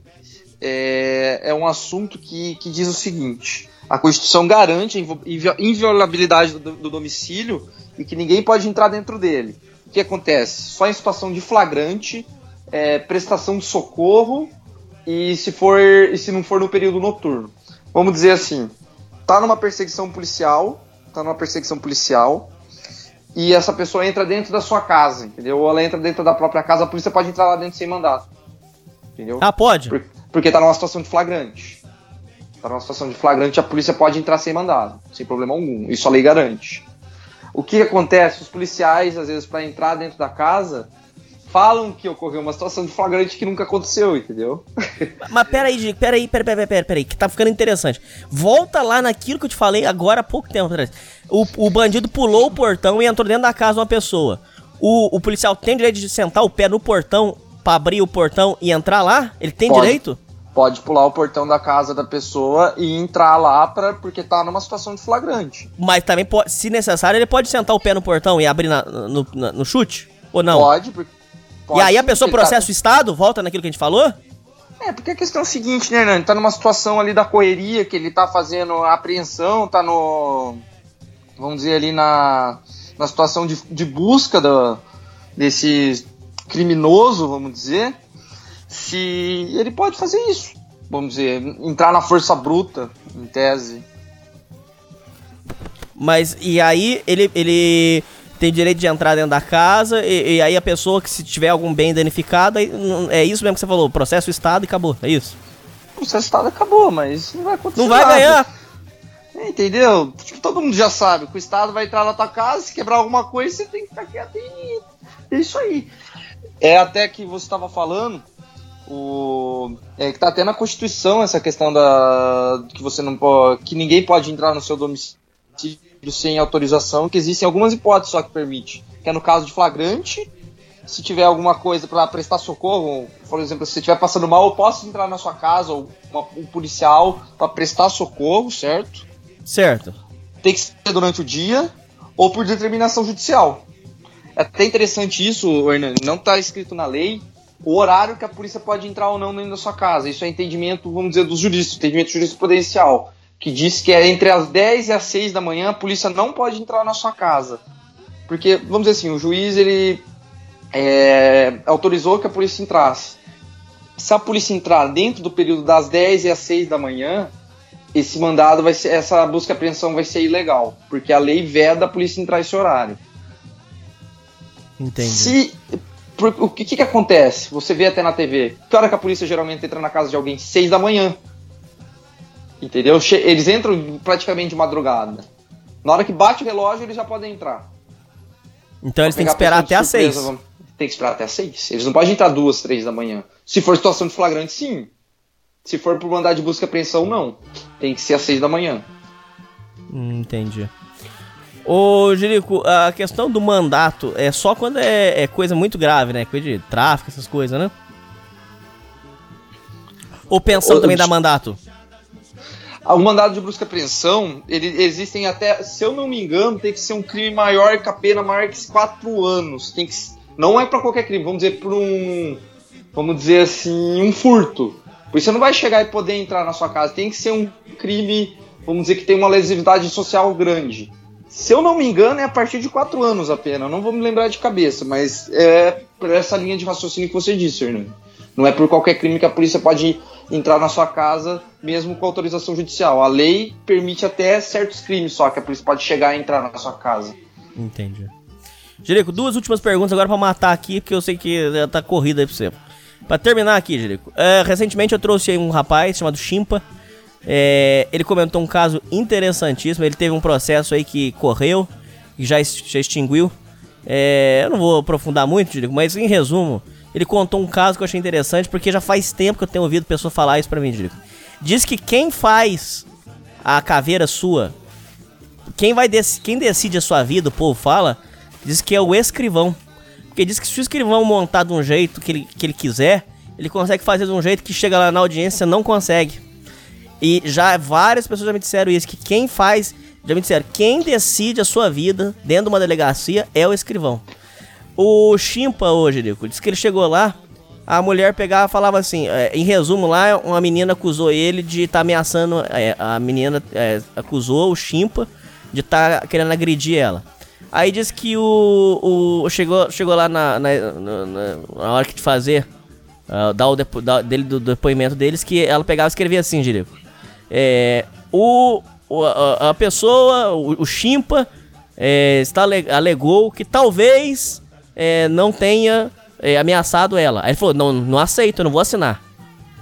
é, é um assunto que, que diz o seguinte: a Constituição garante a inviolabilidade do, do domicílio e que ninguém pode entrar dentro dele. O que acontece? Só em situação de flagrante, é, prestação de socorro e se for e se não for no período noturno. Vamos dizer assim, tá numa perseguição policial, tá numa perseguição policial e essa pessoa entra dentro da sua casa, entendeu? Ou ela entra dentro da própria casa, a polícia pode entrar lá dentro sem mandato. Entendeu? Ah, pode? Por, porque tá numa situação de flagrante. Tá numa situação de flagrante, a polícia pode entrar sem mandado, sem problema algum. Isso a lei garante. O que acontece? Os policiais, às vezes, para entrar dentro da casa, falam que ocorreu uma situação de flagrante que nunca aconteceu, entendeu? Mas peraí, peraí, peraí, peraí, peraí, peraí, que tá ficando interessante. Volta lá naquilo que eu te falei agora há pouco tempo atrás. O, o bandido pulou o portão e entrou dentro da casa uma pessoa. O, o policial tem direito de sentar o pé no portão pra abrir o portão e entrar lá? Ele tem pode, direito? Pode pular o portão da casa da pessoa e entrar lá pra, porque tá numa situação de flagrante. Mas também, pode, se necessário, ele pode sentar o pé no portão e abrir na, no, na, no chute? Ou não? Pode, porque Pode e aí a pessoa processa tá... o Estado, volta naquilo que a gente falou? É, porque a questão é a seguinte, né, Hernani? Tá numa situação ali da correria, que ele tá fazendo a apreensão, tá no. Vamos dizer ali na, na situação de, de busca do, desse criminoso, vamos dizer. Se ele pode fazer isso, vamos dizer, entrar na força bruta, em tese. Mas e aí ele, ele tem direito de entrar dentro da casa, e, e, aí a pessoa que se tiver algum bem danificado, é isso mesmo que você falou, processo o Estado e acabou, é isso? Processo Estado acabou, mas não vai acontecer Não vai nada. ganhar! Entendeu? Tipo, todo mundo já sabe que o Estado vai entrar na tua casa, se quebrar alguma coisa, você tem que ficar quieto e é isso aí. É até que você estava falando, o é que tá até na Constituição essa questão da que você não pode, que ninguém pode entrar no seu domicílio sem autorização, que existem algumas hipóteses só que permite. Que é no caso de flagrante, se tiver alguma coisa para prestar socorro, por exemplo, se você estiver passando mal, eu posso entrar na sua casa ou uma, um policial para prestar socorro, certo? Certo. Tem que ser durante o dia ou por determinação judicial. É até interessante isso, Hernani, não está escrito na lei o horário que a polícia pode entrar ou não dentro da sua casa. Isso é entendimento, vamos dizer, dos juristas, entendimento jurisprudencial que diz que é entre as 10 e as 6 da manhã a polícia não pode entrar na sua casa. Porque, vamos dizer assim, o juiz ele é, autorizou que a polícia entrasse. Se a polícia entrar dentro do período das 10 e às 6 da manhã, esse mandado vai ser, essa busca e apreensão vai ser ilegal, porque a lei veda a polícia entrar esse horário. Entendi. Se, o que, que acontece? Você vê até na TV. Que hora que a polícia geralmente entra na casa de alguém? 6 da manhã. Entendeu? Eles entram praticamente de madrugada. Na hora que bate o relógio, eles já podem entrar. Então eles têm que esperar até as seis. Tem que esperar até as seis. Eles não podem entrar duas, três da manhã. Se for situação de flagrante, sim. Se for por mandar de busca e apreensão, não. Tem que ser às seis da manhã. Hum, entendi. Ô, Jerico, a questão do mandato é só quando é, é, coisa muito grave, né? Coisa de tráfico, essas coisas, né? Ou pensão Ô, também dá mandato? O mandado de busca e apreensão, ele, existem até, se eu não me engano, tem que ser um crime maior que a pena maior que 4 anos. Tem que, não é para qualquer crime, vamos dizer, por um. Vamos dizer assim, um furto. Por isso você não vai chegar e poder entrar na sua casa. Tem que ser um crime, vamos dizer, que tem uma lesividade social grande. Se eu não me engano, é a partir de 4 anos a pena. Eu não vou me lembrar de cabeça, mas é por essa linha de raciocínio que você disse, Hernando. Não é por qualquer crime que a polícia pode entrar na sua casa mesmo com autorização judicial. A lei permite até certos crimes só que a polícia pode chegar e entrar na sua casa. Entendi. Jerico, duas últimas perguntas agora pra matar aqui, porque eu sei que tá corrida aí pra você. Pra terminar aqui, Jerico. É, recentemente eu trouxe aí um rapaz chamado Chimpa. É, ele comentou um caso interessantíssimo. Ele teve um processo aí que correu, e já, já extinguiu. É, eu não vou aprofundar muito, Jerico, mas em resumo, ele contou um caso que eu achei interessante, porque já faz tempo que eu tenho ouvido pessoa falar isso pra mim, Jerico. Diz que quem faz a caveira sua, quem, vai dec quem decide a sua vida, o povo fala, diz que é o escrivão. Porque diz que se o escrivão montar de um jeito que ele, que ele quiser, ele consegue fazer de um jeito que chega lá na audiência não consegue. E já várias pessoas já me disseram isso, que quem faz, já me disseram, quem decide a sua vida dentro de uma delegacia é o escrivão. O Chimpa hoje, Nico, disse que ele chegou lá, a mulher pegava falava assim, é, em resumo lá, uma menina acusou ele de estar tá ameaçando, é, a menina é, acusou o Chimpa de estar tá querendo agredir ela. Aí diz que o, o chegou, chegou lá na, na, na, na hora de fazer, uh, dar o depo, dele, do, depoimento deles, que ela pegava e escrevia assim, Jerico. É, o, a, a pessoa, o, o Chimpa, é, está, alegou que talvez é, não tenha é, ameaçado ela. Aí ele falou, não, não aceito, não vou assinar.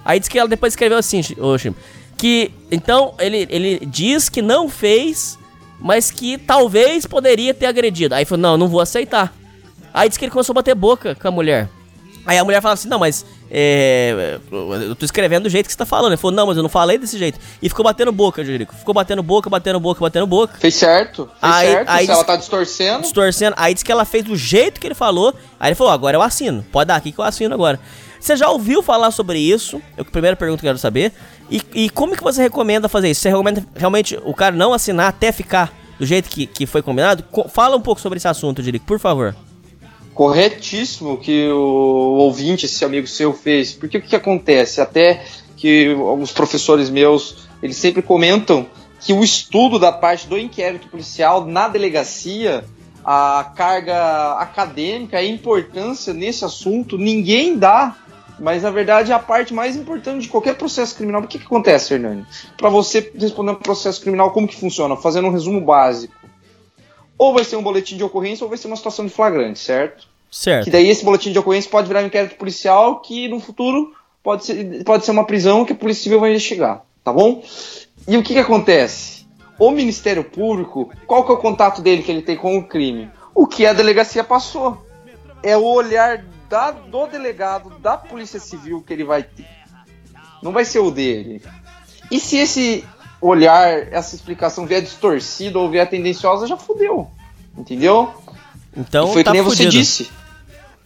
Aí diz que ela depois escreveu assim, o Chimpa, que então ele, ele diz que não fez mas que talvez poderia ter agredido. Aí falou, não, não vou aceitar. Aí disse que ele começou a bater boca com a mulher. Aí a mulher fala assim, não, mas é, eu tô escrevendo do jeito que você tá falando. Ele falou, não, mas eu não falei desse jeito. E ficou batendo boca, Jerico. Ficou batendo boca, batendo boca, batendo boca. Fez certo, fez aí, certo. Aí ela tá distorcendo. Distorcendo. Aí disse que ela fez do jeito que ele falou. Aí ele falou, agora eu assino. Pode dar aqui que eu assino agora. Você já ouviu falar sobre isso? É a primeira pergunta que eu quero saber. E, e como que você recomenda fazer isso? Você recomenda realmente o cara não assinar até ficar do jeito que, que foi combinado? Fala um pouco sobre esse assunto, Dirico, por favor. Corretíssimo que o ouvinte, esse amigo seu, fez. Porque o que, que acontece? Até que alguns professores meus, eles sempre comentam que o estudo da parte do inquérito policial na delegacia, a carga acadêmica, a importância nesse assunto, ninguém dá mas na verdade é a parte mais importante de qualquer processo criminal. O que, que acontece, Hernani? Para você responder um processo criminal, como que funciona? Fazendo um resumo básico. Ou vai ser um boletim de ocorrência ou vai ser uma situação de flagrante, certo? Certo. Que daí esse boletim de ocorrência pode virar um inquérito policial que no futuro pode ser, pode ser uma prisão que a Polícia Civil vai investigar, tá bom? E o que, que acontece? O Ministério Público, qual que é o contato dele que ele tem com o crime? O que a delegacia passou. É o olhar da, do delegado da Polícia Civil que ele vai ter. Não vai ser o dele. E se esse olhar, essa explicação vier distorcida ou vier tendenciosa, já fudeu. Entendeu? Então e foi tá que nem fudido. você disse.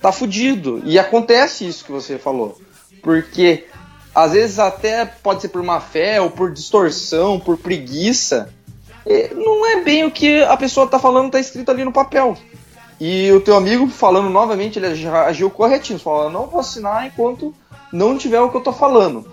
Tá fudido. E acontece isso que você falou. Porque às vezes até pode ser por má fé, ou por distorção, por preguiça. Não é bem o que a pessoa tá falando, tá escrito ali no papel. E o teu amigo falando novamente, ele já agiu corretinho, falando, não vou assinar enquanto não tiver o que eu tô falando.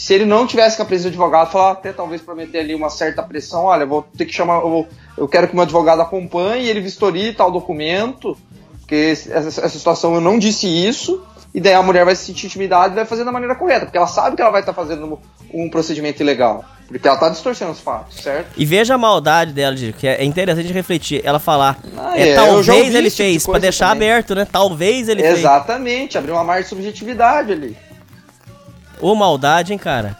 Se ele não tivesse com a presença do advogado, falar até talvez prometer ali uma certa pressão, olha, vou ter que chamar, eu, eu quero que o meu advogado acompanhe, ele vistorie tal documento, porque essa, essa situação eu não disse isso, e daí a mulher vai se sentir intimidada e vai fazer da maneira correta, porque ela sabe que ela vai estar fazendo um procedimento ilegal. Porque ela tá distorcendo os fatos, certo? E veja a maldade dela, que é interessante refletir. Ela falar, Ah, é, é, talvez ele tipo de fez, pra coisa deixar também. aberto, né? Talvez ele fez. Exatamente, abriu uma margem de subjetividade ali. Ô, maldade, hein, cara?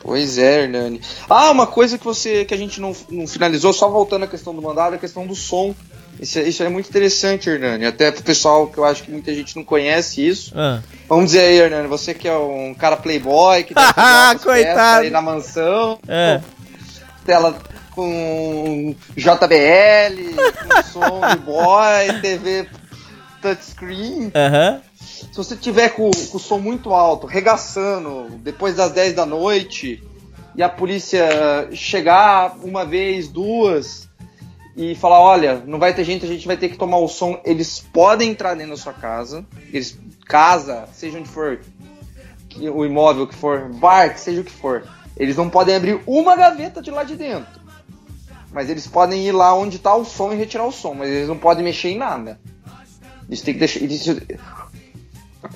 Pois é, Hernani. Ah, uma coisa que você que a gente não, não finalizou, só voltando à questão do mandado, é a questão do som. Isso, é- isso é muito interessante, Hernani. Até pro pessoal que eu acho que muita gente não conhece isso. Ah. Vamos dizer aí, Hernani, você que é um cara playboy, que coitado. aí na mansão, É. tela com JBL, com som de boy, TV touchscreen. Aham. Se você tiver com, com o som muito alto, regaçando, depois das 10 da noite, e a polícia chegar uma vez, duas, e falar, olha, não vai ter gente, a gente vai ter que tomar o som, eles podem entrar dentro da sua casa, eles, casa, seja onde for, o imóvel que for, bar, que seja o que for, eles não podem abrir uma gaveta de lá de dentro. Mas eles podem ir lá onde está o som e retirar o som, mas eles não podem mexer em nada. Isso tem que deixar.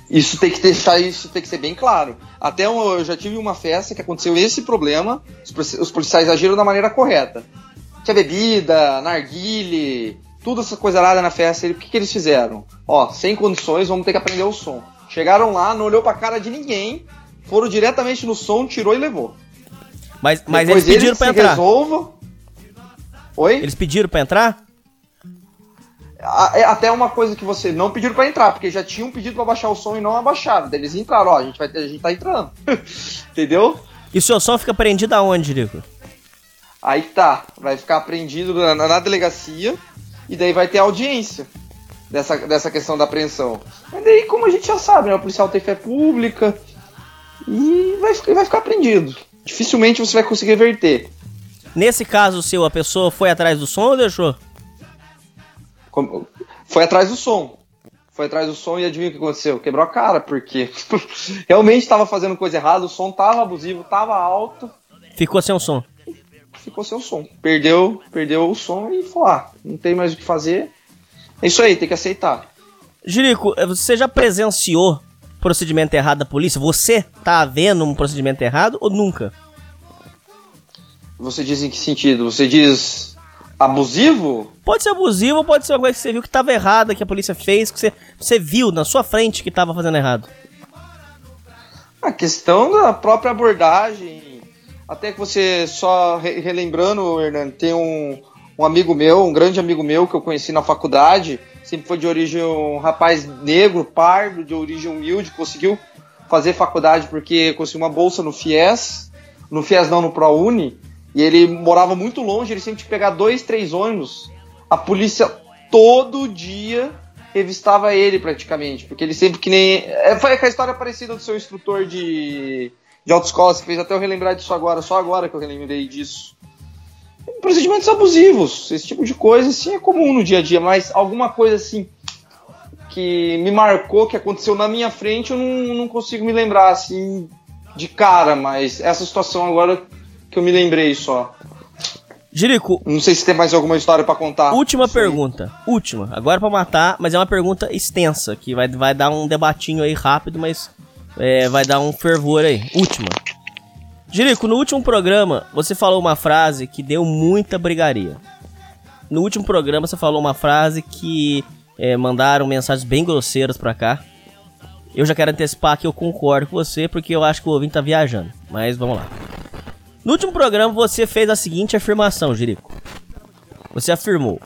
Isso tem que deixar isso tem que ser bem claro. Até eu já tive uma festa que aconteceu esse problema, os policiais agiram da maneira correta. Tinha bebida, narguile, tudo essa coisa lá na festa. O que, que eles fizeram? Ó, sem condições, vamos ter que aprender o som. Chegaram lá, não olhou pra cara de ninguém, foram diretamente no som, tirou e levou. Mas, mas eles pediram eles pra entrar. Resolvam. Oi? Eles pediram pra entrar? É até uma coisa que você não pediram para entrar, porque já tinham pedido para baixar o som e não abaixaram. Eles entraram, ó, a gente, vai, a gente tá entrando. Entendeu? E o seu som fica prendido aonde, Rico? Aí tá, vai ficar prendido na, na, delegacia e daí vai ter audiência dessa, dessa questão da apreensão. Mas daí, como a gente já sabe, né, o policial tem fé pública e vai, vai ficar prendido. Dificilmente você vai conseguir reverter. Nesse caso seu, a pessoa foi atrás do som ou deixou? Foi atrás do som. Foi atrás do som e adivinha o que aconteceu? Quebrou a cara, porque realmente estava fazendo coisa errada, o som tava abusivo, tava alto. Ficou sem o som. Ficou sem o som. Perdeu, perdeu o som e foi lá. Não tem mais o que fazer. É isso aí, tem que aceitar. Jerico, eh, você já presenciou procedimento errado da polícia? Você tá vendo um procedimento errado ou nunca? Você diz em que sentido? Você diz Abusivo? Pode ser abusivo, pode ser uma coisa que você viu que estava errada, que a polícia fez, que você, você viu na sua frente que estava fazendo errado. A questão da própria abordagem. Até que você, só re relembrando, Hernando, tem um, um amigo meu, um grande amigo meu que eu conheci na faculdade, sempre foi de origem um rapaz negro, pardo, de origem humilde, conseguiu fazer faculdade porque conseguiu uma bolsa no FIES, no FIES não, no ProUni, e ele morava muito longe, ele sempre tinha que pegar dois, três ônibus. A polícia todo dia revistava ele praticamente, porque ele sempre que nem. É, foi a história parecida do seu instrutor de, de autoescola, você fez até eu relembrar disso agora, só agora que eu relembrei disso. Procedimentos abusivos, esse tipo de coisa assim é comum no dia a dia, mas alguma coisa assim que me marcou, que aconteceu na minha frente, eu não, não consigo me lembrar assim de cara, mas essa situação agora que eu me lembrei só. Jerico. Não sei se tem mais alguma história para contar. Última pergunta. Última. Agora para matar, mas é uma pergunta extensa, que vai, vai dar um debatinho aí rápido, mas é, vai dar um fervor aí. Última. Jerico, no último programa você falou uma frase que deu muita brigaria. No último programa você falou uma frase que é, mandaram mensagens bem grosseiras pra cá. Eu já quero antecipar que eu concordo com você, porque eu acho que o ouvinte tá viajando. Mas vamos lá. No último programa você fez a seguinte afirmação, Jerico. Você afirmou: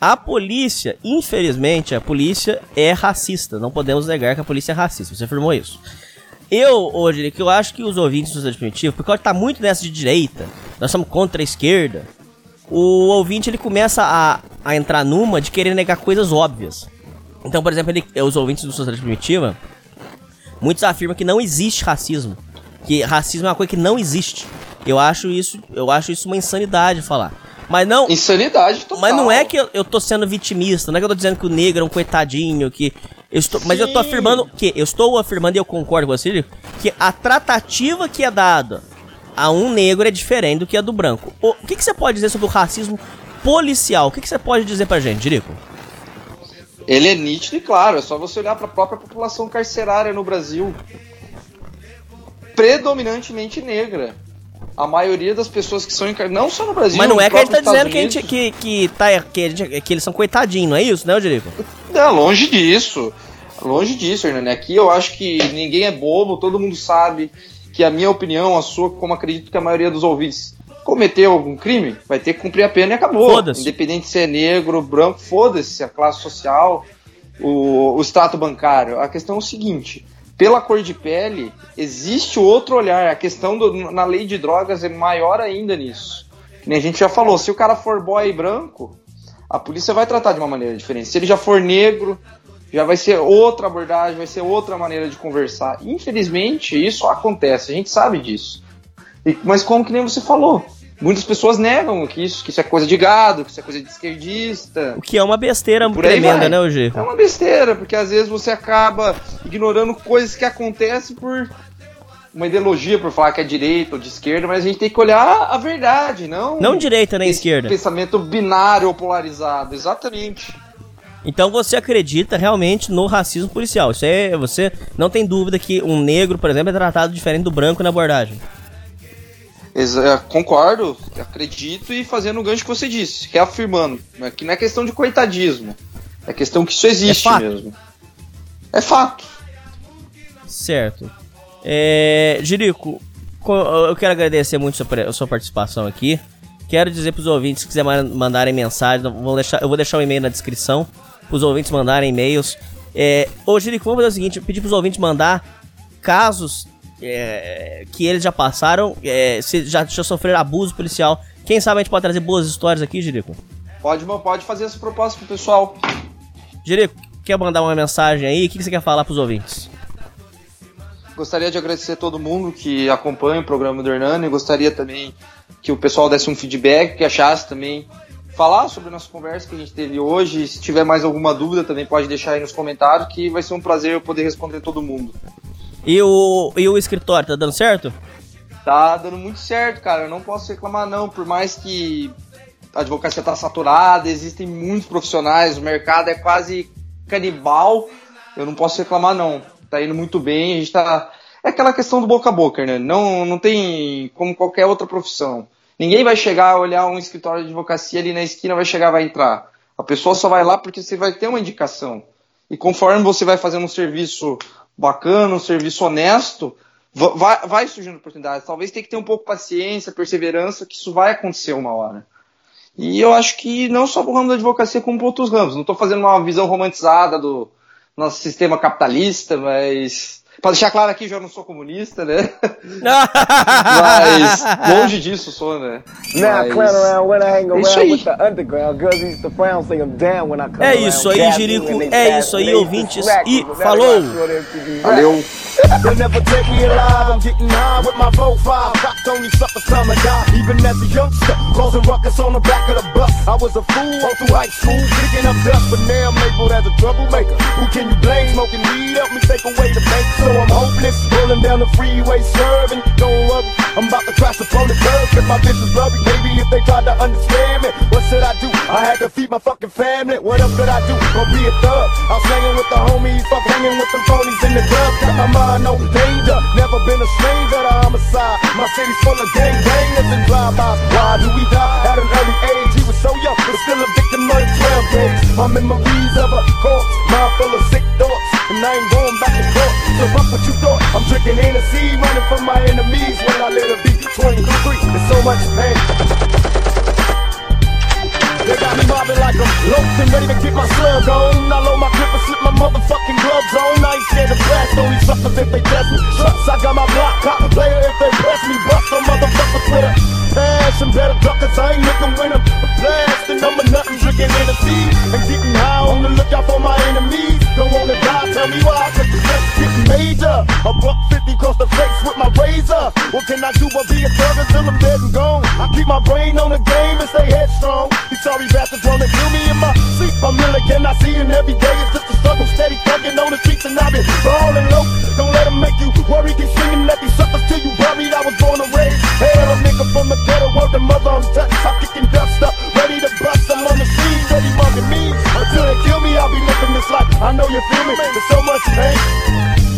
a polícia, infelizmente, a polícia é racista. Não podemos negar que a polícia é racista. Você afirmou isso. Eu, hoje, Jerico, eu acho que os ouvintes do Sociedade Primitiva, porque tá muito nessa de direita, nós somos contra a esquerda, o ouvinte ele começa a, a entrar numa de querer negar coisas óbvias. Então, por exemplo, ele, os ouvintes do Sociedade Primitiva, muitos afirmam que não existe racismo. Que racismo é uma coisa que não existe. Eu acho isso, eu acho isso uma insanidade falar. Mas não. Insanidade total. Mas não é que eu, eu tô sendo vitimista, não é que eu tô dizendo que o negro é um coitadinho, que. Eu estou, mas eu tô afirmando que. Eu estou afirmando e eu concordo com você, que a tratativa que é dada a um negro é diferente do que a do branco. O, o que, que você pode dizer sobre o racismo policial? O que, que você pode dizer pra gente, Dirico? Ele é nítido e claro, é só você olhar para a própria população carcerária no Brasil. Predominantemente negra a maioria das pessoas que são encarceradas, não só no Brasil, Mas não é que a gente tá dizendo que, a gente, que, que, tá, que, gente, que eles são coitadinhos, não é isso, né, Rodrigo? Não, longe disso. Longe disso, Hernani. Aqui eu acho que ninguém é bobo, todo mundo sabe que a minha opinião, a sua, como acredito que a maioria dos ouvintes cometeu algum crime, vai ter que cumprir a pena e acabou. Independente se é negro, branco, foda-se a classe social, o, o extrato bancário. A questão é o seguinte: pela cor de pele, existe outro olhar. A questão do, na lei de drogas é maior ainda nisso. A gente já falou, se o cara for boy branco, a polícia vai tratar de uma maneira diferente. Se ele já for negro, já vai ser outra abordagem, vai ser outra maneira de conversar. Infelizmente, isso acontece, a gente sabe disso. E, mas como que nem você falou, muitas pessoas negam que isso, que isso é coisa de gado, que isso é coisa de esquerdista. O que é uma besteira tremenda, né, G? É uma besteira, porque às vezes você acaba ignorando coisas que acontecem por uma ideologia por falar que é direita ou de esquerda, mas a gente tem que olhar a verdade, não. Não direita nem esquerda. Pensamento binário ou polarizado, exatamente. Então você acredita realmente no racismo policial? Isso é, você não tem dúvida que um negro, por exemplo, é tratado diferente do branco na abordagem? Exa concordo, acredito e fazendo o gancho que você disse, reafirmando. né, Que não é questão de coitadismo. É questão que isso existe fato. mesmo. É fato. Certo. É, Jerico, co- eu quero agradecer muito sua, pre- a sua participação aqui. Quero dizer pros ouvintes, se quiser ma- mandarem mensagem, eu vou deixar, eu vou deixar o e-mail na descrição, pros ouvintes mandarem e-mails. É, ô, Jerico, vamos fazer o seguinte, pedir pros ouvintes mandar casos é, que eles já passaram, é, se já, já sofreram abuso policial. Quem sabe a gente pode trazer boas histórias aqui, Jerico? Pode, pode fazer essa proposta pro pessoal. Jerico, quer mandar uma mensagem aí? O que que você quer falar pros ouvintes? Gostaria de agradecer a todo mundo que acompanha o programa do Hernani. Gostaria também que o pessoal desse um feedback, que achasse também falar sobre a nossa conversa que a gente teve hoje. Se tiver mais alguma dúvida, também pode deixar aí nos comentários, que vai ser um prazer eu poder responder todo mundo. E o, e o escritório, tá dando certo? Tá dando muito certo, cara. Eu não posso reclamar, não. Por mais que a advocacia tá saturada, existem muitos profissionais, o mercado é quase canibal. Eu não posso reclamar, não. Tá indo muito bem, a gente tá. É aquela questão do boca a boca, né? Não, não tem como qualquer outra profissão. Ninguém vai chegar, olhar um escritório de advocacia ali na esquina, vai chegar, vai entrar. A pessoa só vai lá porque você vai ter uma indicação. E conforme você vai fazendo um serviço bacana, um serviço honesto, va- vai, vai surgindo oportunidades. Talvez tenha que ter um pouco de paciência, perseverança, que isso vai acontecer uma hora. E eu acho que não só pro ramo da advocacia, como para outros ramos. Não estou fazendo uma visão romantizada do nosso sistema capitalista, mas. Para deixar claro aqui, já não sou comunista, né? Mas longe disso sou, né? Mas- clown around when I hang É isso around aí. with the underground. Girls used to frown, say I'm down when I come É around. isso aí, Gassing Jerico, they é isso aí, they ouvintes, e falou. they. Valeu. They'll never take me alive. I'm getting high with my 4-5. Cocked on you suckers, time to die. Even as a youngster, causing ruckus on the back of the bus. I was a fool all through high school, picking up dust, but now I'm labeled as a troublemaker. Who can you blame? Smoking weed help me take away the pain. So I'm hopeless, rolling down the freeway, swerving. Don't worry, I'm about to crash upon the curb. If my vision's blurry, maybe if they tried to understand me, what should I do? I had to feed my fucking family. What else could I do? Gonna be a thug. I was hanging with the homies, fuck hanging with them phonies in the club. Got my mind on danger. Never been a stranger to homicide. My city's full of gang bangers and drive-bys. Why do we die at an early age? He was so young, but still a victim of the 12 days. My memories of a corpse, mind full of sick thoughts, and I ain't going back to court. So fuck what you thought. I'm drinking Hennessy, running from my enemies when I let it be 23. There's so much pain. They got me mobbing like I'm loafed and ready to get my slug on. I load my clip and slip my motherfucking gloves on. I ain't scared to blast on these suckers if they test me. Trucks, I got my block cop player if they press me. Bust some motherfuckers with a pass and better duckers. I ain't looking with them. Blasting number nothing, drinking Hennessy and getting high on the lookout for my enemies. Don't wanna die, tell me why, cause the stress getting major. A buck 50 across the face with my razor. What can I do but be a thug until I'm dead and gone? I keep my brain on the game and stay headstrong. These sorry bastards wanna kill me in my sleep. I'm really cannot see and every day it's just a struggle. Steady thugging on the streets and I've been balling low. Don't let them make you worry. Keep singing at these suckers till you buried. I was born and raised. Hell, a nigga from the ghetto, word the mother I'm touched. I'm kicking dust up, ready to bust. I'm on the scene, steady mugging me. Until they kill me, I'll be living this life. I know you feel me. There's so much pain.